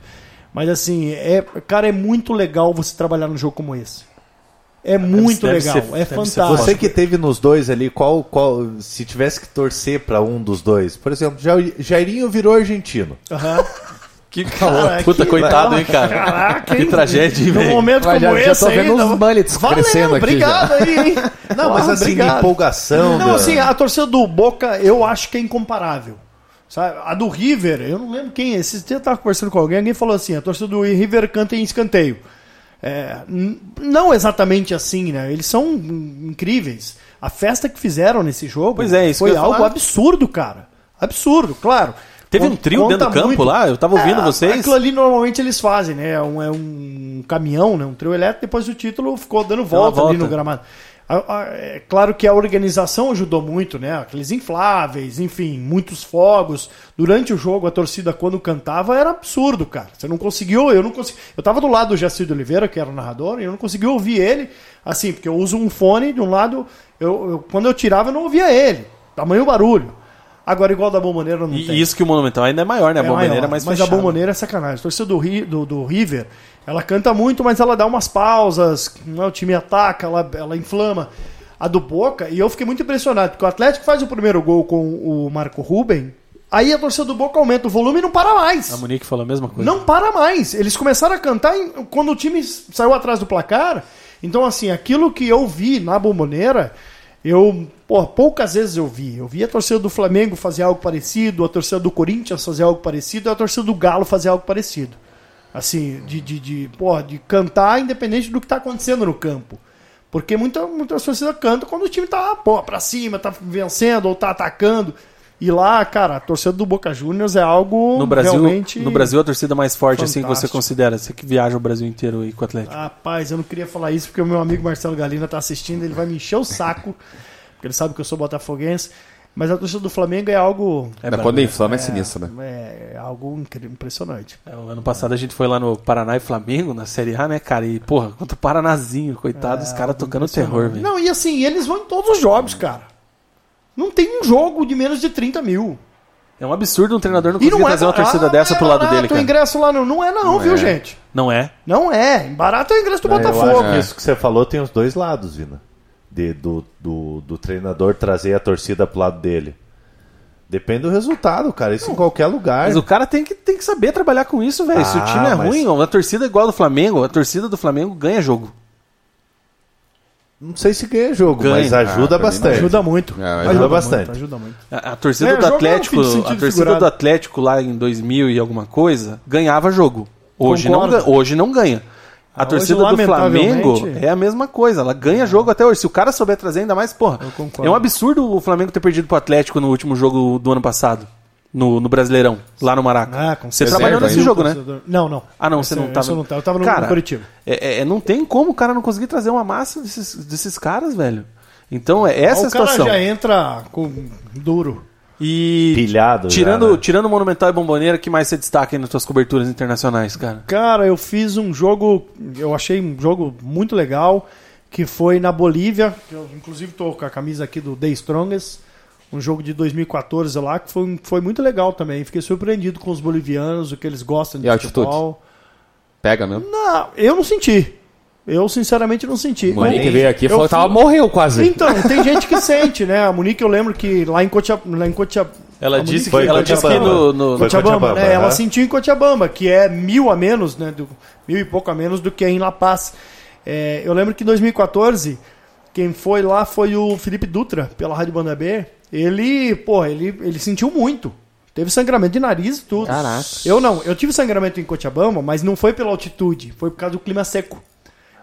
Mas assim, é, cara, é muito legal você trabalhar num jogo como esse. É muito deve legal, ser- é fantástico. Você que teve nos dois ali, qual, qual, se tivesse que torcer pra um dos dois, por exemplo, Jair- Jairinho virou argentino. Aham. Que Cara, puta que- coitado, hein, cara? Caraca, que tragédia, hein, Num velho? momento Mas como já- já esse tô vendo ainda, uns mullets Valeu, crescendo aqui obrigado aí, hein? Não, mas Ah, assim, obrigado. empolgação. Não, da- assim, a torcida do Boca eu acho que é incomparável. Sabe? A do River, eu não lembro quem. Esses dias eu tava conversando com alguém, alguém falou assim: a torcida do River canta em escanteio. É, não exatamente assim, né? Eles são incríveis. A festa que fizeram nesse jogo Pois é, isso foi algo falar. absurdo, cara. Absurdo, claro. Teve um trio dentro do campo muito. lá? Eu tava ouvindo É, vocês. Aquilo ali normalmente eles fazem, né? É um, é um caminhão, né? um trio elétrico, depois do título ficou dando volta, ali volta. no gramado. É claro que a organização ajudou muito, né? Aqueles infláveis, enfim, muitos fogos. Durante o jogo, a torcida, quando cantava, era absurdo, cara. Você não conseguiu, eu não consegui. Eu tava do lado do Jacir de Oliveira, que era o narrador, e eu não consegui ouvir ele, assim, porque eu uso um fone de um lado, eu, eu- quando eu tirava, eu não ouvia ele. Tamanho barulho. Agora, igual da Bomboneira, não tem. E isso que o Monumental ainda é maior, né? A É Bomboneira é mais Mas fechada. a bomboneira é sacanagem. A torcida do, Ri- do, do River, ela canta muito, mas ela dá umas pausas, né, o time ataca, ela, ela inflama. A do Boca, e eu fiquei muito impressionado, porque o Atlético faz o primeiro gol com o Marco Ruben, aí a torcida do Boca aumenta o volume e não para mais. A Monique falou a mesma coisa. Não para mais. Eles começaram a cantar em- quando o time saiu atrás do placar. Então, assim, aquilo que eu vi na bomboneira, eu pô, poucas vezes eu vi. Eu vi a torcida do Flamengo fazer algo parecido, a torcida do Corinthians fazer algo parecido, a torcida do Galo fazer algo parecido. Assim, de, de, de, pô, de cantar independente do que está acontecendo no campo. Porque muita, muita torcida canta quando o time tá pô, pra cima, tá vencendo ou tá atacando. E lá, cara, a torcida do Boca Juniors é algo No Brasil, realmente... no Brasil, a torcida mais forte, assim, que você fantástico. considera? Você que viaja o Brasil inteiro aí com o Atlético. Rapaz, eu não queria falar isso porque o meu amigo Marcelo Galina tá assistindo, ele vai me encher o saco, porque ele sabe que eu sou botafoguense. Mas a torcida do Flamengo é algo. É quando inflama é sinistro, né? É, algo incrível, impressionante. É, ano passado a gente foi lá no Paraná e Flamengo, na Série A, né, cara? E, porra, contra o Paranazinho, coitado, os caras tocando terror, velho. Não, e assim, eles vão em todos os jogos, cara. Não tem um jogo de menos de 30 mil. É um absurdo um treinador não conseguir não é trazer uma torcida ah, dessa é pro lado barato dele, o cara. ingresso lá não, não é não, Não viu, é. gente? Não é? Não é. Barato é o ingresso do Eu Botafogo. acho que isso que você falou tem os dois lados, Vina. De- do, do, do treinador trazer a torcida pro lado dele. Depende do resultado, cara. Isso em qualquer lugar. Mas o cara tem que, tem que saber trabalhar com isso, velho. Se o Ah, time é mas- ruim, a torcida é igual a do Flamengo, a torcida do Flamengo ganha jogo. Não sei se ganha jogo, Ganha. mas ajuda Ah, bastante. Ajuda muito. É, ajuda muito, bastante. ajuda muito. A, a torcida É, do é Atlético, a torcida figurado. do Atlético lá em 2000 e alguma coisa, ganhava jogo. Hoje, não, Concordo. ga- hoje não ganha. A Ah, torcida hoje, do Flamengo é a mesma coisa, ela ganha jogo até hoje. Se o cara souber trazer ainda mais, porra, é um absurdo o Flamengo ter perdido pro Atlético no último jogo do ano passado, no, no Brasileirão, lá no Maraca. Ah, com Você trabalhou nesse jogo, né? Não, não. Ah, não, você não tava. esse Eu não tava, eu tava no, Cara, no Curitiba. É, é, não tem como o cara não conseguir trazer uma massa desses, desses caras, velho. Então, é essa a o cara situação. já entra com duro. E Pilhado já, tirando, né? tirando Monumental e Bomboneira, que mais você destaca aí nas suas coberturas internacionais, cara? Cara, eu fiz um jogo, eu achei um jogo muito legal, que foi na Bolívia. que Eu, inclusive, tô com a camisa aqui do The Strongest. Um jogo de 2014 lá, que foi, foi muito legal também. Fiquei surpreendido com os bolivianos, o que eles gostam de E futebol. Pega mesmo. Não, eu não senti. Eu, sinceramente, não senti. O Monique Eu- veio aqui e eu falou que morreu quase. Então, tem gente que sente, né? A Monique, eu lembro que lá em Cochabamba... Lá em Cotia- Ela disse que, Foi ela disse que no, no- Cochabamba, Cochabamba, né? Ela aham. sentiu em Cochabamba, que é mil a menos, né? Do, mil e pouco a menos do que em La Paz. É, eu lembro que em 2014, quem foi lá foi o Felipe Dutra, pela Rádio Banda B. Ele, pô, ele, ele sentiu muito. Teve sangramento de nariz e tudo. Caraca. Eu não, eu tive sangramento em Cochabamba, mas não foi pela altitude, foi por causa do clima seco.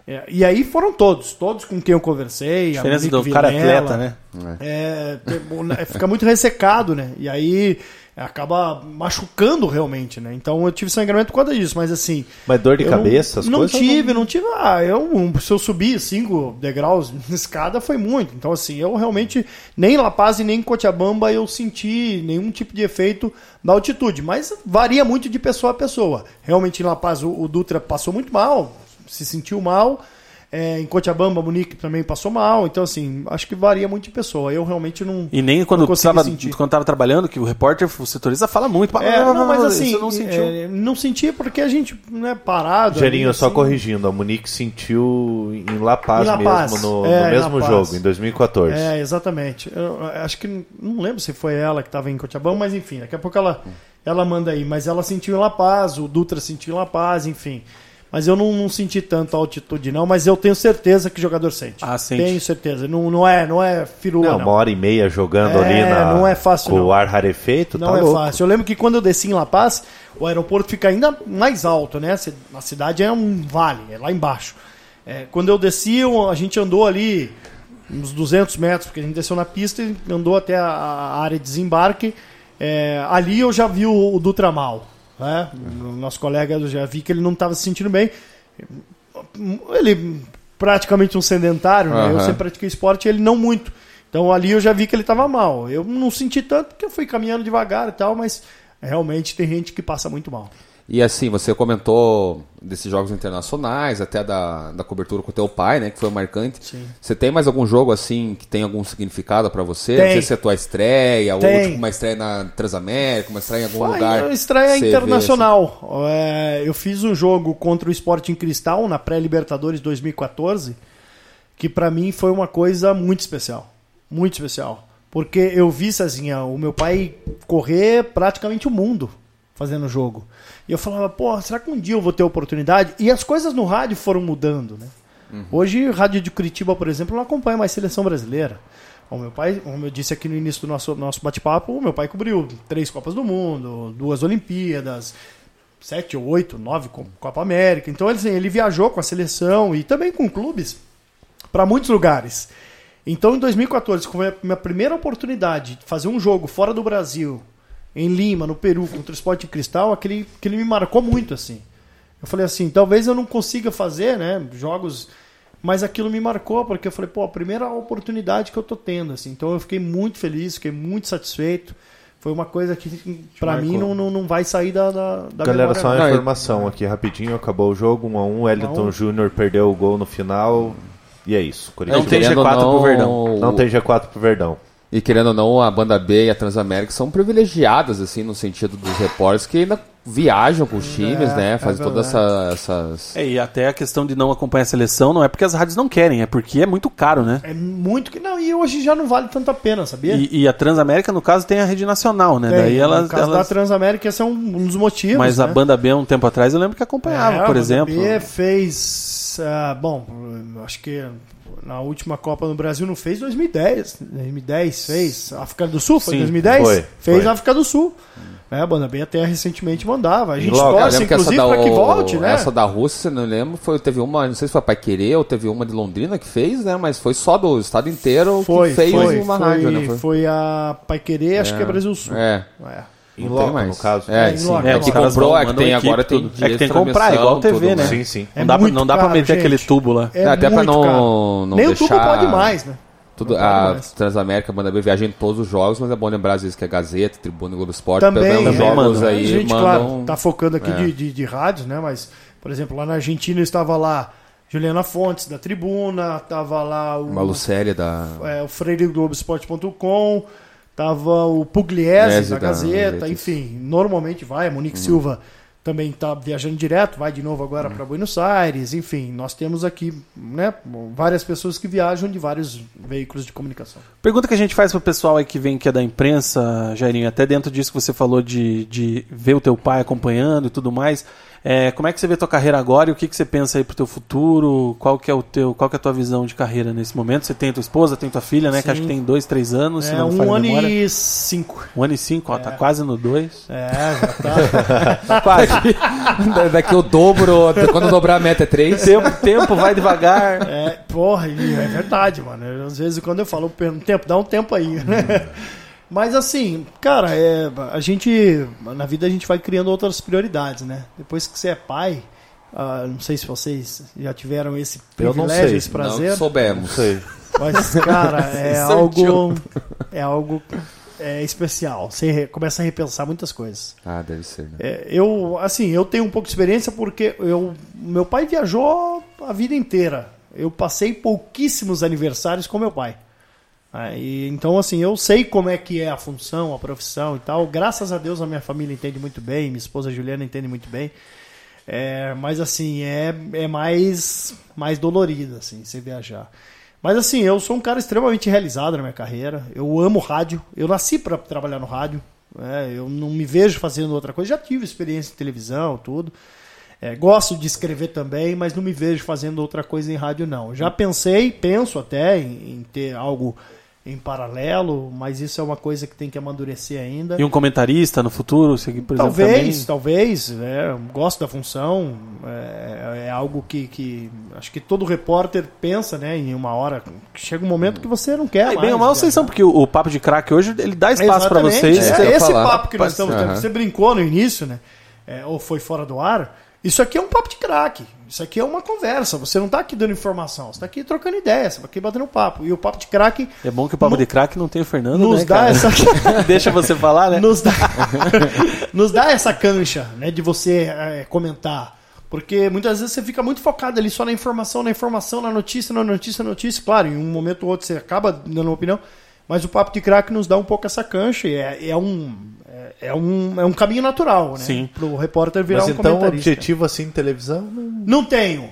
É, e aí foram todos, todos com quem eu conversei. a diferença do cara Vilela, atleta, né? é, né, fica muito ressecado, né? E aí acaba machucando realmente, né? Então eu tive sangramento por causa disso, mas assim. Mas dor de cabeça, as não, não tive, não tive. Ah, eu, se eu subir cinco degraus na escada foi muito. Então, assim, eu realmente, nem em La Paz e nem em Cochabamba eu senti nenhum tipo de efeito da altitude. Mas varia muito de pessoa a pessoa. Realmente em La Paz o, o Dutra passou muito mal, se sentiu mal. É, em Cochabamba, a Monique também passou mal. Então, assim, acho que varia muito de pessoa. Eu realmente não. E nem quando Não estava quando tava trabalhando, que o repórter, o setorista fala muito. É, não, mas assim, não sentiu. é, não senti porque a gente não é parado. Gerinho, ali, só assim. corrigindo, a Monique sentiu em La Paz Em La Paz, mesmo, no, é, no mesmo jogo, em 2014. É, exatamente. Eu, eu acho que não lembro se foi ela que estava em Cochabamba, mas enfim, daqui a pouco ela, ela manda aí. Mas ela sentiu em La Paz, o Dutra sentiu em La Paz, enfim. Mas eu não, não senti tanto a altitude, não, mas eu tenho certeza que o jogador sente. Ah, sente. Tenho certeza. Não, não é, não é firula, Não, não. uma hora e meia jogando É, ali na, não é fácil, com não. o ar rarefeito, Não tá é louco. fácil. Eu lembro que quando eu desci em La Paz, o aeroporto fica ainda mais alto, né? A cidade é um vale, é lá embaixo. É, quando eu desci, a gente andou ali uns 200 metros, porque a gente desceu na pista e andou até a, a área de desembarque. É, ali eu já vi o, o Dutra mal. Né? O nosso colega eu já vi que ele não estava se sentindo bem. Ele praticamente um sedentário, né? Eu sempre pratiquei esporte, ele não muito. Então ali eu já vi que ele estava mal. Eu não senti tanto porque eu fui caminhando devagar e tal, mas realmente tem gente que passa muito mal. E assim, você comentou desses jogos internacionais, até da, da cobertura com o teu pai, né? Que foi marcante. Sim. Você tem mais algum jogo assim que tem algum significado pra você? Tem. Não sei se é a tua estreia, ou Tem. tipo, uma estreia na Transamérica, uma estreia em algum Foi lugar. estreia Você vê, internacional. É, eu fiz um jogo contra o Sporting Cristal na pré-Libertadores 2014, que pra mim foi uma coisa muito especial. Muito especial. Porque eu vi, Cezinha, o meu pai correr praticamente o mundo fazendo jogo. E eu falava, pô, será que um dia eu vou ter oportunidade? E as coisas no rádio foram mudando, né? Hoje, rádio de Curitiba, por exemplo, não acompanha mais seleção brasileira. O meu pai, como eu disse aqui no início do nosso, nosso bate-papo, o meu pai cobriu três Copas do Mundo, duas Olimpíadas, sete ou oito, nove Co- Copa América. Então ele, assim, ele viajou com a seleção e também com clubes para muitos lugares. Então em 2014, foi a minha primeira oportunidade de fazer um jogo fora do Brasil, em Lima, no Peru, contra o Sport Cristal, aquele que ele me marcou muito assim. Eu falei assim, talvez eu não consiga fazer, né, jogos Mas aquilo me marcou, porque eu falei, pô, a primeira oportunidade que eu tô tendo, assim. Então eu fiquei muito feliz, fiquei muito satisfeito. Foi uma coisa que, pra mim, não, não, não vai sair da, da, da Galera, só uma não. Não, informação aqui rapidinho. Acabou o jogo, 1 a 1 Wellington Um um. Júnior perdeu o gol no final. E é isso. Corinthians Não tem Querendo ou G4 pro Verdão. não tem G4 pro Verdão. E querendo ou não, a banda B e a Transamérica são privilegiadas, assim, no sentido dos repórteres que ainda viajam com os times, É, né? é Fazem todas essa, essas. É, e até a questão de não acompanhar a seleção não é porque as rádios não querem, é porque é muito caro, né? É muito que. Não, e hoje já não vale tanto a pena, sabia? E, e a Transamérica, no caso, tem a rede nacional, né? Tem, Daí elas. no caso elas- da Transamérica, esse é um, um dos motivos. Mas né? a banda B, um tempo atrás, eu lembro que acompanhava, É, por a banda exemplo. B fez. ah, bom, acho que na última Copa no Brasil não fez 2010. 2010 fez. África do Sul foi Sim, 2010? foi, fez foi. África do Sul. É, a banda B até recentemente mandava. A gente logo, torce, inclusive, da, para que volte, né? essa da Rússia, não lembro, foi, teve uma, não sei se foi Pai Querer ou teve uma de Londrina que fez, né? Mas foi só do estado inteiro Foi, que fez foi, uma foi, rádio, né? foi a Pai Querer, acho que é Brasil Sul. É. É. Em Não loco, tem mais. no caso. É, É, sim. loco, É, que comprou, é que tem equipe, agora tudo. É que tem que comprar, igual TV, né? tudo, Sim, sim. É não dá, pra, não dá pra caro, meter aquele gente. tubo lá. É Até pra não, caro. não Nem deixar... o tubo pode mais, né? Tudo, Não a mais. Transamérica manda B viaja em todos os jogos, mas é bom lembrar às vezes que a Gazeta, Tribuna e Globo Esporte, Também, pegando os também jogos aí, a gente, mandam... claro, tá focando aqui É. de, de, de rádios, né? Mas, por exemplo, lá na Argentina estava lá Juliana Fontes, da Tribuna, tava lá o, Uma Lucélia da... é, o Freire do Globoesporte.com, tava o Pugliese da da Gazeta, enfim, normalmente vai, a Uhum. Monique Silva também tá viajando direto, vai de novo agora para Buenos Aires, enfim, nós temos aqui, né, várias pessoas que viajam de vários veículos de comunicação. Pergunta que a gente faz pro pessoal aí que vem que é da imprensa, Jairinho, até dentro disso que você falou de, de ver o teu pai acompanhando e tudo mais. É, como é que você vê tua carreira agora e o que, que você pensa aí pro teu futuro? Qual que é o teu, qual que é a tua visão de carreira nesse momento? Você tem tua esposa, tem tua filha, né? Que Sim. acho que tem dois, três anos, se É não me um falha a ano memória. e cinco. Um ano e cinco, ó, tá quase no dois. É, já tá. (laughs) Quase. Daqui o dobro, quando dobrar a meta é 3. tempo, tempo vai devagar. É, porra, é verdade, mano. Eu, Às vezes quando eu falo "Pera, um tempo, dá um tempo aí, né? Mas assim, cara, é, a gente. Na vida a gente vai criando outras prioridades, né? Depois que você é pai, ah, não sei se vocês já tiveram esse Eu não privilégio, sei. esse Não prazer. Não soubemos. sei. Mas, cara, (laughs) é (laughs) é algo. É algo é, especial. Você começa a repensar muitas coisas. Ah, deve ser, né? É, eu, assim, eu tenho um pouco de experiência porque eu, meu pai viajou a vida inteira. Eu passei pouquíssimos aniversários com meu pai. E, então, assim, eu sei como é que é a função, a profissão e tal. Graças a Deus a minha família entende muito bem, minha esposa Juliana entende muito bem. É, mas assim, é, é mais, mais dolorido, assim, você viajar. Mas assim, eu sou um cara extremamente realizado na minha carreira. Eu amo rádio. Eu nasci para trabalhar no rádio. né? eu não me vejo fazendo outra coisa. Já tive experiência em televisão, tudo. É, gosto de escrever também, mas não me vejo fazendo outra coisa em rádio, não. Já pensei, penso até em, em ter algo em paralelo, mas isso é uma coisa que tem que amadurecer ainda. E um comentarista no futuro, você, por Talvez, exemplo, talvez. É, gosto da função. É, é algo que, que acho que todo repórter pensa, né? Em uma hora. Chega um momento que você não quer. É, mais. bem ou mal, vocês viajar. são, porque o, o Papo de Crack hoje, ele dá espaço pra Exatamente, vocês. É, esse falar. papo que nós estamos tendo. Aham. Você brincou no início, né? É, ou foi fora do ar. Isso aqui é um papo de craque. Isso aqui é uma conversa. Você não está aqui dando informação. Você está aqui trocando ideia. Você está aqui batendo papo. E o papo de craque É bom que o Papo No- de Crack não tem o Fernando, nos né, dá cara? essa. (laughs) Deixa você falar, né? nos dá, (laughs) nos dá essa cancha, né, de você é, comentar. Porque muitas vezes você fica muito focado ali só na informação, na informação, na notícia, na notícia, na notícia. Claro, em um momento ou outro você acaba dando uma opinião, mas o Papo de Crack nos dá um pouco essa cancha e é, é um, é, é um, é um caminho natural, né? Sim. Pro repórter virar Mas um então, comentarista. objetivo assim, televisão, não... Não tenho.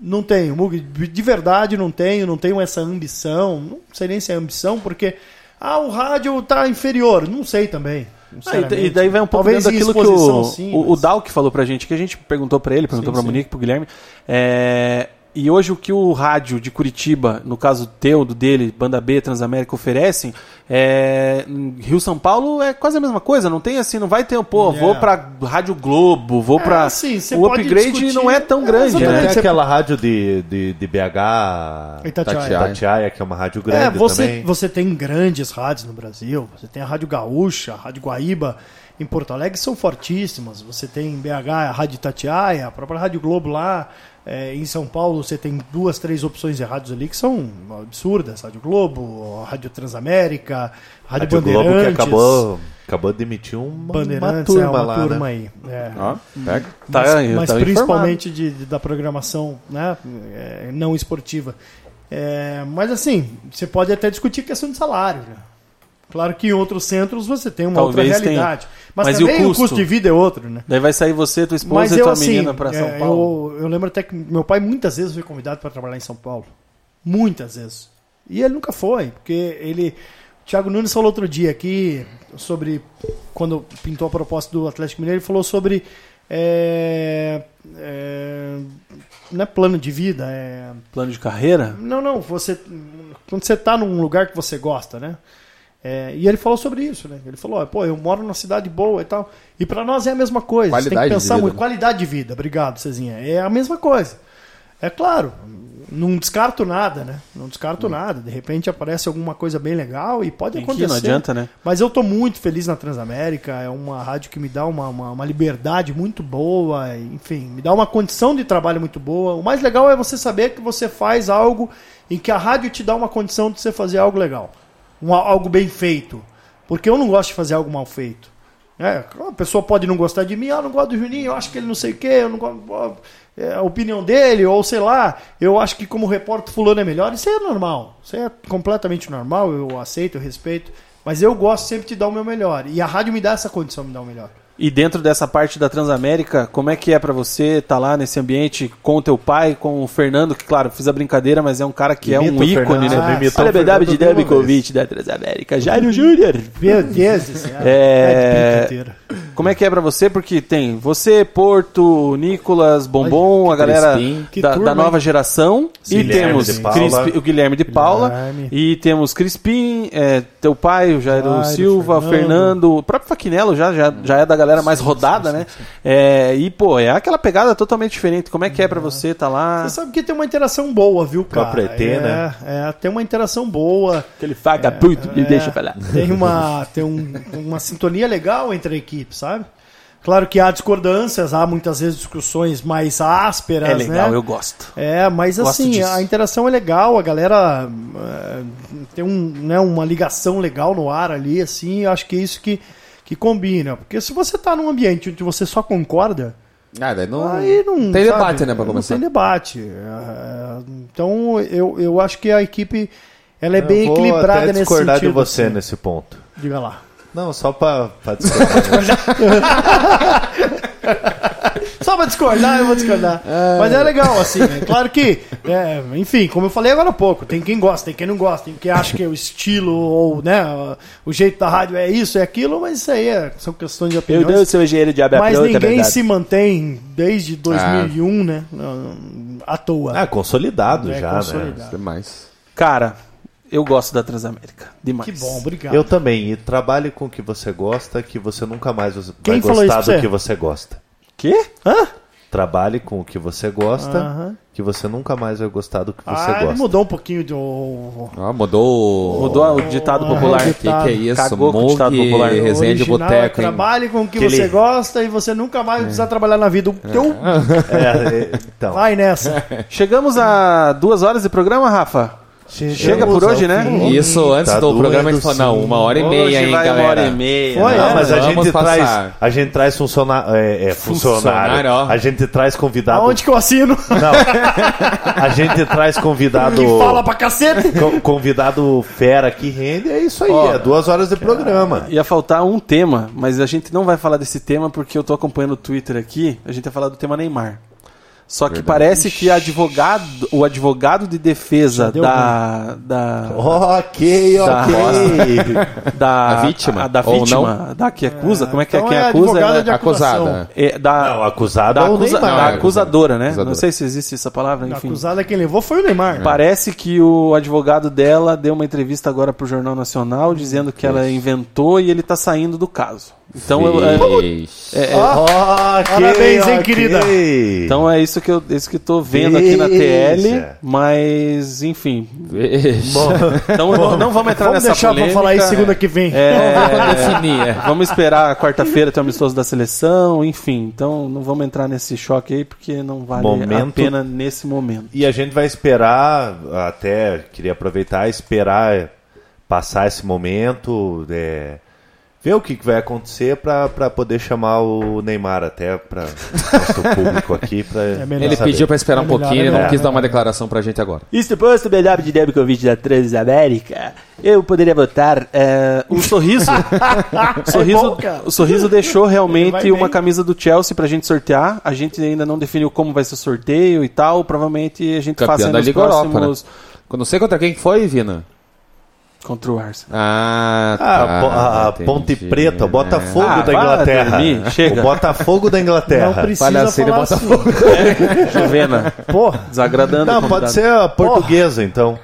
Não tenho. De verdade, não tenho. Não tenho essa ambição. Não sei nem se é ambição, porque. Ah, o rádio tá inferior. Não sei também. Ah, e, e daí vai um pouco Talvez dentro em daquilo que o, sim, o, o mas- Dal que falou pra gente, que a gente perguntou pra ele, perguntou Sim, pra sim. Monique, pro Guilherme. É, e hoje o que o rádio de Curitiba, no caso teu, do dele, Banda B, Transamérica, oferecem, é, Rio São Paulo é quase a mesma coisa, não tem assim, não vai ter, pô, É. vou pra Rádio Globo, vou É, pra. assim, você o pode upgrade discutir- não é tão É, grande, né? Tem aquela rádio de, de, de BH, Itatiaia. Itatiaia, que é uma rádio grande É, você, também. você tem grandes rádios no Brasil. Você tem a Rádio Gaúcha, a Rádio Guaíba em Porto Alegre são fortíssimas. Você tem em BH a Rádio Itatiaia, a própria Rádio Globo lá. É, em São Paulo você tem duas, três opções de rádios ali que são absurdas. Rádio Globo, Rádio Transamérica, Rádio, Rádio Globo que Bandeirantes. acabou, acabou de demitir uma, uma Bandeirantes, turma é uma lá, turma né? aí. É. Ó, pega. Tá, mas, eu mas principalmente de, de- da programação né, é, não esportiva. É, mas assim, você pode até discutir questão de salário. né? Claro que em outros centros você tem uma Talvez outra realidade. Mas, Mas e o também o custo? custo? de vida é outro, né? Daí vai sair você, tua esposa Mas e eu tua assim, menina pra São é, Paulo. Eu, eu lembro até que meu pai muitas vezes foi convidado para trabalhar em São Paulo. Muitas vezes. E ele nunca foi, porque ele. O Thiago Nunes falou outro dia aqui sobre. Quando pintou a proposta do Atlético Mineiro, ele falou sobre. é, é, não é plano de vida, é. Plano de carreira? Não, não, você. Quando você tá num lugar que você gosta, né? É, e ele falou sobre isso, né? Ele falou, pô, eu moro numa cidade boa e tal. E pra nós é a mesma coisa. você tem Qualidade que de pensar vida, muito. né? Qualidade de vida, obrigado, Cezinha. É a mesma coisa. É claro, não descarto nada, né? Não descarto nada. De repente aparece alguma coisa bem legal e pode Tem acontecer. não adianta, né? Mas eu tô muito feliz na Transamérica, é uma rádio que me dá uma, uma, uma liberdade muito boa, enfim, me dá uma condição de trabalho muito boa. O mais legal é você saber que você faz algo em que a rádio te dá uma condição de você fazer algo legal, um, algo bem feito. Porque eu não gosto de fazer algo mal feito. É, a pessoa pode não gostar de mim, ah, não gosto do Juninho, eu acho que ele não sei o quê, eu não gosto. É, a opinião dele, ou sei lá, eu acho que como repórter fulano é melhor. Isso é normal. Isso é completamente normal, eu aceito, eu respeito. Mas eu gosto sempre de dar o meu melhor. E a rádio me dá essa condição de dar o melhor. E dentro dessa parte da Transamérica, como é que é pra você estar lá nesse ambiente com o teu pai, com o Fernando, que claro, fiz a brincadeira, mas é um cara que é Imita um ícone, Fernando, né? você imitou Olha verdade de Debikovic da Transamérica, Jairo Júnior. Meu Deus do céu. É. Como é que é pra você? Porque tem você, Porto, Nicolas, Bombom, a galera da, turma, da nova geração. e Guilherme temos o Guilherme de Paula. Guilherme. E temos Crispim, é, teu pai, o Jairo, Silva, o Fernando. Fernando, o próprio Faquinello já, já, já é da galera mais rodada, né? É, e, pô, é aquela pegada totalmente diferente. Como é que é pra você tá lá? Você sabe que tem uma interação boa, viu, cara? Próprio ET, é, né? É, tem uma interação boa. Aquele vagabundo, me É, deixa falar. Tem uma, tem um- uma sintonia legal entre a equipe, sabe? Claro que há discordâncias, há muitas vezes discussões mais ásperas, É legal, né? eu gosto. É, mas Gosto assim, disso. a interação é legal, a galera é, tem um, né, uma ligação legal no ar ali, assim, acho que é isso que, que combina. Porque se você tá num ambiente onde você só concorda, Ah, daí não, aí não. tem sabe, debate, né, pra começar. Não tem debate. É, então, eu, eu acho que a equipe ela é bem Eu vou equilibrada até nesse discordar sentido. de você assim. nesse ponto. Diga lá. Não, só pra, pra discordar. (laughs) Só pra discordar, eu vou discordar. (laughs) Mas é legal, assim. É claro que, é, enfim, como eu falei agora há pouco, tem quem gosta, tem quem não gosta, tem quem acha que é o estilo ou né, o jeito da rádio é isso, é aquilo, mas isso aí é- são questões de Meu opiniões. Deus, seu engenheiro de mas é ninguém se mantém desde 2001, né? À toa. ah, consolidado É já, consolidado. Demais. Cara, eu gosto da Transamérica. Demais. Que bom, obrigado. né? Eu também. E trabalhe com o que você gosta, que você nunca mais vai Quem gostar do que você gosta. Quê? Hã? Trabalhe com o que você gosta, Aham. que você nunca mais vai gostar do que você Ah, ele gosta. mudou um pouquinho do. Ó, mudou. Mudou o ditado popular. Ah, O que, que é isso? Cagou com o ditado Mug, popular. resenha de original, boteco, é hein? Trabalhe com o que Aquele- você gosta e você nunca mais vai precisar trabalhar na vida. Teu... É, (laughs) é, então, Vai nessa. (laughs) Chegamos a duas horas de programa, Rafa? Chega por hoje, né? Isso, antes Tá do programa a gente falou, não, uma hora e meia, Hoje hein, vai galera. uma hora e meia. Foi? Não, é, mas a gente, passar. traz, a gente traz funcionário. É, é, funcionário. Funcionário, ó. A gente traz convidado. Aonde que eu assino? Não. A gente traz convidado. Que fala pra cacete. co- Convidado fera que rende, é isso aí, Ó, é duas horas de programa. Ia faltar um tema, mas a gente não vai falar desse tema porque eu tô acompanhando o Twitter aqui. A gente vai falar do tema Neymar. Só que parece que advogado, o advogado de defesa da, da, Ok, Da ok. (laughs) da A vítima? a- da Ou vítima, da que acusa, como é que então é quem é acusa? advogada Ela- de acusação. Acusada. é, da, Não, acusado da, é o acusa- da é acusadora, né? acusadora. Não sei se existe essa palavra, A enfim. acusada quem levou foi o Neymar. Parece que o advogado dela deu uma entrevista agora pro Jornal Nacional dizendo que ela inventou e ele tá saindo do caso. Então, eu, é, é- é- Ok, Parabéns, hein, ok. querida? então é isso que eu, isso que eu tô vendo aqui na TL, Veja. mas enfim. Ixi. Então não, não vamos entrar Vamos nessa deixar polêmica. pra falar isso segunda que vem. É, Vamos definir, é. Vamos esperar quarta-feira ter o amistoso da seleção, enfim. Então não vamos entrar nesse choque aí porque não vale a Momento- pena nesse momento. E a gente vai esperar, até queria aproveitar, esperar passar esse momento, é, ver o que, vai acontecer para poder chamar o Neymar até para nosso público aqui. Pra É. Ele saber. pediu pra esperar um É melhor, pouquinho, é ele não quis é dar uma declaração pra gente agora. E se fosse o melhor de convite da Transamérica, eu poderia votar é, (laughs) o sorriso. o sorriso, bom, o sorriso deixou realmente bem. uma camisa do Chelsea pra gente sortear. A gente ainda não definiu como vai ser o sorteio e tal. Provavelmente a gente faça Campeão da nos Liga Europa, próximos né? Eu não sei contra quem que foi, Vina. Contra o Arsenal. Ah, Ah, tá. a, po- a entendi, Ponte Preta, o né? Botafogo Ah, da Inglaterra. dormir, chega. O Botafogo da Não Inglaterra. precisa Palhaceira falar Botafogo. assim. Juvena, Porra, desagradando. Não, pode ser a portuguesa, então.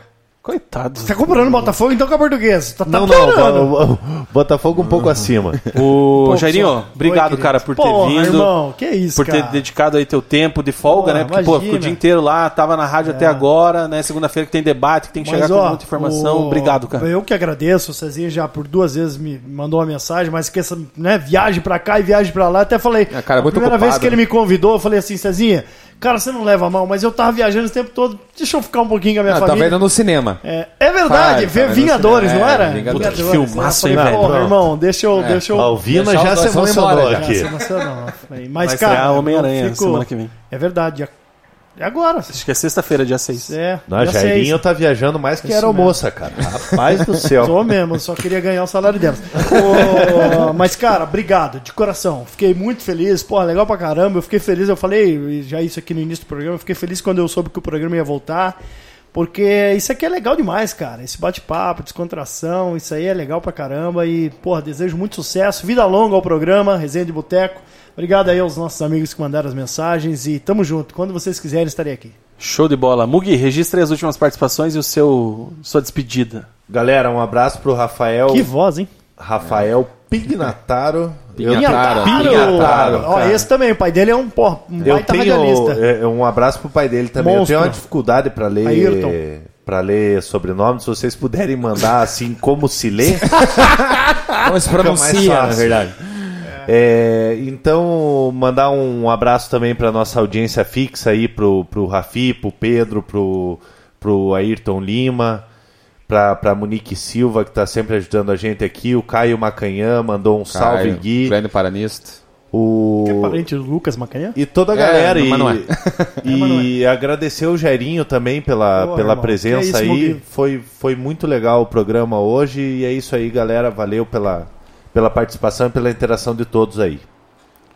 Coitado. tá comprando Botafogo então com a portuguesa. Tá, tá Não, piorando. não, o- o- Botafogo um pouco acima. (laughs) O Pô, Jairinho, só- obrigado, Oi, cara, por ter Porra, vindo. irmão, que isso, por ter cara. dedicado aí teu tempo de folga, Porra, né? Porque, pô, ficou o dia inteiro lá, tava na rádio até agora, né? Segunda-feira que tem debate, que tem que chegar com muita informação. o- Obrigado, cara. Eu que agradeço. O Cezinha já por duas vezes me mandou uma mensagem, mas que essa né, viagem pra cá e viagem pra lá. Até falei. É, cara, a primeira vez ocupado, que ele né? me convidou, eu falei assim, Cezinha, cara, você não leva mal, mas eu tava viajando esse tempo todo. Deixa eu ficar um pouquinho com a minha Ah, tá família. vendo no cinema. É, é verdade, Vai, ver tá, Vingadores, não cinema. era? É, Vingadores. Puta, que filmaço, hein, velho? Porra, irmão, deixa eu. É. Deixa eu... A Alvina Deixa já se emocionou embora já. aqui. Se emocionou. Mas, Vai cara. Homem-Aranha fico- semana que vem. É verdade. É agora. Acho que é sexta-feira, dia 6. É. Não, dia Jairinho tá viajando mais que era moça, cara. Rapaz do (laughs) céu. Sou mesmo, só queria ganhar o salário delas. Ô, mas, cara, obrigado, de coração. Fiquei muito feliz, porra, legal pra caramba. Eu fiquei feliz, eu falei já isso aqui no início do programa. Eu fiquei feliz quando eu soube que o programa ia voltar. Porque isso aqui é legal demais, cara. Esse bate-papo, descontração, isso aí é legal pra caramba. E, porra, desejo muito sucesso. Vida longa ao programa, Resenha de Boteco. Obrigado aí aos nossos amigos que mandaram as mensagens. E tamo junto. Quando vocês quiserem, estarei aqui. Show de bola. Mugi, registre as últimas participações e o seu sua despedida. Galera, um abraço pro Rafael. Que voz, hein? Rafael Pignataro. Pignataro. Pignataro, Ó, esse também, o pai dele é um, porra, um Eu baita tenho radialista. é, um abraço pro pai dele também. Monstro. Eu tenho uma dificuldade pra ler Ayrton. para ler sobrenome. Se vocês puderem mandar assim como se lê, (laughs) Como se pronuncia, na verdade. É, então, mandar um abraço também para nossa audiência fixa aí, pro, pro Rafi, pro Pedro, pro, pro Ayrton Lima, pra, pra Monique Silva, que tá sempre ajudando a gente aqui, o Caio Macanhã mandou um salve, Caio, Gui, Grande paranista. o... Que é parente do Lucas Macanhã? E toda a É, galera, mas não é. e, (laughs) e agradecer o Jairinho também pela, pela irmão, presença é isso, aí. Foi, foi muito legal o programa hoje e é isso aí, galera. Valeu pela, pela participação e pela interação de todos aí.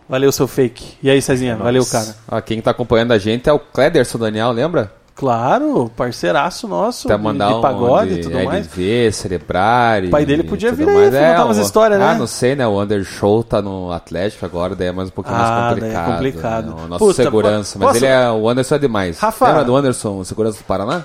Valeu, seu fake. E aí, Cezinha? Valeu, cara. Ó, quem tá acompanhando a gente é o Clederson Daniel, lembra? Claro, parceiraço nosso Até de, mandar de pagode um e tudo mais. LV, Cerebrari. O pai dele podia vir aí, mais. contar É, umas o- histórias, né? Ah, não sei, né? O Undershow tá no Atlético agora, daí é mais um pouquinho Ah, mais daí é complicado. complicado. né? O nosso Puta, segurança. Mas posso- ele é. O Anderson é demais. Rafa. Lembra do Anderson, o segurança do Paraná?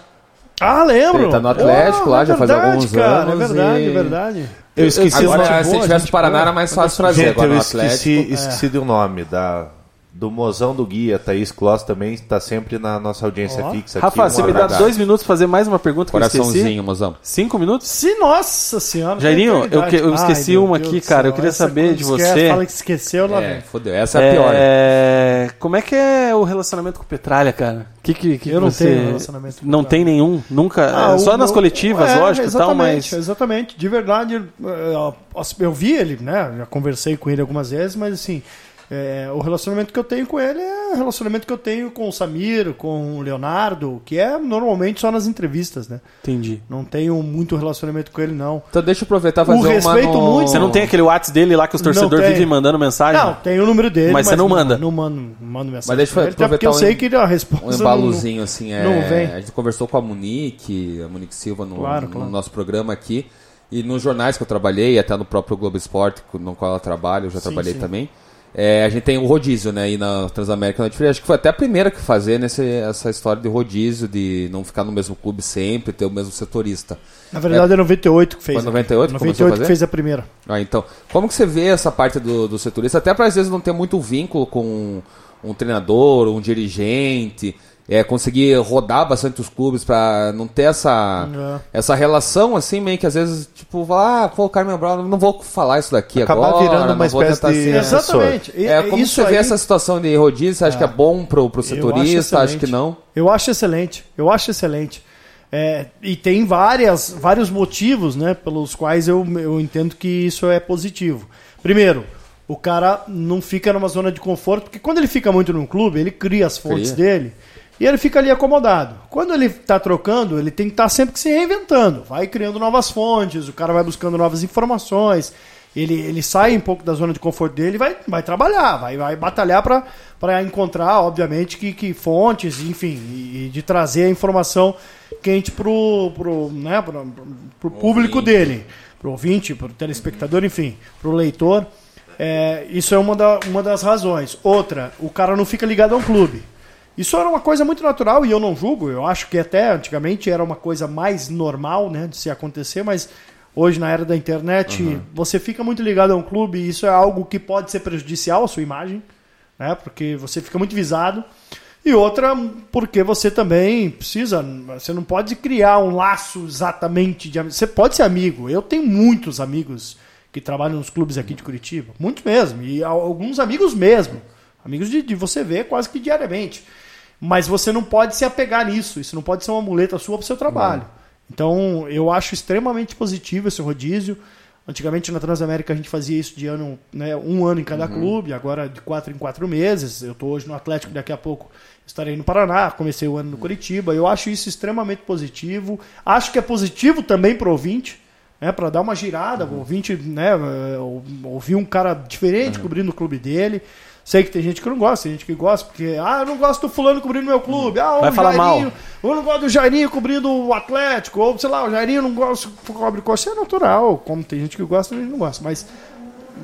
Ah, lembro. Ele tá no Atlético lá, é já faz verdade, alguns cara, anos É verdade, e- é verdade. Eu esqueci Agora, o nome. se boa, tivesse no Paraná, boa. era mais fácil trazer. Gente, Agora eu no esqueci, Atlético. esqueci do nome da, do mozão do guia, Thaís Kloss também está sempre na nossa audiência Ó. fixa. aqui. Rafa, Um você me dá dois minutos pra fazer mais uma pergunta que eu esqueci? Coraçãozinho, mozão. Cinco minutos? Se, nossa senhora. Jairinho, eu que- eu esqueci Ai, uma Deus aqui, do cara, eu queria Essa saber de esquece, você. Fala que esqueceu, lá É, vem. fodeu. Essa é a pior. É, Como é que é o relacionamento com o Petralha, cara? Que que, que Eu não você... tenho relacionamento com Não Petralha. tem nenhum? Nunca? Ah, é, só o nas coletivas, é, lógico e tal, exatamente, mas... Exatamente, de verdade, eh, eu vi ele, né? Já conversei com ele algumas vezes, mas assim, é, o relacionamento que eu tenho com ele é o relacionamento que eu tenho com o Samir, com o Leonardo, que é normalmente só nas entrevistas, né? Entendi. Não tenho muito relacionamento com ele, não. Então deixa eu aproveitar e fazer uma respeito no- muito- Você não tem aquele WhatsApp dele lá que os Não torcedores vivem mandando mensagem? Não, tem o número dele, Mas você não manda? Não, mando, não mando mensagem. Mas deixa eu até porque eu aproveitar um sei que a resposta um não- embalozinho assim é, não vem. a gente conversou com a Monique a Monique Silva no, Claro, no claro. nosso programa aqui e nos jornais que eu trabalhei até no próprio Globo Esporte no qual ela trabalha eu já Sim, trabalhei sim. também É, a gente tem o rodízio, né? E na Transamérica Netflix, acho que foi até a primeira que fazer nesse, essa história de rodízio, de não ficar no mesmo clube sempre, ter o mesmo setorista. Na verdade é 98 que fez. Foi 98 que começou a 98 que fez a primeira. Ah, então, como que você vê essa parte do, do setorista? Até para às vezes não ter muito vínculo com um treinador, um dirigente, é, conseguir rodar bastante os clubes para não ter essa, É. essa relação assim, meio que às vezes, tipo, falar, ah, pô, Carmen Brown, não vou falar isso daqui Acabar agora. virando uma não vou espécie tentar de ser- assessor. Exatamente. E- É, como isso você vê aí- essa situação de rodízio? Você acha que é bom pro, pro Eu acho setorista? Acho que não? Eu acho excelente. Eu acho excelente. É, e tem várias, vários motivos né, pelos quais eu, eu entendo que isso é positivo. Primeiro, o cara não fica numa zona de conforto, porque quando ele fica muito num clube, ele cria as fontes Cria. dele e ele fica ali acomodado. Quando ele está trocando, ele tem que estar sempre que se reinventando. Vai criando novas fontes, o cara vai buscando novas informações. Ele, ele sai um pouco da zona de conforto dele e vai, vai trabalhar, vai, vai batalhar para encontrar, obviamente, que, que fontes, enfim, e, e de trazer a informação quente pro, pro, né, pro, pro público dele, pro ouvinte, pro telespectador, enfim, pro leitor. É, isso é uma, da, uma das razões. Outra, o cara não fica ligado a um clube. Isso era uma coisa muito natural e eu não julgo. Eu acho que até antigamente era uma coisa mais normal né, de se acontecer, mas hoje, na era da internet, você fica muito ligado a um clube e isso é algo que pode ser prejudicial à sua imagem, né, porque você fica muito visado. E outra, porque você também precisa. Você não pode criar um laço exatamente de. Você pode ser amigo. Eu tenho muitos amigos que trabalham nos clubes aqui de Curitiba. Muitos mesmo. E al- alguns amigos mesmo. Amigos de, de você ver quase que diariamente. Mas você não pode se apegar nisso. Isso não pode ser uma muleta sua para o seu trabalho. Então, eu acho extremamente positivo esse rodízio. Antigamente na Transamérica a gente fazia isso de ano, né, um ano em cada clube, agora de quatro em quatro meses. Eu estou hoje no Atlético, daqui a pouco estarei no Paraná, comecei o ano no Curitiba. Eu acho isso extremamente positivo. Acho que é positivo também para o ouvinte, né, para dar uma girada, o ouvinte né, eh, ou- ouvir um cara diferente cobrindo o clube dele. Sei que tem gente que não gosta, tem gente que gosta, porque, ah, eu não gosto do fulano cobrindo meu clube, ah, Vai o falar Jairinho, mal. eu não gosto do Jairinho cobrindo o Atlético, ou sei lá, o Jairinho não gosta cobre coxa, é natural, como tem gente que gosta e não gosta, mas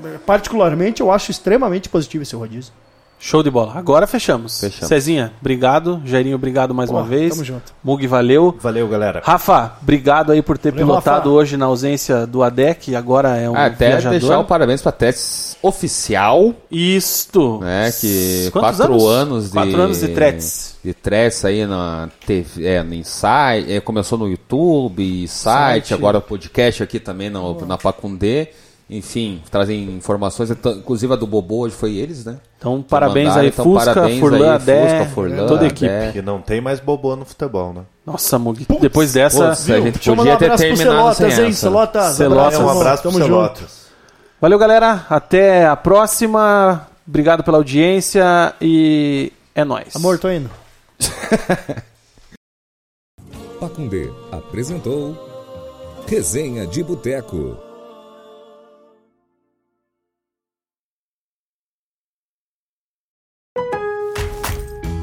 eh, particularmente eu acho extremamente positivo esse rodízio. Show de bola. Agora fechamos. Fechamos. Cezinha, obrigado. Jairinho, obrigado mais uma vez. tamo junto. Mug, valeu. Valeu, galera. Rafa, obrigado aí por ter Valeu, pilotado Rafa. hoje na ausência do ADEC, agora é um Ah, até viajador. deixar um parabéns pra Tess oficial, Isto. né? Que Quantos quatro anos, de. Quatro anos de Tretes. De Tretes aí na TV, é, no Insight, é, começou no YouTube, site, Site. agora podcast aqui também na, na Pacundê. Enfim, trazem informações, então, inclusive a do Bobô hoje foi eles, né? Então, Que parabéns mandaram, aí, então, Fusca, parabéns Furlan, aí, Adé, Fusca, Furlan, toda a Adé. equipe. Que não tem mais bobô no futebol, né? Nossa, Mug, depois dessa... Putz, a gente Deixa podia um ter terminado Celotas, sem hein, essa. Celotas. Celotas, É um abraço pro junto. Celotas. Valeu, galera. Até a próxima. Obrigado pela audiência e é nóis. Amor, tô indo. (laughs) Pacundê apresentou Resenha de Boteco.